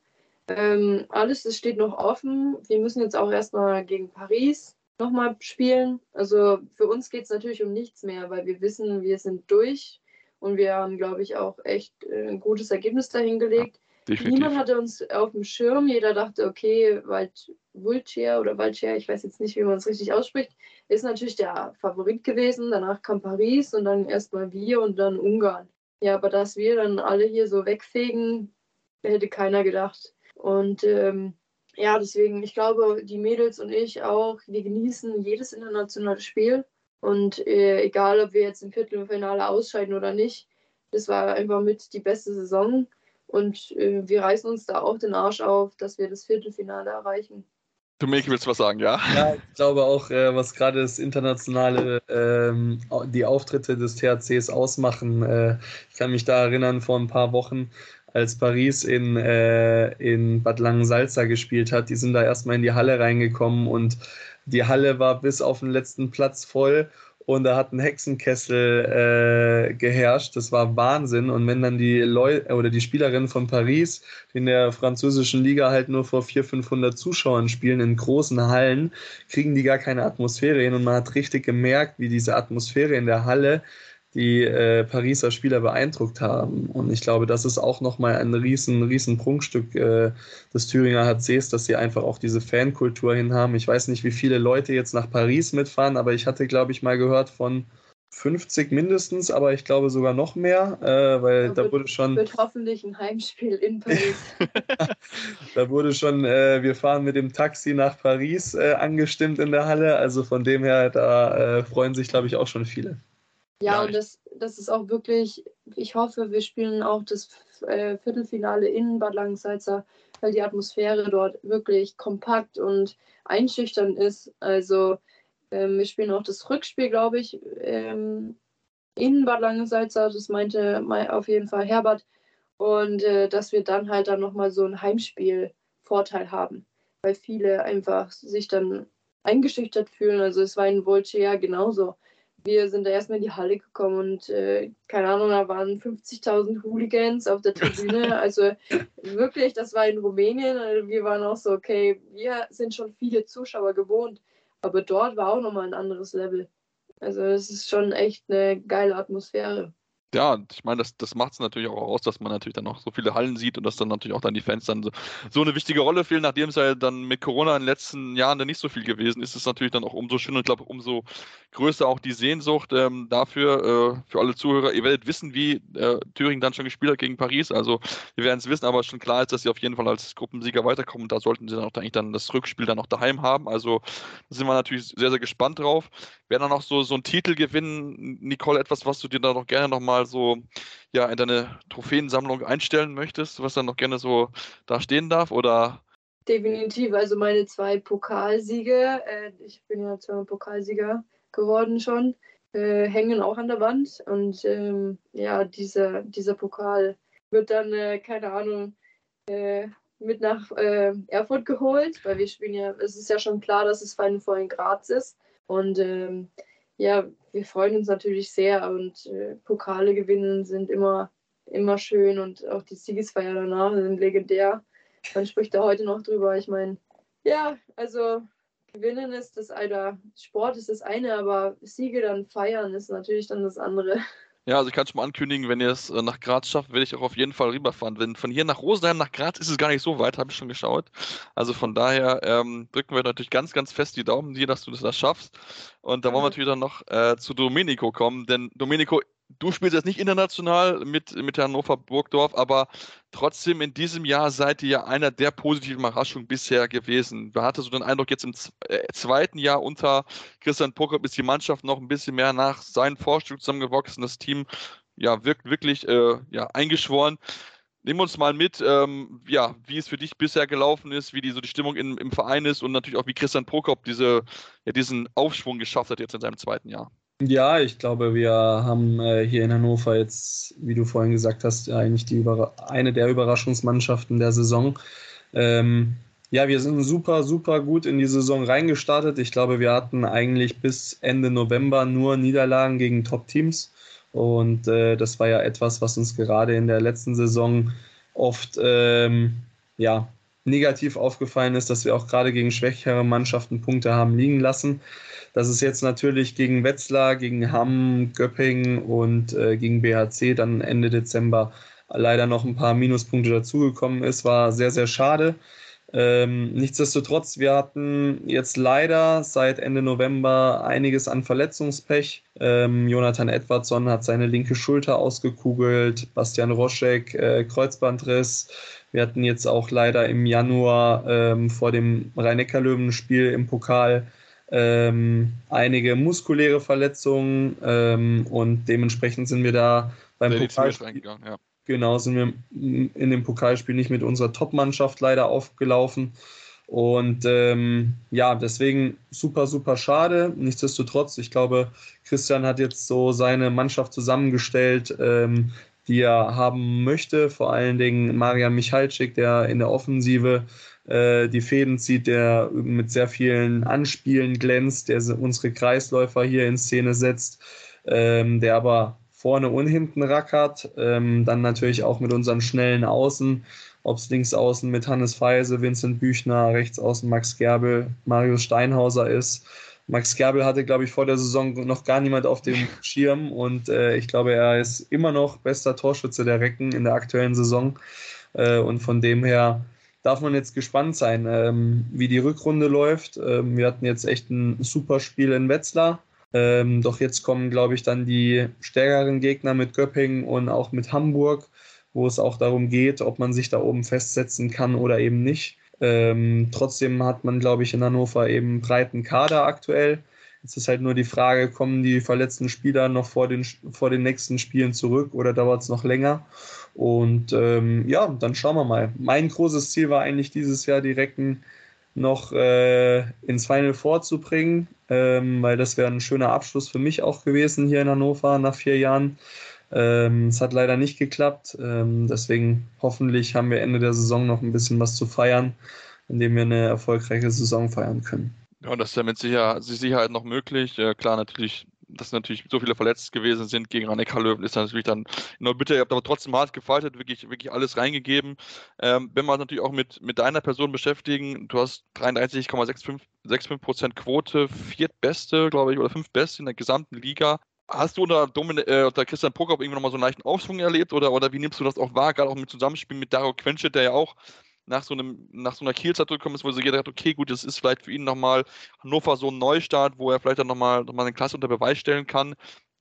Ähm, alles, das steht noch offen. Wir müssen jetzt auch erstmal gegen Paris nochmal spielen. Also für uns geht es natürlich um nichts mehr, weil wir wissen, wir sind durch Und wir haben, glaube ich, auch echt äh, ein gutes Ergebnis dahingelegt. Definitiv. Niemand hatte uns auf dem Schirm. Jeder dachte, okay, Wald, Vulcier oder Valcier, ich weiß jetzt nicht, wie man es richtig ausspricht, ist natürlich der Favorit gewesen. Danach kam Paris und dann erstmal wir und dann Ungarn. Ja, aber dass wir dann alle hier so wegfegen, hätte keiner gedacht. Und ähm, ja, deswegen, ich glaube, die Mädels und ich auch, wir genießen jedes internationale Spiel. Und äh, egal, ob wir jetzt im Viertelfinale ausscheiden oder nicht, das war einfach mit die beste Saison. Und äh, wir reißen uns da auch den Arsch auf, dass wir das Viertelfinale erreichen. Dominik, willst du was sagen, ja? Ja, ich glaube auch, äh, was gerade das internationale, ähm, die Auftritte des THCs ausmachen. Äh, ich kann mich da erinnern, vor ein paar Wochen, als Paris in, äh, in Bad Langensalza gespielt hat, die sind da erstmal in die Halle reingekommen und die Halle war bis auf den letzten Platz voll und da hat ein Hexenkessel äh, geherrscht. Das war Wahnsinn. Und wenn dann die Leute oder die Spielerinnen von Paris die in der französischen Liga halt nur vor 400, 500 Zuschauern spielen in großen Hallen, kriegen die gar keine Atmosphäre hin. Und man hat richtig gemerkt, wie diese Atmosphäre in der Halle die äh, Pariser Spieler beeindruckt haben. Und ich glaube, das ist auch nochmal ein riesen, riesen Prunkstück äh, des Thüringer HCs, dass sie einfach auch diese Fankultur hin haben. Ich weiß nicht, wie viele Leute jetzt nach Paris mitfahren, aber ich hatte, glaube ich, mal gehört von 50 mindestens, aber ich glaube sogar noch mehr, äh, weil da, da wurde schon. Wird hoffentlich ein Heimspiel in Paris. da wurde schon, äh, wir fahren mit dem Taxi nach Paris äh, angestimmt in der Halle. Also von dem her, da äh, freuen sich, glaube ich, auch schon viele. Ja, ja und das, das ist auch wirklich, ich hoffe, wir spielen auch das äh, Viertelfinale in Bad Langensalza, weil die Atmosphäre dort wirklich kompakt und einschüchternd ist. Also ähm, wir spielen auch das Rückspiel, glaube ich, ähm, in Bad Langensalza, das meinte auf jeden Fall Herbert. Und äh, dass wir dann halt dann nochmal so einen Heimspiel-Vorteil haben, weil viele einfach sich dann eingeschüchtert fühlen. Also es war in Volce genauso wir sind da erstmal in die Halle gekommen und äh, keine Ahnung, da waren 50.000 Hooligans auf der Tribüne. Also wirklich, das war in Rumänien. Also wir waren auch so, okay, wir sind schon viele Zuschauer gewohnt, aber dort war auch nochmal ein anderes Level. Also es ist schon echt eine geile Atmosphäre ja, ich meine, das, das macht es natürlich auch aus, dass man natürlich dann noch so viele Hallen sieht und dass dann natürlich auch dann die Fans dann so, so eine wichtige Rolle fehlen, nachdem es ja dann mit Corona in den letzten Jahren dann nicht so viel gewesen ist, ist es natürlich dann auch umso schöner und ich glaube umso größer auch die Sehnsucht ähm, dafür, äh, für alle Zuhörer. Ihr werdet wissen, wie äh, Thüringen dann schon gespielt hat gegen Paris, also wir werden es wissen, aber schon klar ist, dass sie auf jeden Fall als Gruppensieger weiterkommen und da sollten sie dann auch eigentlich dann das Rückspiel dann auch daheim haben, also da sind wir natürlich sehr, sehr gespannt drauf. Wer dann noch so, so einen Titel gewinnen, Nicole, etwas, was du dir da noch gerne nochmal so ja, in deine Trophäensammlung einstellen möchtest, was dann noch gerne so da stehen darf? Oder Definitiv, also meine zwei Pokalsiege, äh, ich bin ja zweimal Pokalsieger geworden schon, äh, hängen auch an der Wand. Und ähm, ja, dieser, dieser Pokal wird dann, äh, keine Ahnung, äh, mit nach äh, Erfurt geholt, weil wir spielen ja, es ist ja schon klar, dass es Final Four in Graz ist. Und ähm, ja, wir freuen uns natürlich sehr und äh, Pokale gewinnen sind immer, immer schön und auch die Siegesfeier danach sind legendär. Man spricht da heute noch drüber. Ich meine, ja, also gewinnen ist das eine, Sport ist das eine, aber Siege dann feiern ist natürlich dann das andere. Ja, also ich kann schon mal ankündigen, wenn ihr es äh, nach Graz schafft, werde ich auch auf jeden Fall rüberfahren. Wenn von hier nach Rosenheim nach Graz ist es gar nicht so weit, habe ich schon geschaut. Also von daher ähm, drücken wir natürlich ganz, ganz fest die Daumen dir, dass du das schaffst. Und da wollen wir natürlich dann noch äh, zu Domenico kommen, denn Domenico du spielst jetzt nicht international mit, mit Hannover Burgdorf, aber trotzdem in diesem Jahr seid ihr ja einer der positiven Überraschungen bisher gewesen. Wer hatte so den Eindruck, jetzt im äh, zweiten Jahr unter Christian Prokop ist die Mannschaft noch ein bisschen mehr nach seinen Vorstellungen zusammengewachsen, das Team ja wirkt wirklich äh, ja, eingeschworen. Nimm uns mal mit, ähm, ja, wie es für dich bisher gelaufen ist, wie die, so die Stimmung in, im Verein ist und natürlich auch, wie Christian Prokop diese, ja, diesen Aufschwung geschafft hat jetzt in seinem zweiten Jahr. Ja, ich glaube, wir haben äh, hier in Hannover jetzt, wie du vorhin gesagt hast, eigentlich die eine der Überraschungsmannschaften der Saison. Ähm, ja, wir sind super, super gut in die Saison reingestartet. Ich glaube, wir hatten eigentlich bis Ende November nur Niederlagen gegen Top-Teams. Und äh, das war ja etwas, was uns gerade in der letzten Saison oft ähm, ja, negativ aufgefallen ist, dass wir auch gerade gegen schwächere Mannschaften Punkte haben liegen lassen. Dass es jetzt natürlich gegen Wetzlar, gegen Hamm, Göppingen und äh, gegen BHC dann Ende Dezember leider noch ein paar Minuspunkte dazugekommen ist, war sehr, sehr schade. Ähm, nichtsdestotrotz, wir hatten jetzt leider seit Ende November einiges an Verletzungspech. Ähm, Jonathan Edwardson hat seine linke Schulter ausgekugelt, Bastian Roschek äh, Kreuzbandriss. Wir hatten jetzt auch leider im Januar ähm, vor dem Rhein-Neckar-Löwen-Spiel im Pokal ähm, einige muskuläre Verletzungen ähm, und dementsprechend sind wir da beim Pokalspiel, ja. Genau, sind wir in dem Pokalspiel nicht mit unserer Top-Mannschaft leider aufgelaufen. Und ähm, ja, deswegen super, super schade. Nichtsdestotrotz, ich glaube, Christian hat jetzt so seine Mannschaft zusammengestellt, ähm, die er haben möchte. Vor allen Dingen Marian Michalczyk, der in der Offensive äh, die Fäden zieht, der mit sehr vielen Anspielen glänzt, der unsere Kreisläufer hier in Szene setzt, ähm, der aber vorne und hinten rackert. Ähm, dann natürlich auch mit unseren schnellen Außen, ob es links außen mit Hannes Feise, Vincent Büchner, rechts außen Max Gerbel, Marius Steinhauser ist. Max Gerbel hatte, glaube ich, vor der Saison noch gar niemand auf dem Schirm und äh, ich glaube, er ist immer noch bester Torschütze der Recken in der aktuellen Saison. Äh, und von dem her darf man jetzt gespannt sein, ähm, wie die Rückrunde läuft. Ähm, wir hatten jetzt echt ein super Spiel in Wetzlar. Ähm, doch jetzt kommen, glaube ich, dann die stärkeren Gegner mit Göppingen und auch mit Hamburg, wo es auch darum geht, ob man sich da oben festsetzen kann oder eben nicht. Ähm, trotzdem hat man, glaube ich, in Hannover eben breiten Kader aktuell. Jetzt ist halt nur die Frage, kommen die verletzten Spieler noch vor den, vor den nächsten Spielen zurück oder dauert es noch länger? Und ähm, ja, dann schauen wir mal. Mein großes Ziel war eigentlich dieses Jahr direkt ein noch äh, ins Final vorzubringen, ähm, weil das wäre ein schöner Abschluss für mich auch gewesen hier in Hannover nach vier Jahren. Ähm, es hat leider nicht geklappt, ähm, deswegen hoffentlich haben wir Ende der Saison noch ein bisschen was zu feiern, indem wir eine erfolgreiche Saison feiern können. Ja, das ist ja mit Sicherheit noch möglich. Äh, klar, natürlich dass natürlich so viele verletzt gewesen sind gegen Ranek Löwen, ist natürlich dann nur bitte, ihr habt aber trotzdem hart gefaltet, wirklich, wirklich alles reingegeben. Ähm, wenn wir uns natürlich auch mit, mit deiner Person beschäftigen, du hast 33,65% Quote, viertbeste, glaube ich, oder fünftbeste in der gesamten Liga. Hast du unter, Domin äh, unter Christian Prokop irgendwie nochmal so einen leichten Aufschwung erlebt oder, oder wie nimmst du das auch wahr, gerade auch mit Zusammenspiel mit Dario Quenschet, der ja auch nach so, einem, nach so einer Kielzeit zurückgekommen ist, wo sie gedacht hat, okay, gut, das ist vielleicht für ihn nochmal Hannover so ein Neustart, wo er vielleicht dann nochmal noch mal eine Klasse unter Beweis stellen kann.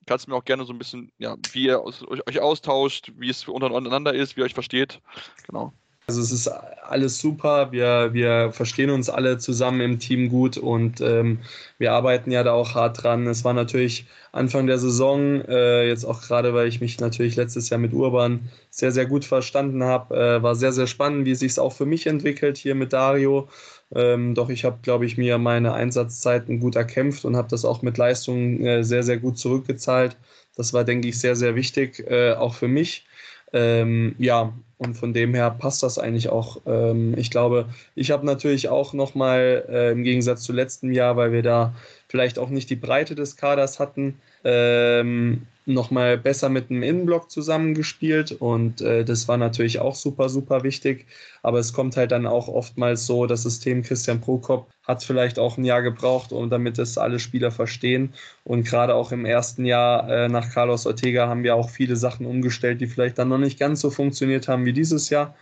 Kannst du mir auch gerne so ein bisschen, ja, wie ihr euch austauscht, wie es untereinander ist, wie ihr euch versteht. Genau. Also es ist alles super, wir, wir verstehen uns alle zusammen im Team gut und ähm, wir arbeiten ja da auch hart dran. Es war natürlich Anfang der Saison, äh, jetzt auch gerade, weil ich mich natürlich letztes Jahr mit Urban sehr, sehr gut verstanden habe, äh, war sehr, sehr spannend, wie es sich auch für mich entwickelt hier mit Dario. Ähm, doch ich habe, glaube ich, mir meine Einsatzzeiten gut erkämpft und habe das auch mit Leistung äh, sehr, sehr gut zurückgezahlt. Das war, denke ich, sehr, sehr wichtig, äh, auch für mich. Ähm, ja, und von dem her passt das eigentlich auch. Ähm, ich glaube, ich habe natürlich auch nochmal äh, im Gegensatz zu letztem Jahr, weil wir da vielleicht auch nicht die Breite des Kaders hatten, ähm, nochmal besser mit dem Innenblock zusammengespielt und äh, das war natürlich auch super, super wichtig. Aber es kommt halt dann auch oftmals so, das System Christian Prokop hat vielleicht auch ein Jahr gebraucht, um damit es alle Spieler verstehen. Und gerade auch im ersten Jahr äh, nach Carlos Ortega haben wir auch viele Sachen umgestellt, die vielleicht dann noch nicht ganz so funktioniert haben wie dieses Jahr.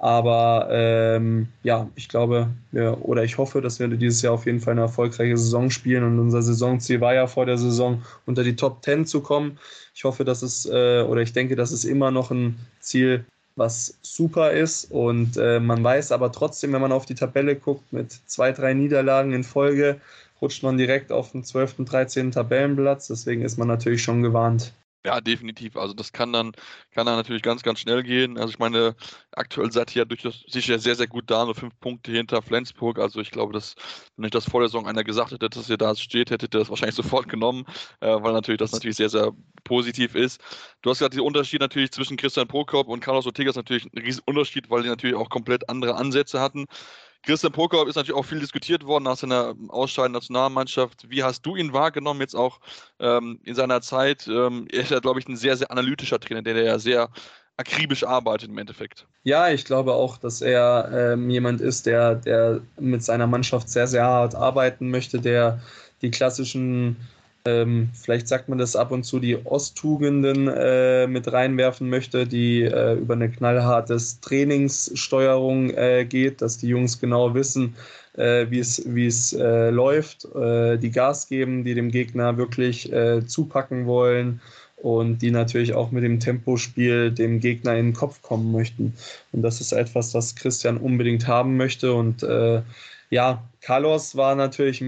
Aber ähm, ja, ich glaube wir, oder ich hoffe, dass wir dieses Jahr auf jeden Fall eine erfolgreiche Saison spielen. Und unser Saisonziel war ja vor der Saison unter die Top 10 zu kommen. Ich hoffe, dass es äh, oder ich denke, das ist immer noch ein Ziel, was super ist. Und äh, man weiß aber trotzdem, wenn man auf die Tabelle guckt, mit zwei, drei Niederlagen in Folge, rutscht man direkt auf den 12., 13. Tabellenplatz. Deswegen ist man natürlich schon gewarnt. Ja, definitiv. Also das kann dann, kann dann natürlich ganz, ganz schnell gehen. Also ich meine, aktuell seid ihr ja durchaus sicher sehr, sehr gut da, nur fünf Punkte hinter Flensburg. Also ich glaube, dass, wenn euch das vor der Saison einer gesagt hätte, dass ihr da steht, hättet ihr das wahrscheinlich sofort genommen, äh, weil natürlich das natürlich sehr, sehr positiv ist. Du hast gesagt, der Unterschied natürlich zwischen Christian Prokop und Carlos Ortega ist natürlich ein riesen Unterschied, weil die natürlich auch komplett andere Ansätze hatten. Christian Prokop ist natürlich auch viel diskutiert worden nach seiner Ausscheidung Nationalmannschaft. Wie hast du ihn wahrgenommen jetzt auch ähm, in seiner Zeit? Ähm, er ist ja, glaube ich, ein sehr, sehr analytischer Trainer, der ja sehr akribisch arbeitet im Endeffekt. Ja, ich glaube auch, dass er ähm, jemand ist, der, der mit seiner Mannschaft sehr, sehr hart arbeiten möchte, der die klassischen, ähm, vielleicht sagt man das ab und zu, die Osttugenden äh, mit reinwerfen möchte, die äh, über eine knallhartes Trainingssteuerung äh, geht, dass die Jungs genau wissen, äh, wie es, wie es äh, läuft, äh, die Gas geben, die dem Gegner wirklich zupacken wollen und die natürlich auch mit dem Tempospiel dem Gegner in den Kopf kommen möchten. Und das ist etwas, das Christian unbedingt haben möchte. Und ja, Carlos war natürlich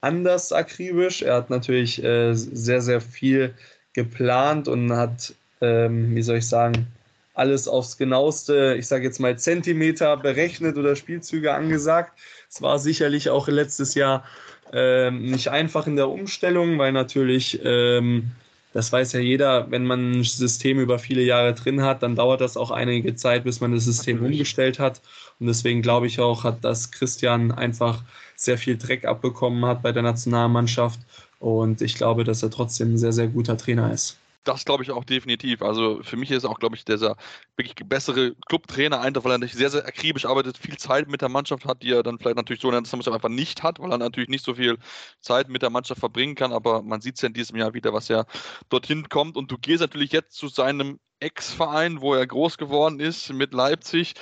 anders akribisch. Er hat natürlich äh, sehr, sehr viel geplant und hat, ähm, wie soll ich sagen, alles aufs genaueste, ich sage jetzt mal Zentimeter berechnet oder Spielzüge angesagt. Es war sicherlich auch letztes Jahr ähm, nicht einfach in der Umstellung, weil natürlich ähm, das weiß ja jeder, wenn man ein System über viele Jahre drin hat, dann dauert das auch einige Zeit, bis man das System umgestellt hat. Und deswegen glaube ich auch, hat dass Christian einfach sehr viel Dreck abbekommen hat bei der Nationalmannschaft. Und ich glaube, dass er trotzdem ein sehr, sehr guter Trainer ist. Das glaube ich auch definitiv. Also für mich ist auch, glaube ich, dieser wirklich bessere Clubtrainer einfach, weil er nicht sehr, sehr akribisch arbeitet, viel Zeit mit der Mannschaft hat, die er dann vielleicht natürlich so in der einfach nicht hat, weil er natürlich nicht so viel Zeit mit der Mannschaft verbringen kann. Aber man sieht es ja in diesem Jahr wieder, was er dorthin kommt. Und du gehst natürlich jetzt zu seinem Ex-Verein, wo er groß geworden ist, mit Leipzig.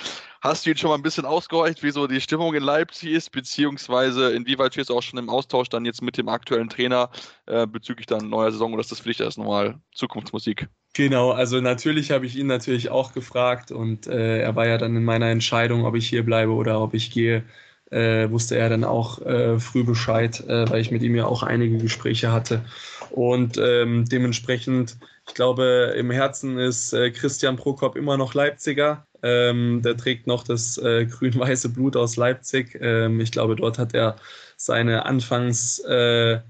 Hast du ihn schon mal ein bisschen ausgehorcht, wie so die Stimmung in Leipzig ist, beziehungsweise inwieweit stehst du auch schon im Austausch dann jetzt mit dem aktuellen Trainer äh, bezüglich dann neuer Saison oder ist das für erst nochmal Zukunftsmusik? Genau, also natürlich habe ich ihn natürlich auch gefragt und äh, er war ja dann in meiner Entscheidung, ob ich hier bleibe oder ob ich gehe, äh, wusste er dann auch äh, früh Bescheid, äh, weil ich mit ihm ja auch einige Gespräche hatte. Und ähm, dementsprechend, ich glaube, im Herzen ist äh, Christian Prokop immer noch Leipziger. Ähm, der trägt noch das äh, grün-weiße Blut aus Leipzig. Ähm, ich glaube, dort hat er seine Anfangsschuhe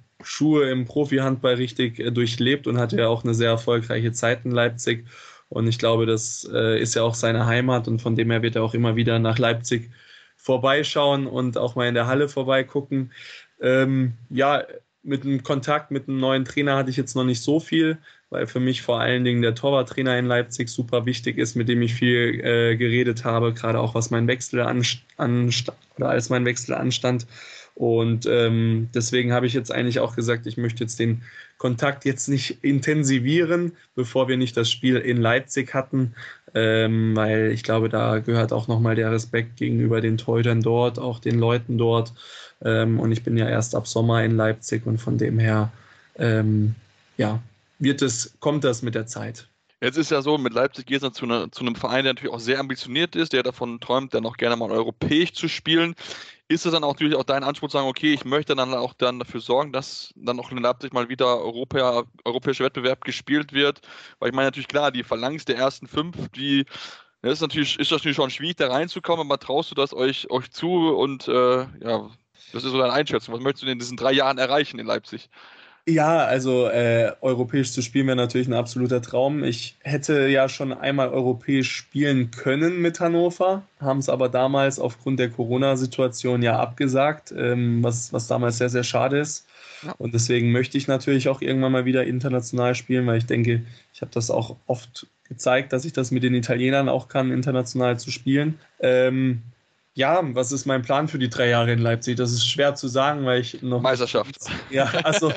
äh, im Profihandball richtig äh, durchlebt und hatte ja auch eine sehr erfolgreiche Zeit in Leipzig. Und ich glaube, das äh, ist ja auch seine Heimat und von dem her wird er auch immer wieder nach Leipzig vorbeischauen und auch mal in der Halle vorbeigucken. Ähm, ja, mit dem Kontakt mit einem neuen Trainer hatte ich jetzt noch nicht so viel, weil für mich vor allen Dingen der Torwarttrainer in Leipzig super wichtig ist, mit dem ich viel äh, geredet habe, gerade auch was mein Wechsel anstand oder als mein Wechsel anstand. Und ähm, deswegen habe ich jetzt eigentlich auch gesagt, ich möchte jetzt den Kontakt jetzt nicht intensivieren, bevor wir nicht das Spiel in Leipzig hatten, ähm, weil ich glaube, da gehört auch nochmal der Respekt gegenüber den Teutern dort, auch den Leuten dort. Ähm, und ich bin ja erst ab Sommer in Leipzig und von dem her, ähm, ja, wird es, kommt das mit der Zeit. Jetzt ist ja so, mit Leipzig geht es zu, ne, zu einem Verein, der natürlich auch sehr ambitioniert ist, der davon träumt, dann auch gerne mal europäisch zu spielen. Ist es dann auch natürlich auch dein Anspruch zu sagen, okay, ich möchte dann auch dann dafür sorgen, dass dann auch in Leipzig mal wieder Europa, europäischer Wettbewerb gespielt wird? Weil ich meine natürlich klar, die Phalanx der ersten fünf, die das ist natürlich, ist natürlich schon schwierig, da reinzukommen, aber traust du das euch, euch zu und äh, ja, das ist so deine Einschätzung. Was möchtest du denn in diesen drei Jahren erreichen in Leipzig? Ja, also äh, europäisch zu spielen wäre natürlich ein absoluter Traum. Ich hätte ja schon einmal europäisch spielen können mit Hannover, haben es aber damals aufgrund der Corona-Situation ja abgesagt, ähm, was, was damals sehr, sehr schade ist. Ja. Und deswegen möchte ich natürlich auch irgendwann mal wieder international spielen, weil ich denke, ich habe das auch oft gezeigt, dass ich das mit den Italienern auch kann, international zu spielen. Ähm, ja, was ist mein Plan für die drei Jahre in Leipzig? Das ist schwer zu sagen, weil ich noch. Meisterschaft. Ja, also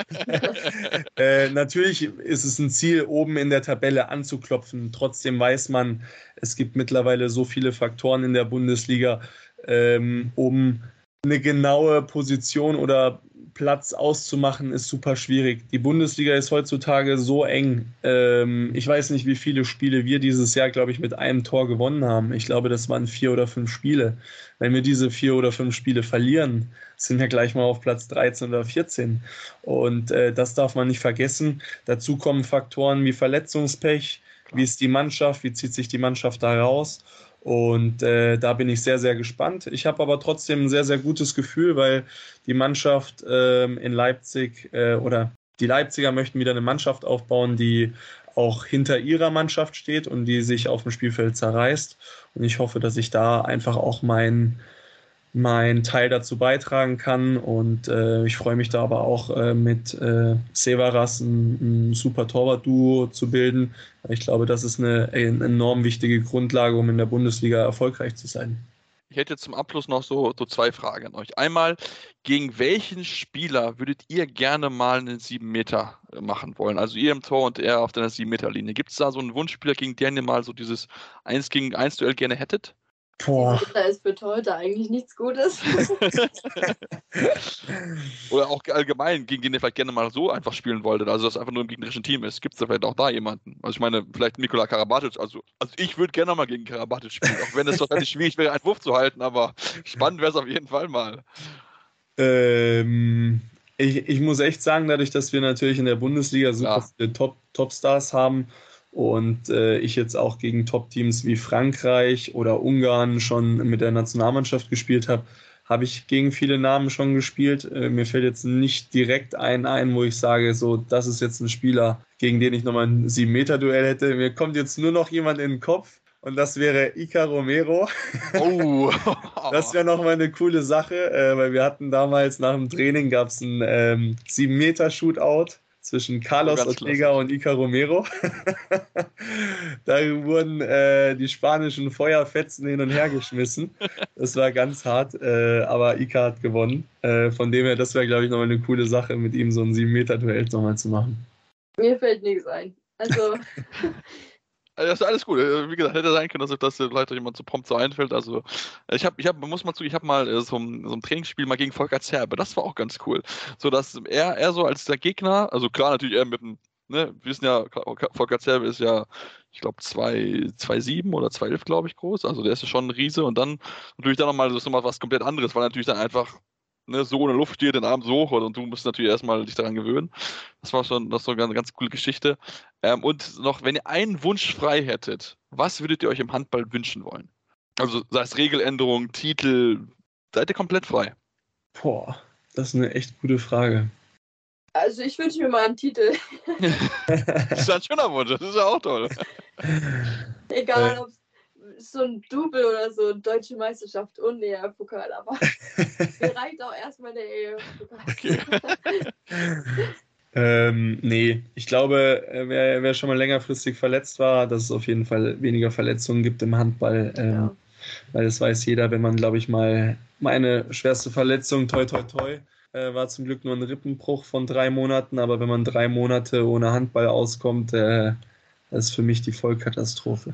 äh, natürlich ist es ein Ziel, oben in der Tabelle anzuklopfen. Trotzdem weiß man, es gibt mittlerweile so viele Faktoren in der Bundesliga, ähm, um eine genaue Position oder Platz auszumachen, ist super schwierig. Die Bundesliga ist heutzutage so eng. Ähm, ich weiß nicht, wie viele Spiele wir dieses Jahr, glaube ich, mit einem Tor gewonnen haben. Ich glaube, das waren vier oder fünf Spiele. Wenn wir diese vier oder fünf Spiele verlieren, sind wir gleich mal auf Platz 13 oder 14. Und äh, das darf man nicht vergessen. Dazu kommen Faktoren wie Verletzungspech. Wie ist die Mannschaft? Wie zieht sich die Mannschaft da raus? Und äh, da bin ich sehr, sehr gespannt. Ich habe aber trotzdem ein sehr, sehr gutes Gefühl, weil die Mannschaft äh, in Leipzig äh, oder die Leipziger möchten wieder eine Mannschaft aufbauen, die auch hinter ihrer Mannschaft steht und die sich auf dem Spielfeld zerreißt. Und ich hoffe, dass ich da einfach auch mein, meinen Teil dazu beitragen kann. Und äh, ich freue mich da aber auch äh, mit äh, Severas ein, ein super Torwart-Duo zu bilden. Ich glaube, das ist eine, eine enorm wichtige Grundlage, um in der Bundesliga erfolgreich zu sein. Ich hätte zum Abschluss noch so, so zwei Fragen an euch. Einmal, gegen welchen Spieler würdet ihr gerne mal einen 7 Meter machen wollen? Also ihr im Tor und er auf der 7 Meter Linie. Gibt es da so einen Wunschspieler, gegen den ihr mal so dieses 1 gegen 1 Duell gerne hättet? Boah. Da ist für heute eigentlich nichts Gutes. Oder auch allgemein, gegen den ihr vielleicht gerne mal so einfach spielen wolltet, also das einfach nur im gegnerischen Team ist. Gibt es da vielleicht auch da jemanden? Also ich meine, vielleicht Nikola Karabatic, also, also ich würde gerne mal gegen Karabatic spielen, auch wenn es wahrscheinlich schwierig wäre, einen Wurf zu halten, aber spannend wäre es auf jeden Fall mal. Ähm, ich, ich muss echt sagen, dadurch, dass wir natürlich in der Bundesliga super ja. viele Top, Topstars haben, und äh, ich jetzt auch gegen Top-Teams wie Frankreich oder Ungarn schon mit der Nationalmannschaft gespielt habe, habe ich gegen viele Namen schon gespielt. Äh, mir fällt jetzt nicht direkt ein ein, wo ich sage, so, das ist jetzt ein Spieler, gegen den ich nochmal ein 7-Meter-Duell hätte. Mir kommt jetzt nur noch jemand in den Kopf und das wäre Ica Romero. Oh. das wäre nochmal eine coole Sache, äh, weil wir hatten damals nach dem Training gab es ein ähm, 7-Meter-Shootout zwischen Carlos Ortega und Ica Romero. da wurden äh, die spanischen Feuerfetzen hin und her geschmissen. Das war ganz hart, äh, aber Ica hat gewonnen. Äh, von dem her, das wäre, glaube ich, nochmal eine coole Sache, mit ihm so ein 7-Meter-Duell nochmal zu machen. Mir fällt nichts ein. Also, Also das ist alles gut. Äh, wie gesagt, hätte sein können, dass das vielleicht jemand so prompt so einfällt. Also ich habe, ich habe, muss mal zu, ich habe mal äh, so ein, so ein Trainingsspiel mal gegen Volker Zerbe. Das war auch ganz cool. So dass er, er so als der Gegner, also klar natürlich er mit dem, ne, wir wissen ja, Volker Zerbe ist ja, ich glaube 2,7 oder 2,11 glaube ich groß. Also der ist ja schon ein Riese und dann natürlich dann nochmal, nochmal was komplett anderes, weil natürlich dann einfach ne, so in der Luft steht, den Arm so hoch und du musst natürlich erstmal dich daran gewöhnen. Das war schon das war eine ganz coole Geschichte. Ähm, und noch, wenn ihr einen Wunsch frei hättet, was würdet ihr euch im Handball wünschen wollen? Also sei es Regeländerung, Titel, seid ihr komplett frei? Boah, das ist eine echt gute Frage. Also ich wünsche mir mal einen Titel. das ist ein schöner Wunsch, das ist ja auch toll. Egal, ob es so ein Double oder so, deutsche Meisterschaft und ER-Pokal, aber mir reicht auch erstmal der ER-Pokal. Okay. ähm, nee, ich glaube, äh, wer, wer, schon mal längerfristig verletzt war, dass es auf jeden Fall weniger Verletzungen gibt im Handball. Ähm, ja. Weil das weiß jeder, wenn man, glaube ich, mal meine schwerste Verletzung, toi, toi, toi, äh, war zum Glück nur ein Rippenbruch von drei Monaten, aber wenn man drei Monate ohne Handball auskommt, äh, das ist für mich die Vollkatastrophe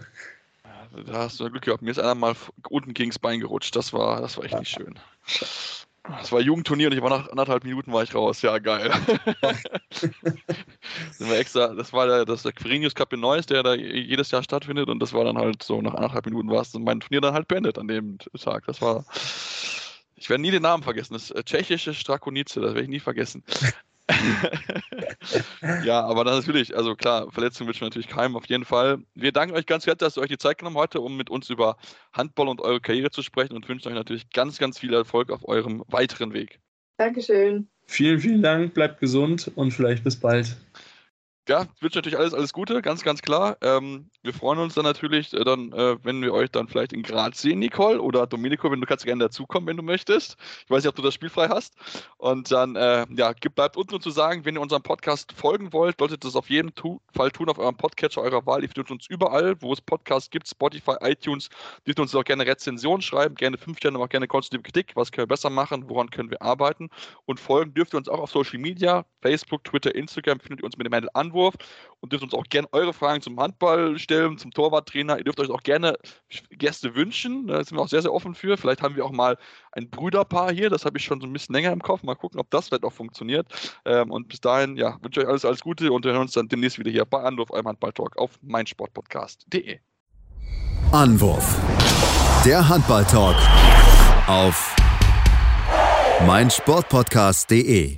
da hast du Glück gehabt. Mir ist einer mal unten gegen das Bein gerutscht. Das war, das war echt nicht schön. Das war ein Jugendturnier und ich war nach anderthalb Minuten war ich raus. Ja, geil. das war extra, das war der, das der Quirinius Cup in Neuss, der da jedes Jahr stattfindet und das war dann halt so, nach anderthalb Minuten war es mein Turnier dann halt beendet an dem Tag. Das war, ich werde nie den Namen vergessen, das tschechische Strakonice, das werde ich nie vergessen. ja, aber natürlich, also klar, Verletzungen wünschen wir natürlich keinem auf jeden Fall. Wir danken euch ganz herzlich, dass ihr euch die Zeit genommen heute, um mit uns über Handball und eure Karriere zu sprechen und wünschen euch natürlich ganz, ganz viel Erfolg auf eurem weiteren Weg. Dankeschön. Vielen, vielen Dank, bleibt gesund und vielleicht bis bald ja, wünsche natürlich alles, alles Gute, ganz, ganz klar. Ähm, wir freuen uns dann natürlich, äh, dann, äh, wenn wir euch dann vielleicht in Graz sehen, Nicole oder Domenico, wenn du kannst gerne dazukommen, wenn du möchtest. Ich weiß nicht, ob du das Spiel frei hast. Und dann, äh, ja, bleibt uns nur zu sagen, wenn ihr unserem Podcast folgen wollt, solltet ihr das auf jeden tu Fall tun auf eurem Podcatcher eurer Wahl. Ihr findet uns überall, wo es Podcasts gibt, Spotify, iTunes. Dürft uns auch gerne Rezensionen schreiben, gerne fünf Sterne, aber auch gerne konstruktive Kritik. Was können wir besser machen? Woran können wir arbeiten? Und folgen dürft ihr uns auch auf Social Media, Facebook, Twitter, Instagram, findet ihr uns mit dem Handel Anwurf Anwurf und dürft uns auch gerne eure Fragen zum Handball stellen, zum Torwarttrainer. Ihr dürft euch auch gerne Gäste wünschen. Da sind wir auch sehr, sehr offen für. Vielleicht haben wir auch mal ein Brüderpaar hier. Das habe ich schon so ein bisschen länger im Kopf. Mal gucken, ob das vielleicht auch funktioniert. Ähm, und bis dahin, ja, wünsche euch alles, alles Gute und wir hören uns dann demnächst wieder hier bei Anwurf, eurem Handballtalk auf meinsportpodcast.de. Anwurf. Der Handballtalk auf meinsportpodcast.de.